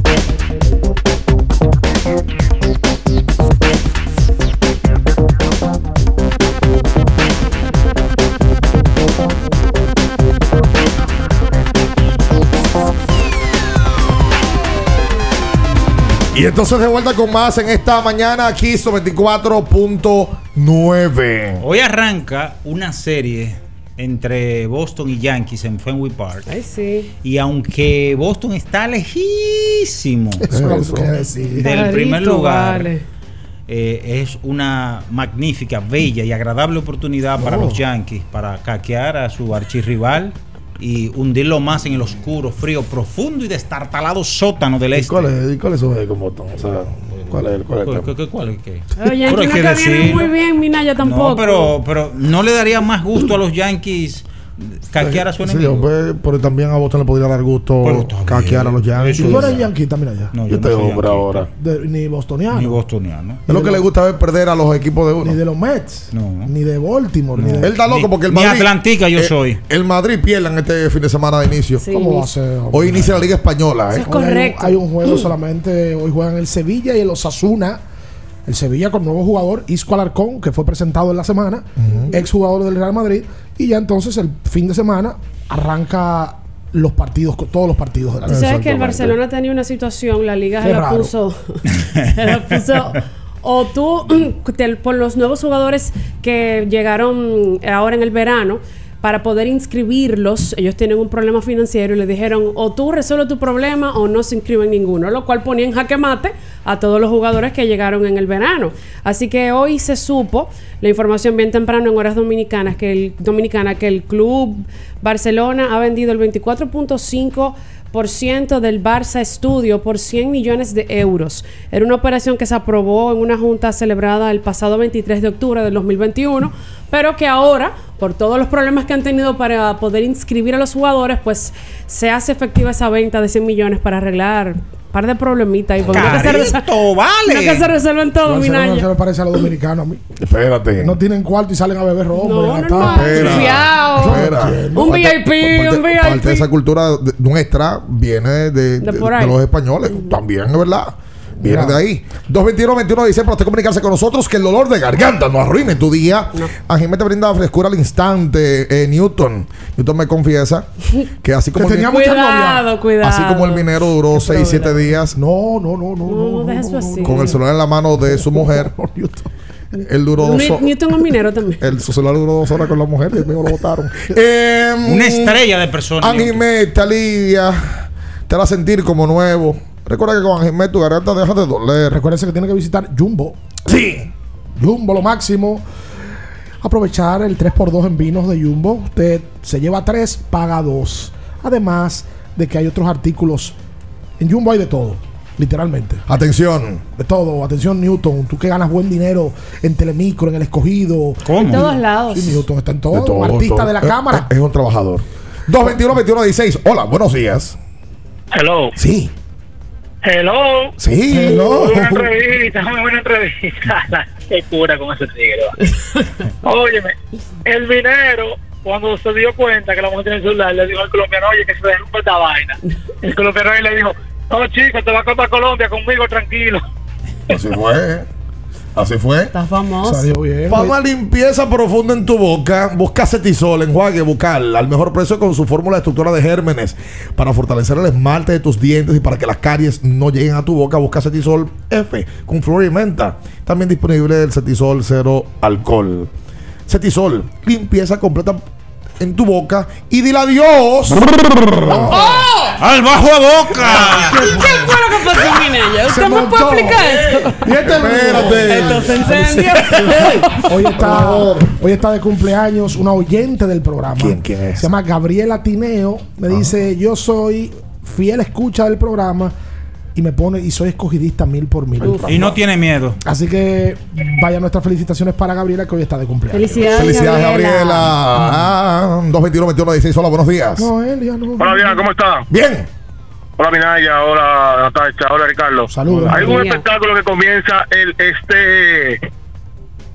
Speaker 6: Y entonces de vuelta con más en esta mañana aquí 24.9.
Speaker 1: Hoy arranca una serie entre Boston y Yankees en Fenway Park.
Speaker 7: Ay, sí.
Speaker 1: Y aunque Boston está lejísimo
Speaker 8: Eso
Speaker 1: del
Speaker 7: Clarito,
Speaker 1: primer lugar,
Speaker 7: vale.
Speaker 1: eh, es una magnífica, bella y agradable oportunidad para los Yankees para caquear a su archirrival y hundirlo más en el oscuro, frío, profundo y destartalado sótano del este.
Speaker 6: ¿Cuál es, y cuál es juego con Boston? O sea, ¿cuál es, cuál es el
Speaker 1: ¿Cuál,
Speaker 6: tema?
Speaker 1: qué- cuál es qué?
Speaker 7: Los Yankees no muy bien, Minaya tampoco.
Speaker 1: No, pero, pero no le daría más gusto a los Yankees caquear a su
Speaker 6: Sí,
Speaker 1: enemigo.
Speaker 6: hombre, pero también a Boston le podría dar gusto caquear a los Yankees.
Speaker 8: Si tú eres yanquita, mira ya.
Speaker 1: No,
Speaker 6: Yo
Speaker 1: yo
Speaker 6: estoy
Speaker 1: no soy
Speaker 6: hombre
Speaker 1: yankee.
Speaker 6: ahora.
Speaker 8: De- ni bostoniano.
Speaker 1: Ni bostoniano.
Speaker 6: Es lo que le gusta ver perder a los equipos de uno.
Speaker 8: Ni de los Mets.
Speaker 1: No.
Speaker 8: Ni de Baltimore. Ni de...
Speaker 6: Él está loco
Speaker 1: Ni-
Speaker 6: porque el
Speaker 1: ni
Speaker 6: Madrid.
Speaker 1: Atlantica yo
Speaker 6: eh,
Speaker 1: soy.
Speaker 6: El Madrid pierden este fin de semana de inicio.
Speaker 7: Sí.
Speaker 8: ¿Cómo va a ser? hombre?
Speaker 6: Hoy inicia la Liga Española.
Speaker 7: Eso
Speaker 6: ¿eh?
Speaker 7: es
Speaker 8: Hoy hay un-
Speaker 7: correcto.
Speaker 8: Hay un, juego solamente. Hoy juegan el Sevilla y el Osasuna. El Sevilla con nuevo jugador, Isco Alarcón, que fue presentado en la semana, ex jugador del Real Madrid. Y ya entonces el fin de semana arranca los partidos, todos los partidos de la liga.
Speaker 7: sabes que el. Barcelona tenía una situación, la liga
Speaker 8: Qué
Speaker 7: se la
Speaker 8: raro.
Speaker 7: puso. se la puso. O tú, te- por los nuevos jugadores que llegaron ahora en el verano, para poder inscribirlos, ellos tienen un problema financiero y le dijeron o tú resuelves tu problema o no se inscriben ninguno, lo cual ponía en jaque mate a todos los jugadores que llegaron en el verano. Así que hoy se supo la información bien temprano en horas dominicanas que el, dominicana que el club Barcelona ha vendido el 24.5 por ciento del Barça Studio por 100 millones de euros. Era una operación que se aprobó en una junta celebrada el pasado 23 de octubre del 2021, pero que ahora, por todos los problemas que han tenido para poder inscribir a los jugadores, pues se hace efectiva esa venta de 100 millones para arreglar par de problemitas y porque no que se
Speaker 1: Carito, vale.
Speaker 7: no que se resuelven todo,
Speaker 8: Barcelona se
Speaker 7: Minaya.
Speaker 8: me parece a los dominicanos a mí.
Speaker 6: Espérate.
Speaker 8: No tienen cuarto y salen a beber romo.
Speaker 7: No, no, no.
Speaker 6: Espera,
Speaker 7: Fiao.
Speaker 6: espera.
Speaker 7: Un
Speaker 6: Parte-
Speaker 7: VIP,
Speaker 6: parte-
Speaker 7: un VIP.
Speaker 6: Parte de esa cultura de- nuestra viene de, de-
Speaker 7: De
Speaker 6: de
Speaker 7: ahí.
Speaker 6: los españoles. También, es verdad. Viene de ahí. 221-21 dice para usted comunicarse con nosotros que el dolor de garganta no arruine tu día. Ángel te brinda frescura al instante. Eh, Newton. Newton me confiesa que así como,
Speaker 8: Que
Speaker 6: el,
Speaker 8: tenía
Speaker 6: mi-
Speaker 8: mucha
Speaker 7: Cuidado,
Speaker 8: novia.
Speaker 7: cuidado.
Speaker 6: así como el minero duró 6-7 días
Speaker 8: No, no, no, no.
Speaker 7: No, no, así.
Speaker 6: con el celular en la mano de su mujer, él duró dos horas.
Speaker 7: Newton es minero también.
Speaker 6: El, su celular duró dos horas con la mujer y luego lo votaron. Em,
Speaker 1: Una estrella de personas.
Speaker 6: Anjimet, Lidia, te hará sentir como nuevo. Recuerda que con Anjimet tu garganta deja de doler.
Speaker 8: Recuérdense que tiene que visitar Jumbo.
Speaker 6: Sí.
Speaker 8: Jumbo, lo máximo. Aprovechar el 3x2 en vinos de Jumbo. Usted se lleva 3, paga 2. Además de que hay otros artículos. En Jumbo hay de todo, literalmente.
Speaker 6: Atención.
Speaker 8: De todo. Atención, Newton. Tú que ganas buen dinero en Telemicro, en el escogido.
Speaker 7: En todos lados.
Speaker 8: Sí, Newton está en todo.
Speaker 6: De todo,
Speaker 8: un artista
Speaker 6: todo.
Speaker 8: de la
Speaker 6: Es-
Speaker 8: cámara.
Speaker 6: Es, es un trabajador. 221-21-16. Hola, buenos días.
Speaker 24: Hello.
Speaker 6: Sí.
Speaker 24: Hello.
Speaker 6: Sí.
Speaker 8: Hello.
Speaker 24: Buena entrevista, muy buena entrevista. Qué cura con ese tigre. Óyeme, el minero, cuando se dio cuenta que la mujer tiene el celular, le dijo al colombiano, oye, que se derrumbe esta vaina. El colombiano ahí le dijo, no, chico, te vas a comprar Colombia conmigo, tranquilo.
Speaker 6: Así fue. Así fue.
Speaker 7: Está famoso.
Speaker 8: Salió bien.
Speaker 6: Para una limpieza profunda en tu boca, busca Cetisol, enjuague bucal al mejor precio con su fórmula destructora de gérmenes para fortalecer el esmalte de tus dientes y para que las caries no lleguen a tu boca. Busca Cetisol F con flor y menta. También disponible el Cetisol cero alcohol. Cetisol, limpieza completa en tu boca y dile adiós.
Speaker 1: ¡Al bajo a boca!
Speaker 7: ¿Qué fue lo que pasó, Minaya? ¿Usted me puede explicar eso?
Speaker 8: Y este
Speaker 6: Espérate.
Speaker 7: Esto se incendió.
Speaker 8: Hoy está, hoy está de cumpleaños una oyente del programa.
Speaker 6: ¿Quién- quién es?
Speaker 8: Se llama Gabriela Tineo. Me dice, yo soy fiel escucha del programa y me pone, y soy escogidista mil por mil.
Speaker 1: Y no tiene miedo.
Speaker 8: Así que vaya nuestras felicitaciones para Gabriela que hoy está de cumpleaños.
Speaker 7: Felicidades,
Speaker 6: Felicidades, Gabriela. Ah, 221-21-16. Hola, buenos días.
Speaker 8: No, Elia, no.
Speaker 23: Hola, bien, ¿cómo está?
Speaker 6: Bien.
Speaker 29: Hola Minaya, hola Natacha, hola Ricardo.
Speaker 8: Saludos.
Speaker 29: Hay un espectáculo que comienza el este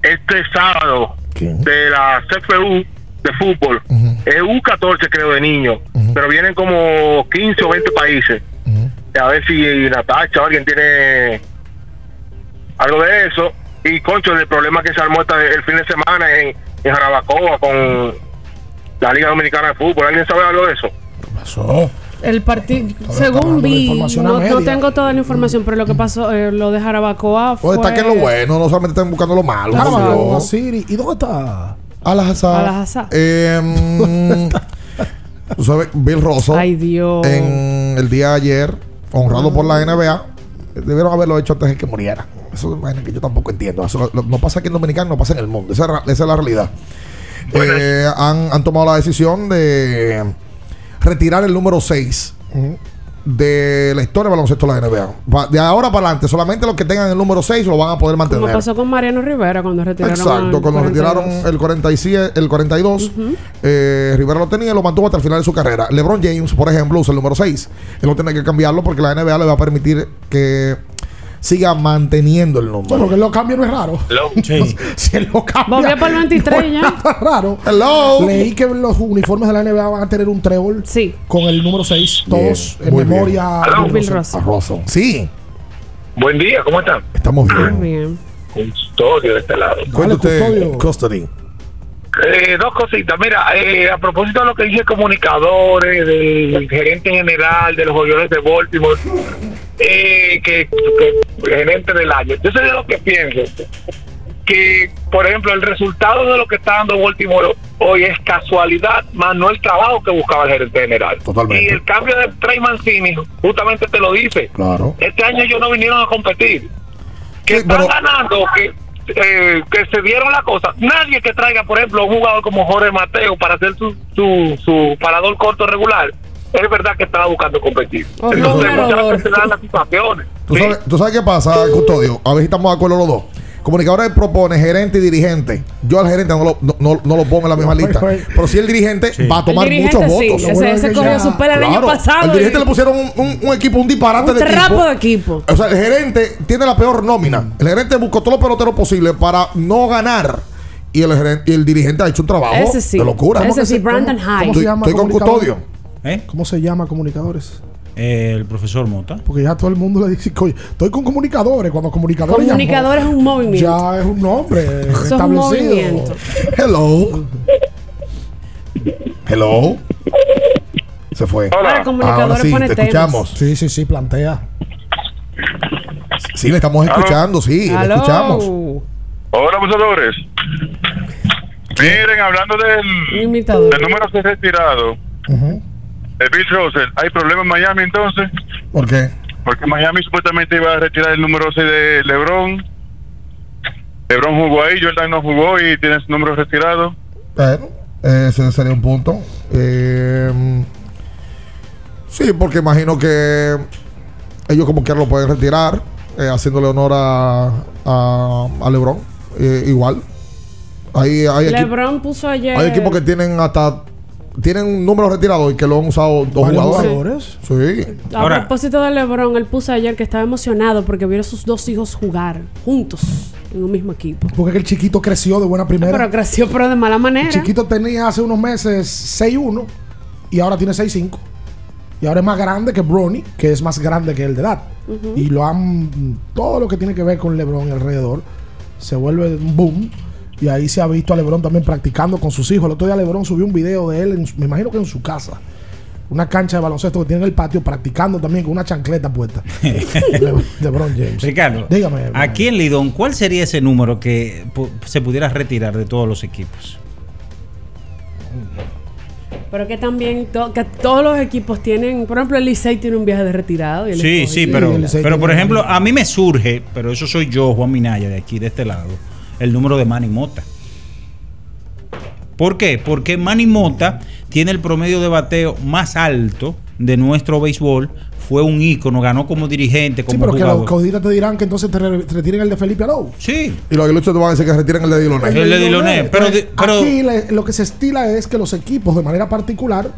Speaker 29: este sábado de la CFU de fútbol. Es U14 creo de niños, pero vienen como 15 o 20 países. A ver si Natacha o alguien tiene algo de eso. Y concho, el problema que se armó esta- el fin de semana en, en Jarabacoa con la Liga Dominicana de Fútbol. ¿Alguien sabe algo de eso?
Speaker 6: pasó?
Speaker 7: El partido, según vi, no, no tengo toda la información, pero lo que pasó, eh, lo de Jarabacoa fue...
Speaker 6: O destaquen lo bueno, no solamente estén buscando lo malo.
Speaker 8: ¿Y dónde está?
Speaker 6: Al-Azhar.
Speaker 7: Al-Azhar.
Speaker 6: Eh, mm, tú sabes, Bill Rosso.
Speaker 7: Ay, Dios.
Speaker 6: En el día de ayer, honrado por la NBA, debieron haberlo hecho antes de que muriera. Eso es una que yo tampoco entiendo. Eso no, no pasa aquí en Dominicano, no pasa en el mundo. Esa, es ra- esa es la realidad. Eh, han, han tomado la decisión de retirar el número 6 de la historia del baloncesto de la NBA. De ahora para adelante, solamente los que tengan el número 6 lo van a poder
Speaker 7: Como
Speaker 6: mantener.
Speaker 7: pasó con Mariano Rivera cuando retiraron
Speaker 6: Exacto, cuando
Speaker 7: 42.
Speaker 6: retiraron el 47, el 42, eh, Rivera lo tenía y lo mantuvo hasta el final de su carrera. LeBron James, por ejemplo, usa el número 6. Él no tiene que cambiarlo porque la NBA le va a permitir que siga manteniendo el número.
Speaker 8: Bueno, que lo cambie no es raro. si él lo cambia.
Speaker 7: Volvió para el 23
Speaker 8: no
Speaker 7: ya.
Speaker 8: nada raro.
Speaker 6: Hello.
Speaker 8: Leí que los uniformes de la NBA van a tener un trébol. Con el número 6. Todos
Speaker 6: Bien,
Speaker 8: en
Speaker 6: muy
Speaker 8: memoria.
Speaker 6: Hello. Bill Russell.
Speaker 8: seis.
Speaker 6: A Russell. Sí,
Speaker 23: Buen día, ¿cómo están?
Speaker 6: estamos bien.
Speaker 7: Bien.
Speaker 23: Custodio de este lado.
Speaker 6: Cuente usted, Custody.
Speaker 23: Eh, dos cositas. Mira, eh, a propósito de lo que dice comunicadores, del gerente general de los Orioles de Baltimore, eh, que, que gerente del año. Yo sé de lo que pienso. Que, por ejemplo, el resultado de lo que está dando Baltimore hoy es casualidad, más no el trabajo que buscaba el gerente general.
Speaker 6: Totalmente.
Speaker 23: Y el cambio de Trey Mancini justamente te lo dice.
Speaker 6: Claro.
Speaker 23: Este año ellos no vinieron a competir. Que están ganando, que, eh, que se dieron la cosa. Nadie que traiga, por ejemplo, un jugador como Jorge Mateo para hacer su, su, su parador corto regular, es verdad que estaba buscando competir.
Speaker 6: Oh,
Speaker 23: Entonces,
Speaker 6: no.
Speaker 23: muchas veces se dan las situaciones.
Speaker 6: ¿Tú, sabes, tú sabes qué pasa, Custodio? A ver si estamos de acuerdo los dos. Comunicadores propone gerente y dirigente. Yo al gerente no lo, no, no- no lo pongo en la misma lista. Pero si el dirigente va a tomar muchos
Speaker 7: sí,
Speaker 6: votos.
Speaker 7: ese- ese cogió su pela el año pasado
Speaker 6: El dirigente
Speaker 7: y-
Speaker 6: le pusieron un, un- un equipo, un disparate
Speaker 7: Un
Speaker 6: de equipo.
Speaker 7: de equipo.
Speaker 6: O sea, el gerente tiene la peor nómina. El gerente buscó todos los peloteros posibles para no ganar. Y el, gerente, y el dirigente ha hecho un trabajo
Speaker 7: Ese sí.
Speaker 6: de locura.
Speaker 7: Ese
Speaker 6: ¿Cómo que
Speaker 7: sí, Brandon
Speaker 6: cómo-
Speaker 7: Hyde.
Speaker 8: ¿Cómo se
Speaker 6: Estoy,
Speaker 8: llama
Speaker 6: estoy con custodio.
Speaker 8: ¿Cómo se llama comunicadores?
Speaker 1: Eh, el profesor Mota.
Speaker 8: Porque ya todo el mundo le dice, "Coño, estoy con comunicadores. Cuando comunicadores llamó,
Speaker 7: Comunicador es un movimiento.
Speaker 8: ya es un nombre establecido.
Speaker 7: movimiento.
Speaker 6: Hello. Hello. Se fue.
Speaker 8: Hola.
Speaker 7: El comunicador
Speaker 6: Ahora sí,
Speaker 7: pone
Speaker 6: te
Speaker 7: temas.
Speaker 6: escuchamos.
Speaker 8: Sí, sí, sí, plantea.
Speaker 6: Sí, le estamos escuchando, sí, le escuchamos.
Speaker 29: Hola, abusadores. Miren, hablando del, del número 6 retirado, de Bill Russell, ¿hay problema en Miami entonces?
Speaker 6: ¿Por qué?
Speaker 29: Porque Miami supuestamente iba a retirar el número 6 de LeBron. LeBron jugó ahí, Jordan no jugó y tiene su número retirado.
Speaker 6: Bueno, ese sería un punto. Eh, sí, porque imagino que ellos como quiera lo pueden retirar, eh, haciéndole honor a, a, a LeBron. Eh, igual. Hay, hay, equi-
Speaker 7: LeBron puso ayer.
Speaker 6: hay equipos que tienen hasta tienen un número retirado y que lo han usado dos jugadores. Sí.
Speaker 7: A propósito de LeBron, él puso ayer que estaba emocionado porque vio a sus dos hijos jugar juntos en un mismo equipo.
Speaker 8: Porque que el chiquito creció de buena primera.
Speaker 7: Pero creció, pero de mala manera.
Speaker 8: El chiquito tenía hace unos meses 6'1 y ahora tiene 6'5. Y ahora es más grande que Bronny, que es más grande que él de edad. Y lo han. Todo lo que tiene que ver con LeBron alrededor se vuelve un boom. Y ahí se ha visto a LeBron también practicando con sus hijos. El otro día LeBron subió un video de él, en me imagino que en su casa. Una cancha de baloncesto que tiene en el patio, practicando también con una chancleta puesta. Le- LeBron James.
Speaker 1: Ricardo,
Speaker 8: Dígame.
Speaker 1: aquí en Lidón, ¿cuál sería ese número que se pudiera retirar de todos los equipos?
Speaker 7: Pero que también to- que todos los equipos tienen, por ejemplo, el Licey tiene un viaje de retirado. y el
Speaker 1: Sí, sí, pero, pero por ejemplo, a mí me surge, pero eso soy yo, Juan Minaya, de aquí, de este lado, el número de Manny Mota. ¿Por qué? Porque Manny Mota tiene el promedio de bateo más alto de nuestro béisbol. Fue un ícono, ganó como dirigente,
Speaker 8: Sí,
Speaker 1: como
Speaker 8: pero que
Speaker 1: jugador.
Speaker 8: los cauditas te dirán que entonces te re- te retiren el de Felipe Alou.
Speaker 1: Sí.
Speaker 6: Y los aguiluchos te van a decir que retiren el de Diloné.
Speaker 1: El de Diloné, pero pero-
Speaker 8: Aquí le- lo que se estila es que los equipos, de manera particular,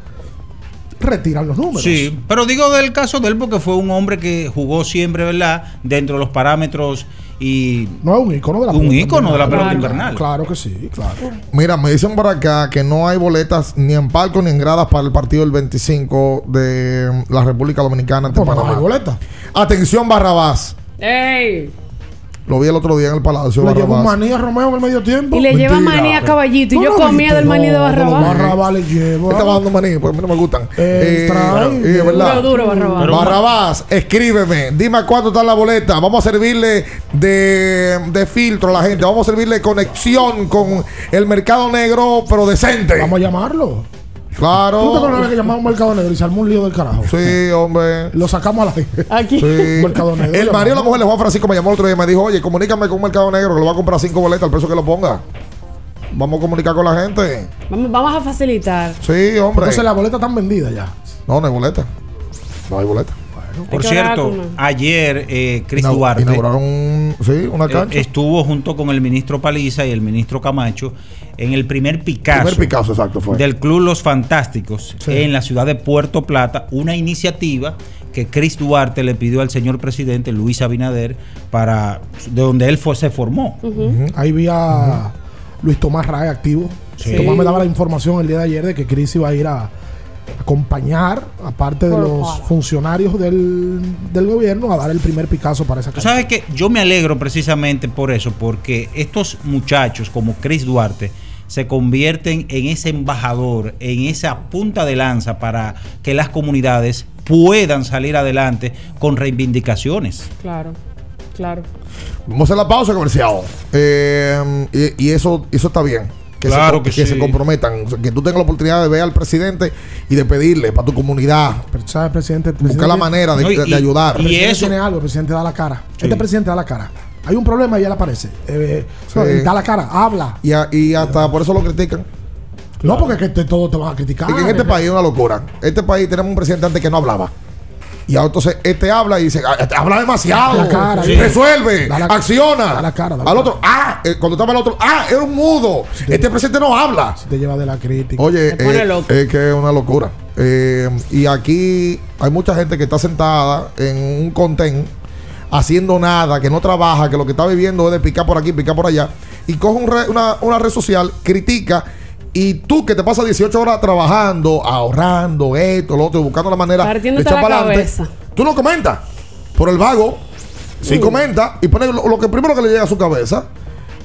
Speaker 8: retiran los números.
Speaker 1: Sí, pero digo del caso de él porque fue un hombre que jugó siempre, ¿verdad? Dentro de los parámetros y...
Speaker 8: No es un ícono de la
Speaker 1: Un
Speaker 8: pelota
Speaker 1: ícono de la pelota
Speaker 8: invernal.
Speaker 1: invernal.
Speaker 8: Claro que sí, claro.
Speaker 6: Mira, me dicen por acá que no hay boletas ni en palco ni en gradas para el partido del 25 de la República Dominicana ante
Speaker 8: Pues no
Speaker 6: Panamá.
Speaker 8: hay boletas.
Speaker 6: Atención, Barrabás.
Speaker 7: ¡Ey!
Speaker 6: Lo vi el otro día en el Palacio
Speaker 8: Le llevó maní a Romeo en el medio tiempo.
Speaker 7: Y le lleva maní a caballito. Y
Speaker 8: ¿Tú
Speaker 7: yo comía
Speaker 8: viste?
Speaker 7: del maní de Barrabás.
Speaker 8: Barrabás le lleva.
Speaker 6: Estaba dando maní, pues a mí no me gustan.
Speaker 8: Eh,
Speaker 6: eh, ¿verdad?
Speaker 7: Duro, duro, Barrabás.
Speaker 6: Barrabás, escríbeme, dime cuánto está la boleta. Vamos a servirle de, de filtro a la gente. Vamos a servirle conexión con el mercado negro, pero decente.
Speaker 8: Vamos a llamarlo. ¿Tú te
Speaker 6: Claro.
Speaker 8: acuerdas que llamamos Mercado Negro y se armó un lío del carajo?
Speaker 6: Sí, hombre.
Speaker 8: Lo sacamos a la gente.
Speaker 7: Aquí.
Speaker 6: Sí.
Speaker 8: Mercado Negro.
Speaker 6: El marido de la mujer de Juan Francisco me llamó el otro día y me dijo, oye, comunícame con un mercado negro que lo va a comprar cinco boletas al precio que lo ponga. Vamos a comunicar con la gente.
Speaker 7: Vamos, vamos a facilitar.
Speaker 6: Sí, hombre.
Speaker 8: Entonces las boletas están vendidas ya.
Speaker 6: No, no hay boleta. No hay boleta.
Speaker 1: Por cierto, ayer eh, Chris
Speaker 6: Inau-
Speaker 1: Duarte
Speaker 6: Inauguraron sí, una
Speaker 1: eh,
Speaker 6: cancha.
Speaker 1: estuvo junto con el ministro Paliza y el ministro Camacho en el primer Picasso,
Speaker 6: Primer Picasso, exacto, fue.
Speaker 1: del Club Los Fantásticos
Speaker 8: Sí.
Speaker 1: en la ciudad de Puerto Plata, una iniciativa que Chris Duarte le pidió al señor presidente Luis Abinader para de donde él fue, se formó.
Speaker 8: Ahí vi a Luis Tomás Rae activo.
Speaker 1: Sí.
Speaker 8: Tomás me daba la información el día de ayer de que Chris iba a ir a acompañar, aparte de los funcionarios del, del gobierno, a dar el primer Picasso para esa cancha.
Speaker 1: sabes que yo me alegro precisamente por eso, porque estos muchachos como Chris Duarte se convierten en ese embajador, en esa punta de lanza para que las comunidades puedan salir adelante con reivindicaciones.
Speaker 7: Claro, claro.
Speaker 6: Vamos a hacer la pausa comercial. Eh, y, y eso, eso está bien. Que,
Speaker 1: Claro
Speaker 6: se,
Speaker 1: que sí.
Speaker 6: se comprometan. O sea, Que tú tengas la oportunidad de ver al presidente y de pedirle para tu comunidad.
Speaker 8: Pero, ¿sabes, presidente? El
Speaker 6: Buscar la manera de,
Speaker 1: No, y-
Speaker 6: de- de ayudar.
Speaker 8: El
Speaker 1: y
Speaker 8: presidente
Speaker 1: eso-
Speaker 8: tiene algo, el presidente da la cara.
Speaker 1: Sí.
Speaker 8: Este presidente da la cara. Hay un problema y él aparece. Eh,
Speaker 6: Sí.
Speaker 8: no, él da la cara, habla.
Speaker 6: Y, a- y hasta por eso lo critican.
Speaker 8: No porque es que te- todo te van a criticar.
Speaker 6: Que en este país es una locura. Este país tenemos un presidente antes que no hablaba. Y entonces este habla y dice, "Ah, este habla demasiado.
Speaker 8: Da la cara,
Speaker 6: Sí. Resuelve,
Speaker 8: Da la-
Speaker 6: acciona.
Speaker 8: da la cara, da la
Speaker 6: Al
Speaker 8: cara.
Speaker 6: otro, ah, eh, cuando estaba el otro, ah, era un mudo. Este presidente no habla.
Speaker 8: Si te lleva de la crítica.
Speaker 6: Oye, eh, es que es una locura. Eh, y aquí hay mucha gente que está sentada en un contén haciendo nada, que no trabaja, que lo que está viviendo es de picar por aquí, picar por allá. Y coge un re- una, una red social, critica. Y tú que te pasas 18 horas trabajando, ahorrando esto, lo otro, buscando la manera de echar para adelante, tú no comentas. Por el vago, sí
Speaker 7: Mm.
Speaker 6: comenta y pone lo, lo que primero que le llega a su cabeza.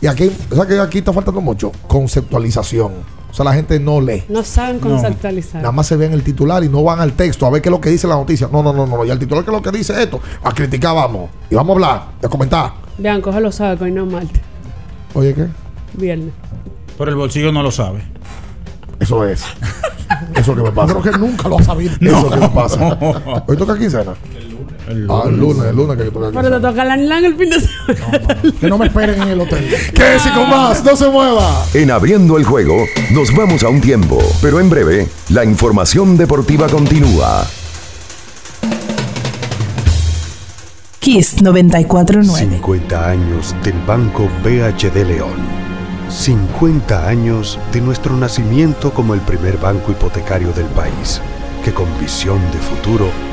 Speaker 6: Y aquí, o sea que aquí está faltando mucho conceptualización. O sea, la gente no lee.
Speaker 7: No saben conceptualizar.
Speaker 6: Nada más se ven el titular y no van al texto a ver qué es lo que dice la noticia. No, no, no, no. Y el titular que es lo que dice esto. A criticar vamos. Y vamos a hablar, a comentar.
Speaker 7: Vean, cógelo sabe que hoy no es martes.
Speaker 6: Oye, ¿qué?
Speaker 7: Viernes.
Speaker 1: Pero el bolsillo no lo sabe.
Speaker 6: Eso es. Eso es lo que me pasa.
Speaker 8: Creo que nunca lo ha sabido.
Speaker 6: Eso es lo que me pasa. Hoy toca quincena. Ah, el lunes, el lunes que toca
Speaker 7: Pero te toca la NLAN el fin de semana.
Speaker 8: Que no me esperen en el hotel.
Speaker 6: ¿Qué si con más? No se mueva.
Speaker 2: En abriendo el juego, nos vamos a un tiempo, pero en breve, la información deportiva continúa.
Speaker 16: Kiss 949.
Speaker 30: 50 años del Banco BHD León. 50 años de nuestro nacimiento como el primer banco hipotecario del país, que con visión de futuro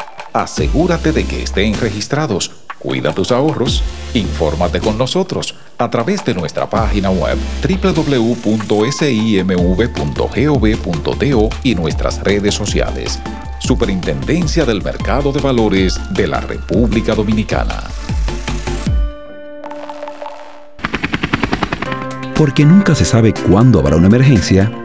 Speaker 9: Asegúrate de que estén registrados. Cuida tus ahorros. Infórmate con nosotros a través de nuestra página web www.simv.gov.do y nuestras redes sociales. Superintendencia del Mercado de Valores de la República Dominicana.
Speaker 17: Porque nunca se sabe cuándo habrá una emergencia,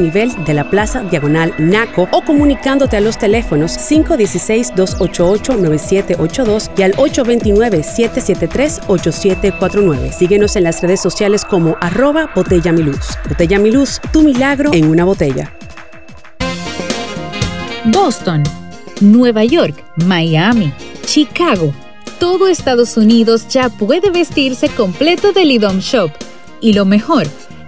Speaker 7: nivel de la Plaza Diagonal Naco o comunicándote a los teléfonos 516-288-9782 y al 829-773-8749. Síguenos en las redes sociales como arroba Botella Mi Luz. Botella Mi Luz, tu milagro en una botella.
Speaker 31: Boston, Nueva York, Miami, Chicago. Todo Estados Unidos ya puede vestirse completo del IDOM Shop. Y lo mejor,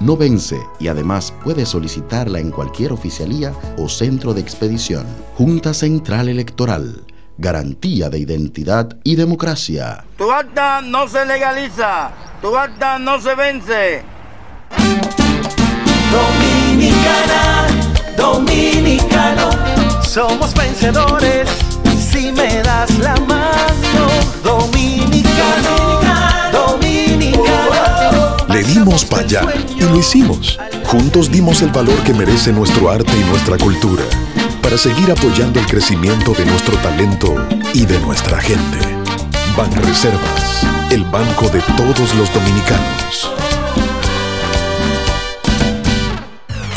Speaker 32: no vence y además puedes solicitarla en cualquier oficialía o centro de expedición. Junta Central Electoral. Garantía de identidad y democracia.
Speaker 33: Tu acta no se legaliza, tu acta no se vence.
Speaker 5: Dominicana, dominicano, somos vencedores si me das la mano. Dominicano,
Speaker 12: Le dimos para allá y lo hicimos. Juntos dimos el valor que merece nuestro arte y nuestra cultura para seguir apoyando el crecimiento de nuestro talento y de nuestra gente. Banreservas, el banco de todos los dominicanos.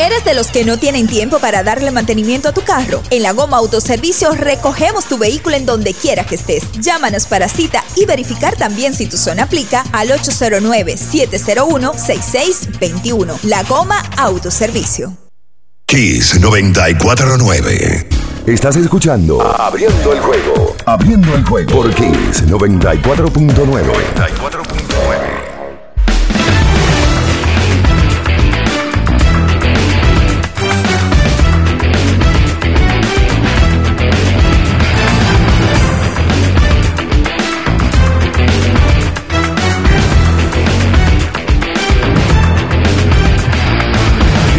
Speaker 28: ¿Eres de los que no tienen tiempo para darle mantenimiento a tu carro? En la Goma Autoservicio recogemos tu vehículo en donde quiera que estés. Llámanos para cita y verificar también si tu zona aplica al 809-701-6621. La Goma Autoservicio.
Speaker 2: Kiss 949. Estás escuchando Abriendo el juego. Abriendo el juego por Kiss 94.9. 94.9.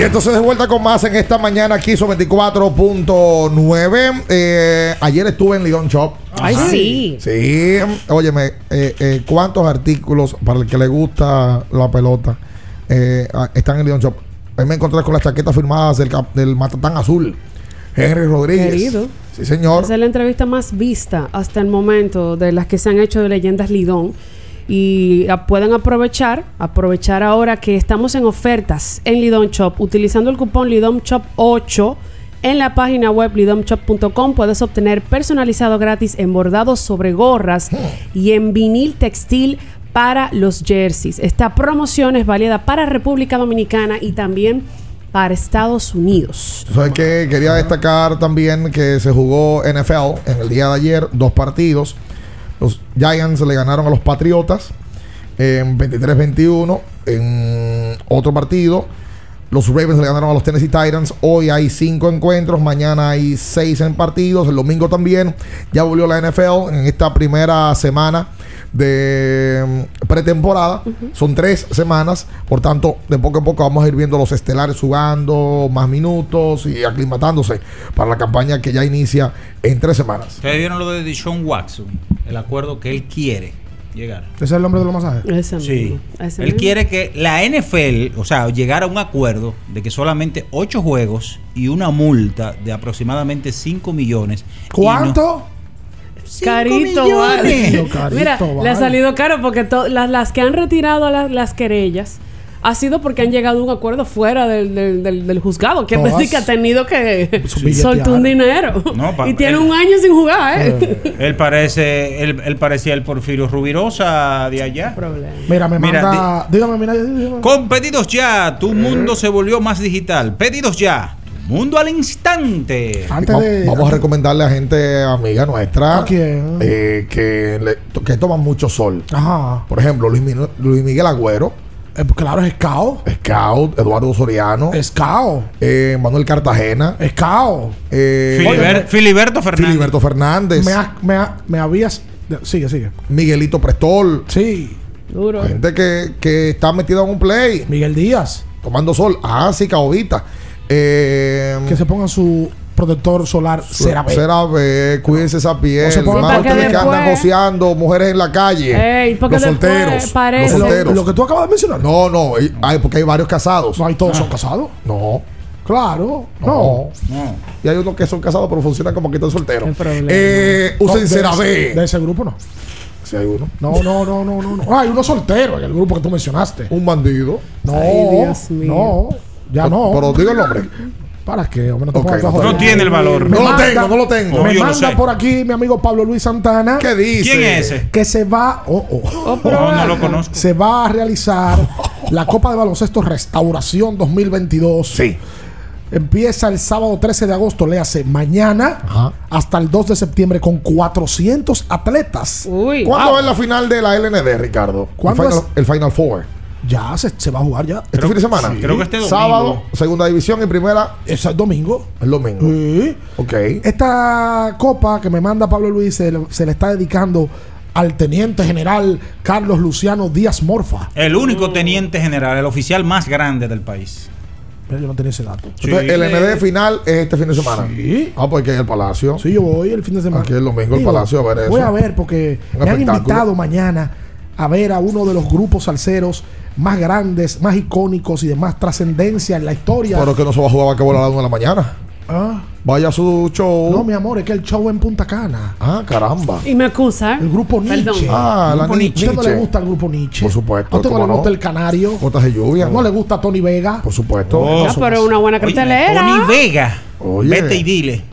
Speaker 6: Y entonces de vuelta con más en esta mañana aquí sobre 24.9. Eh, ayer estuve en Lidón Shop.
Speaker 1: Ay, sí.
Speaker 6: Sí. Óyeme, eh, eh, ¿cuántos artículos para el que le gusta la pelota eh, están en Lidón Shop? Ahí me encontré con las chaquetas firmadas del, del Matatán Azul. Henry Rodríguez.
Speaker 1: Querido.
Speaker 6: Sí, señor.
Speaker 1: Esa es la entrevista más vista hasta el momento de las que se han hecho de leyendas Lidón. Y pueden aprovechar, aprovechar ahora que estamos en ofertas en Lidón Shop. Utilizando el cupón Lidón Shop 8 en la página web lidomshop.com puedes obtener personalizado gratis en bordados sobre gorras y en vinil textil para los jerseys. Esta promoción es válida para República Dominicana y también para Estados Unidos.
Speaker 6: Quería destacar también que se jugó NFL en el día de ayer, dos partidos. Los Giants le ganaron a los Patriotas en 23-21. En otro partido, Los Ravens le ganaron a los Tennessee Titans. Hoy hay cinco encuentros. Mañana hay seis en partidos. El domingo también. Ya volvió la NFL en esta primera semana de mm, pretemporada. Son tres semanas. Por tanto, de poco a poco vamos a ir viendo los estelares jugando más minutos y aclimatándose para la campaña que ya inicia en tres semanas.
Speaker 1: Ustedes vieron lo de Deshaun Watson, el acuerdo que él quiere llegar.
Speaker 8: ¿Ese es el nombre de los masajes?
Speaker 7: Ese
Speaker 1: Sí.
Speaker 7: ese
Speaker 1: Él
Speaker 7: mismo.
Speaker 1: quiere que la NFL, o sea, llegar a un acuerdo de que solamente ocho juegos y una multa de aproximadamente 5 millones.
Speaker 8: ¿Cuánto?
Speaker 7: Carito, vale.
Speaker 8: Carito,
Speaker 7: Mira,
Speaker 8: vale.
Speaker 7: le ha salido caro porque las, las que han retirado las, las querellas ha sido porque han llegado a un acuerdo fuera del, del, del- del juzgado. Quiere
Speaker 8: Todas.
Speaker 7: decir que ha tenido que soltar un dinero.
Speaker 1: No,
Speaker 7: y tiene
Speaker 1: él-
Speaker 7: un año sin jugar, ¿eh?
Speaker 1: Él parece, él, él parecía el Porfirio Rubirosa de allá.
Speaker 8: Mira, me
Speaker 1: Mira,
Speaker 8: manda. dígame, mira, dígame.
Speaker 1: Con pedidos ya, tu mundo se volvió más digital. Pedidos ya, mundo al instante.
Speaker 8: Antes
Speaker 6: Va-
Speaker 8: de.
Speaker 6: Vamos a recomendarle a gente amiga nuestra
Speaker 8: ¿A quién?
Speaker 6: eh, que, le- que toman mucho sol.
Speaker 8: Ajá.
Speaker 6: Por ejemplo, Luis, Miguel Agüero,
Speaker 8: Eh, claro, es cao.
Speaker 6: Scout, Eduardo Soriano,
Speaker 8: Es cao.
Speaker 6: eh, Manuel Cartagena,
Speaker 8: Es cao.
Speaker 6: eh,
Speaker 1: Filiber- Filiberto Fernández.
Speaker 6: Filiberto Fernández,
Speaker 8: Me, ha- me, ha- me habías. Sigue, sigue.
Speaker 6: Miguelito Prestol.
Speaker 8: Sí.
Speaker 7: Duro.
Speaker 6: Gente que, que está metida en un play,
Speaker 8: Miguel Díaz.
Speaker 6: tomando sol. Ah, sí, Caobita. Eh,
Speaker 8: Que se ponga su protector solar CeraVe.
Speaker 6: CeraVe, cuídense esa piel.
Speaker 8: No pongan
Speaker 7: que
Speaker 6: ustedes que andan joseando, mujeres en la calle.
Speaker 7: Ey, porque
Speaker 6: los solteros.
Speaker 7: parece-
Speaker 6: Los solteros.
Speaker 8: Lo que tú acabas de mencionar.
Speaker 6: No, no, hay- porque hay varios casados.
Speaker 8: No hay todos son casados.
Speaker 6: No,
Speaker 8: Claro.
Speaker 6: no.
Speaker 8: No.
Speaker 1: No.
Speaker 6: Y hay unos que son casados, pero funcionan como que están solteros. Eh,
Speaker 8: No,
Speaker 6: usen CeraVe.
Speaker 8: ese, de ese grupo no.
Speaker 6: Si hay uno.
Speaker 8: No, no, no, no, no. no. Hay uno soltero en el grupo que tú mencionaste.
Speaker 6: Un bandido.
Speaker 8: No,
Speaker 7: Ay, Dios mío.
Speaker 8: no, ya no.
Speaker 6: Pero diga el nombre.
Speaker 8: ¿Para qué? Hombre, no te
Speaker 6: Ok,
Speaker 8: pongas a
Speaker 6: no
Speaker 1: tiene el valor.
Speaker 8: Me
Speaker 6: No lo tengo, no lo tengo.
Speaker 8: Me
Speaker 1: yo
Speaker 8: manda por aquí mi amigo Pablo Luis Santana.
Speaker 6: ¿Qué dice?
Speaker 1: ¿Quién es ese?
Speaker 8: Que se va. Oh, oh.
Speaker 1: No, no lo conozco.
Speaker 8: Se va a realizar la Copa de Baloncesto Restauración 2022.
Speaker 6: Sí.
Speaker 8: Empieza el sábado 13 de agosto, le hace mañana,
Speaker 6: Ajá.
Speaker 8: hasta el 2 de septiembre, con 400 atletas.
Speaker 7: Uy.
Speaker 6: ¿Cuándo es la final de la LND, Ricardo?
Speaker 8: ¿Cuándo
Speaker 6: el, final,
Speaker 8: es?
Speaker 6: el Final Four.
Speaker 8: Ya se, se va a jugar ya.
Speaker 6: ¿Este fin de semana?
Speaker 1: Creo que este domingo.
Speaker 6: Sábado, segunda división y primera
Speaker 8: Es el domingo.
Speaker 6: el domingo.
Speaker 8: Sí.
Speaker 6: Ok.
Speaker 8: Esta copa que me manda Pablo Luis se le, se le está dedicando al teniente general Carlos Luciano Díaz Morfa.
Speaker 1: El único teniente general, el oficial más grande del país.
Speaker 8: Mira, Yo no tenía ese dato.
Speaker 6: Entonces, el ND final es este fin de semana.
Speaker 8: Sí.
Speaker 6: Ah, pues que hay el Palacio.
Speaker 8: Sí, yo voy el fin de semana.
Speaker 6: Aquí el domingo el Palacio a ver eso.
Speaker 8: Voy a ver porque
Speaker 6: Un
Speaker 8: me han invitado mañana a ver a uno de los grupos salseros más grandes, más icónicos y de más trascendencia en la historia.
Speaker 6: Pero que no se va a jugar basquetbol a las 1 de la mañana.
Speaker 8: Ah,
Speaker 6: Vaya a su show.
Speaker 8: no, mi amor, es que el show en Punta Cana.
Speaker 6: Ah, caramba.
Speaker 7: Y me acusa.
Speaker 8: El grupo Nietzsche.
Speaker 7: Perdón.
Speaker 6: Ah, la
Speaker 8: ¿A
Speaker 6: Nietzsche.
Speaker 8: usted no le gusta el grupo Nietzsche?
Speaker 6: Por supuesto,
Speaker 8: ¿A usted no
Speaker 6: ¿cómo
Speaker 8: le
Speaker 6: no?
Speaker 8: gusta el Canario?
Speaker 6: Gotas de lluvia.
Speaker 8: ¿No le gusta Tony Vega?
Speaker 6: Por supuesto.
Speaker 1: Oh.
Speaker 7: Ah, pero una buena
Speaker 1: Oye,
Speaker 7: cartelera.
Speaker 1: Tony Vega.
Speaker 6: Oye.
Speaker 1: Vete y dile.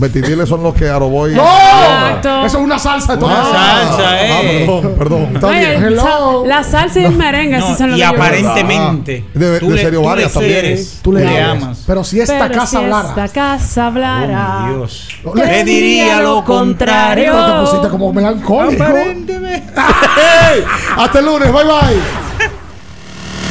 Speaker 6: Betidiles son los que Aroboy.
Speaker 8: ¡No!
Speaker 7: Exacto.
Speaker 8: Eso es una salsa
Speaker 1: Una
Speaker 8: Vega.
Speaker 1: salsa,
Speaker 6: Ah,
Speaker 1: eh.
Speaker 6: perdón, perdón. Está
Speaker 7: Oye,
Speaker 6: bien.
Speaker 8: Hello.
Speaker 7: sa- la salsa y el merengue,
Speaker 1: No,
Speaker 7: esos son los
Speaker 1: y aparentemente.
Speaker 6: Ah, de-
Speaker 1: tú
Speaker 6: de
Speaker 1: le-
Speaker 6: Sergio
Speaker 1: tú le
Speaker 6: Vargas también.
Speaker 1: quieres,
Speaker 8: Tú le,
Speaker 1: le
Speaker 8: amas.
Speaker 1: amas.
Speaker 8: Pero si esta
Speaker 7: Pero
Speaker 8: casa
Speaker 7: si
Speaker 8: hablara.
Speaker 7: esta casa hablara.
Speaker 1: Oh, Dios.
Speaker 7: Le diría lo contrario.
Speaker 8: Pero te pusiste como melancólico.
Speaker 1: Aparentemente.
Speaker 6: Hasta el lunes. Bye bye.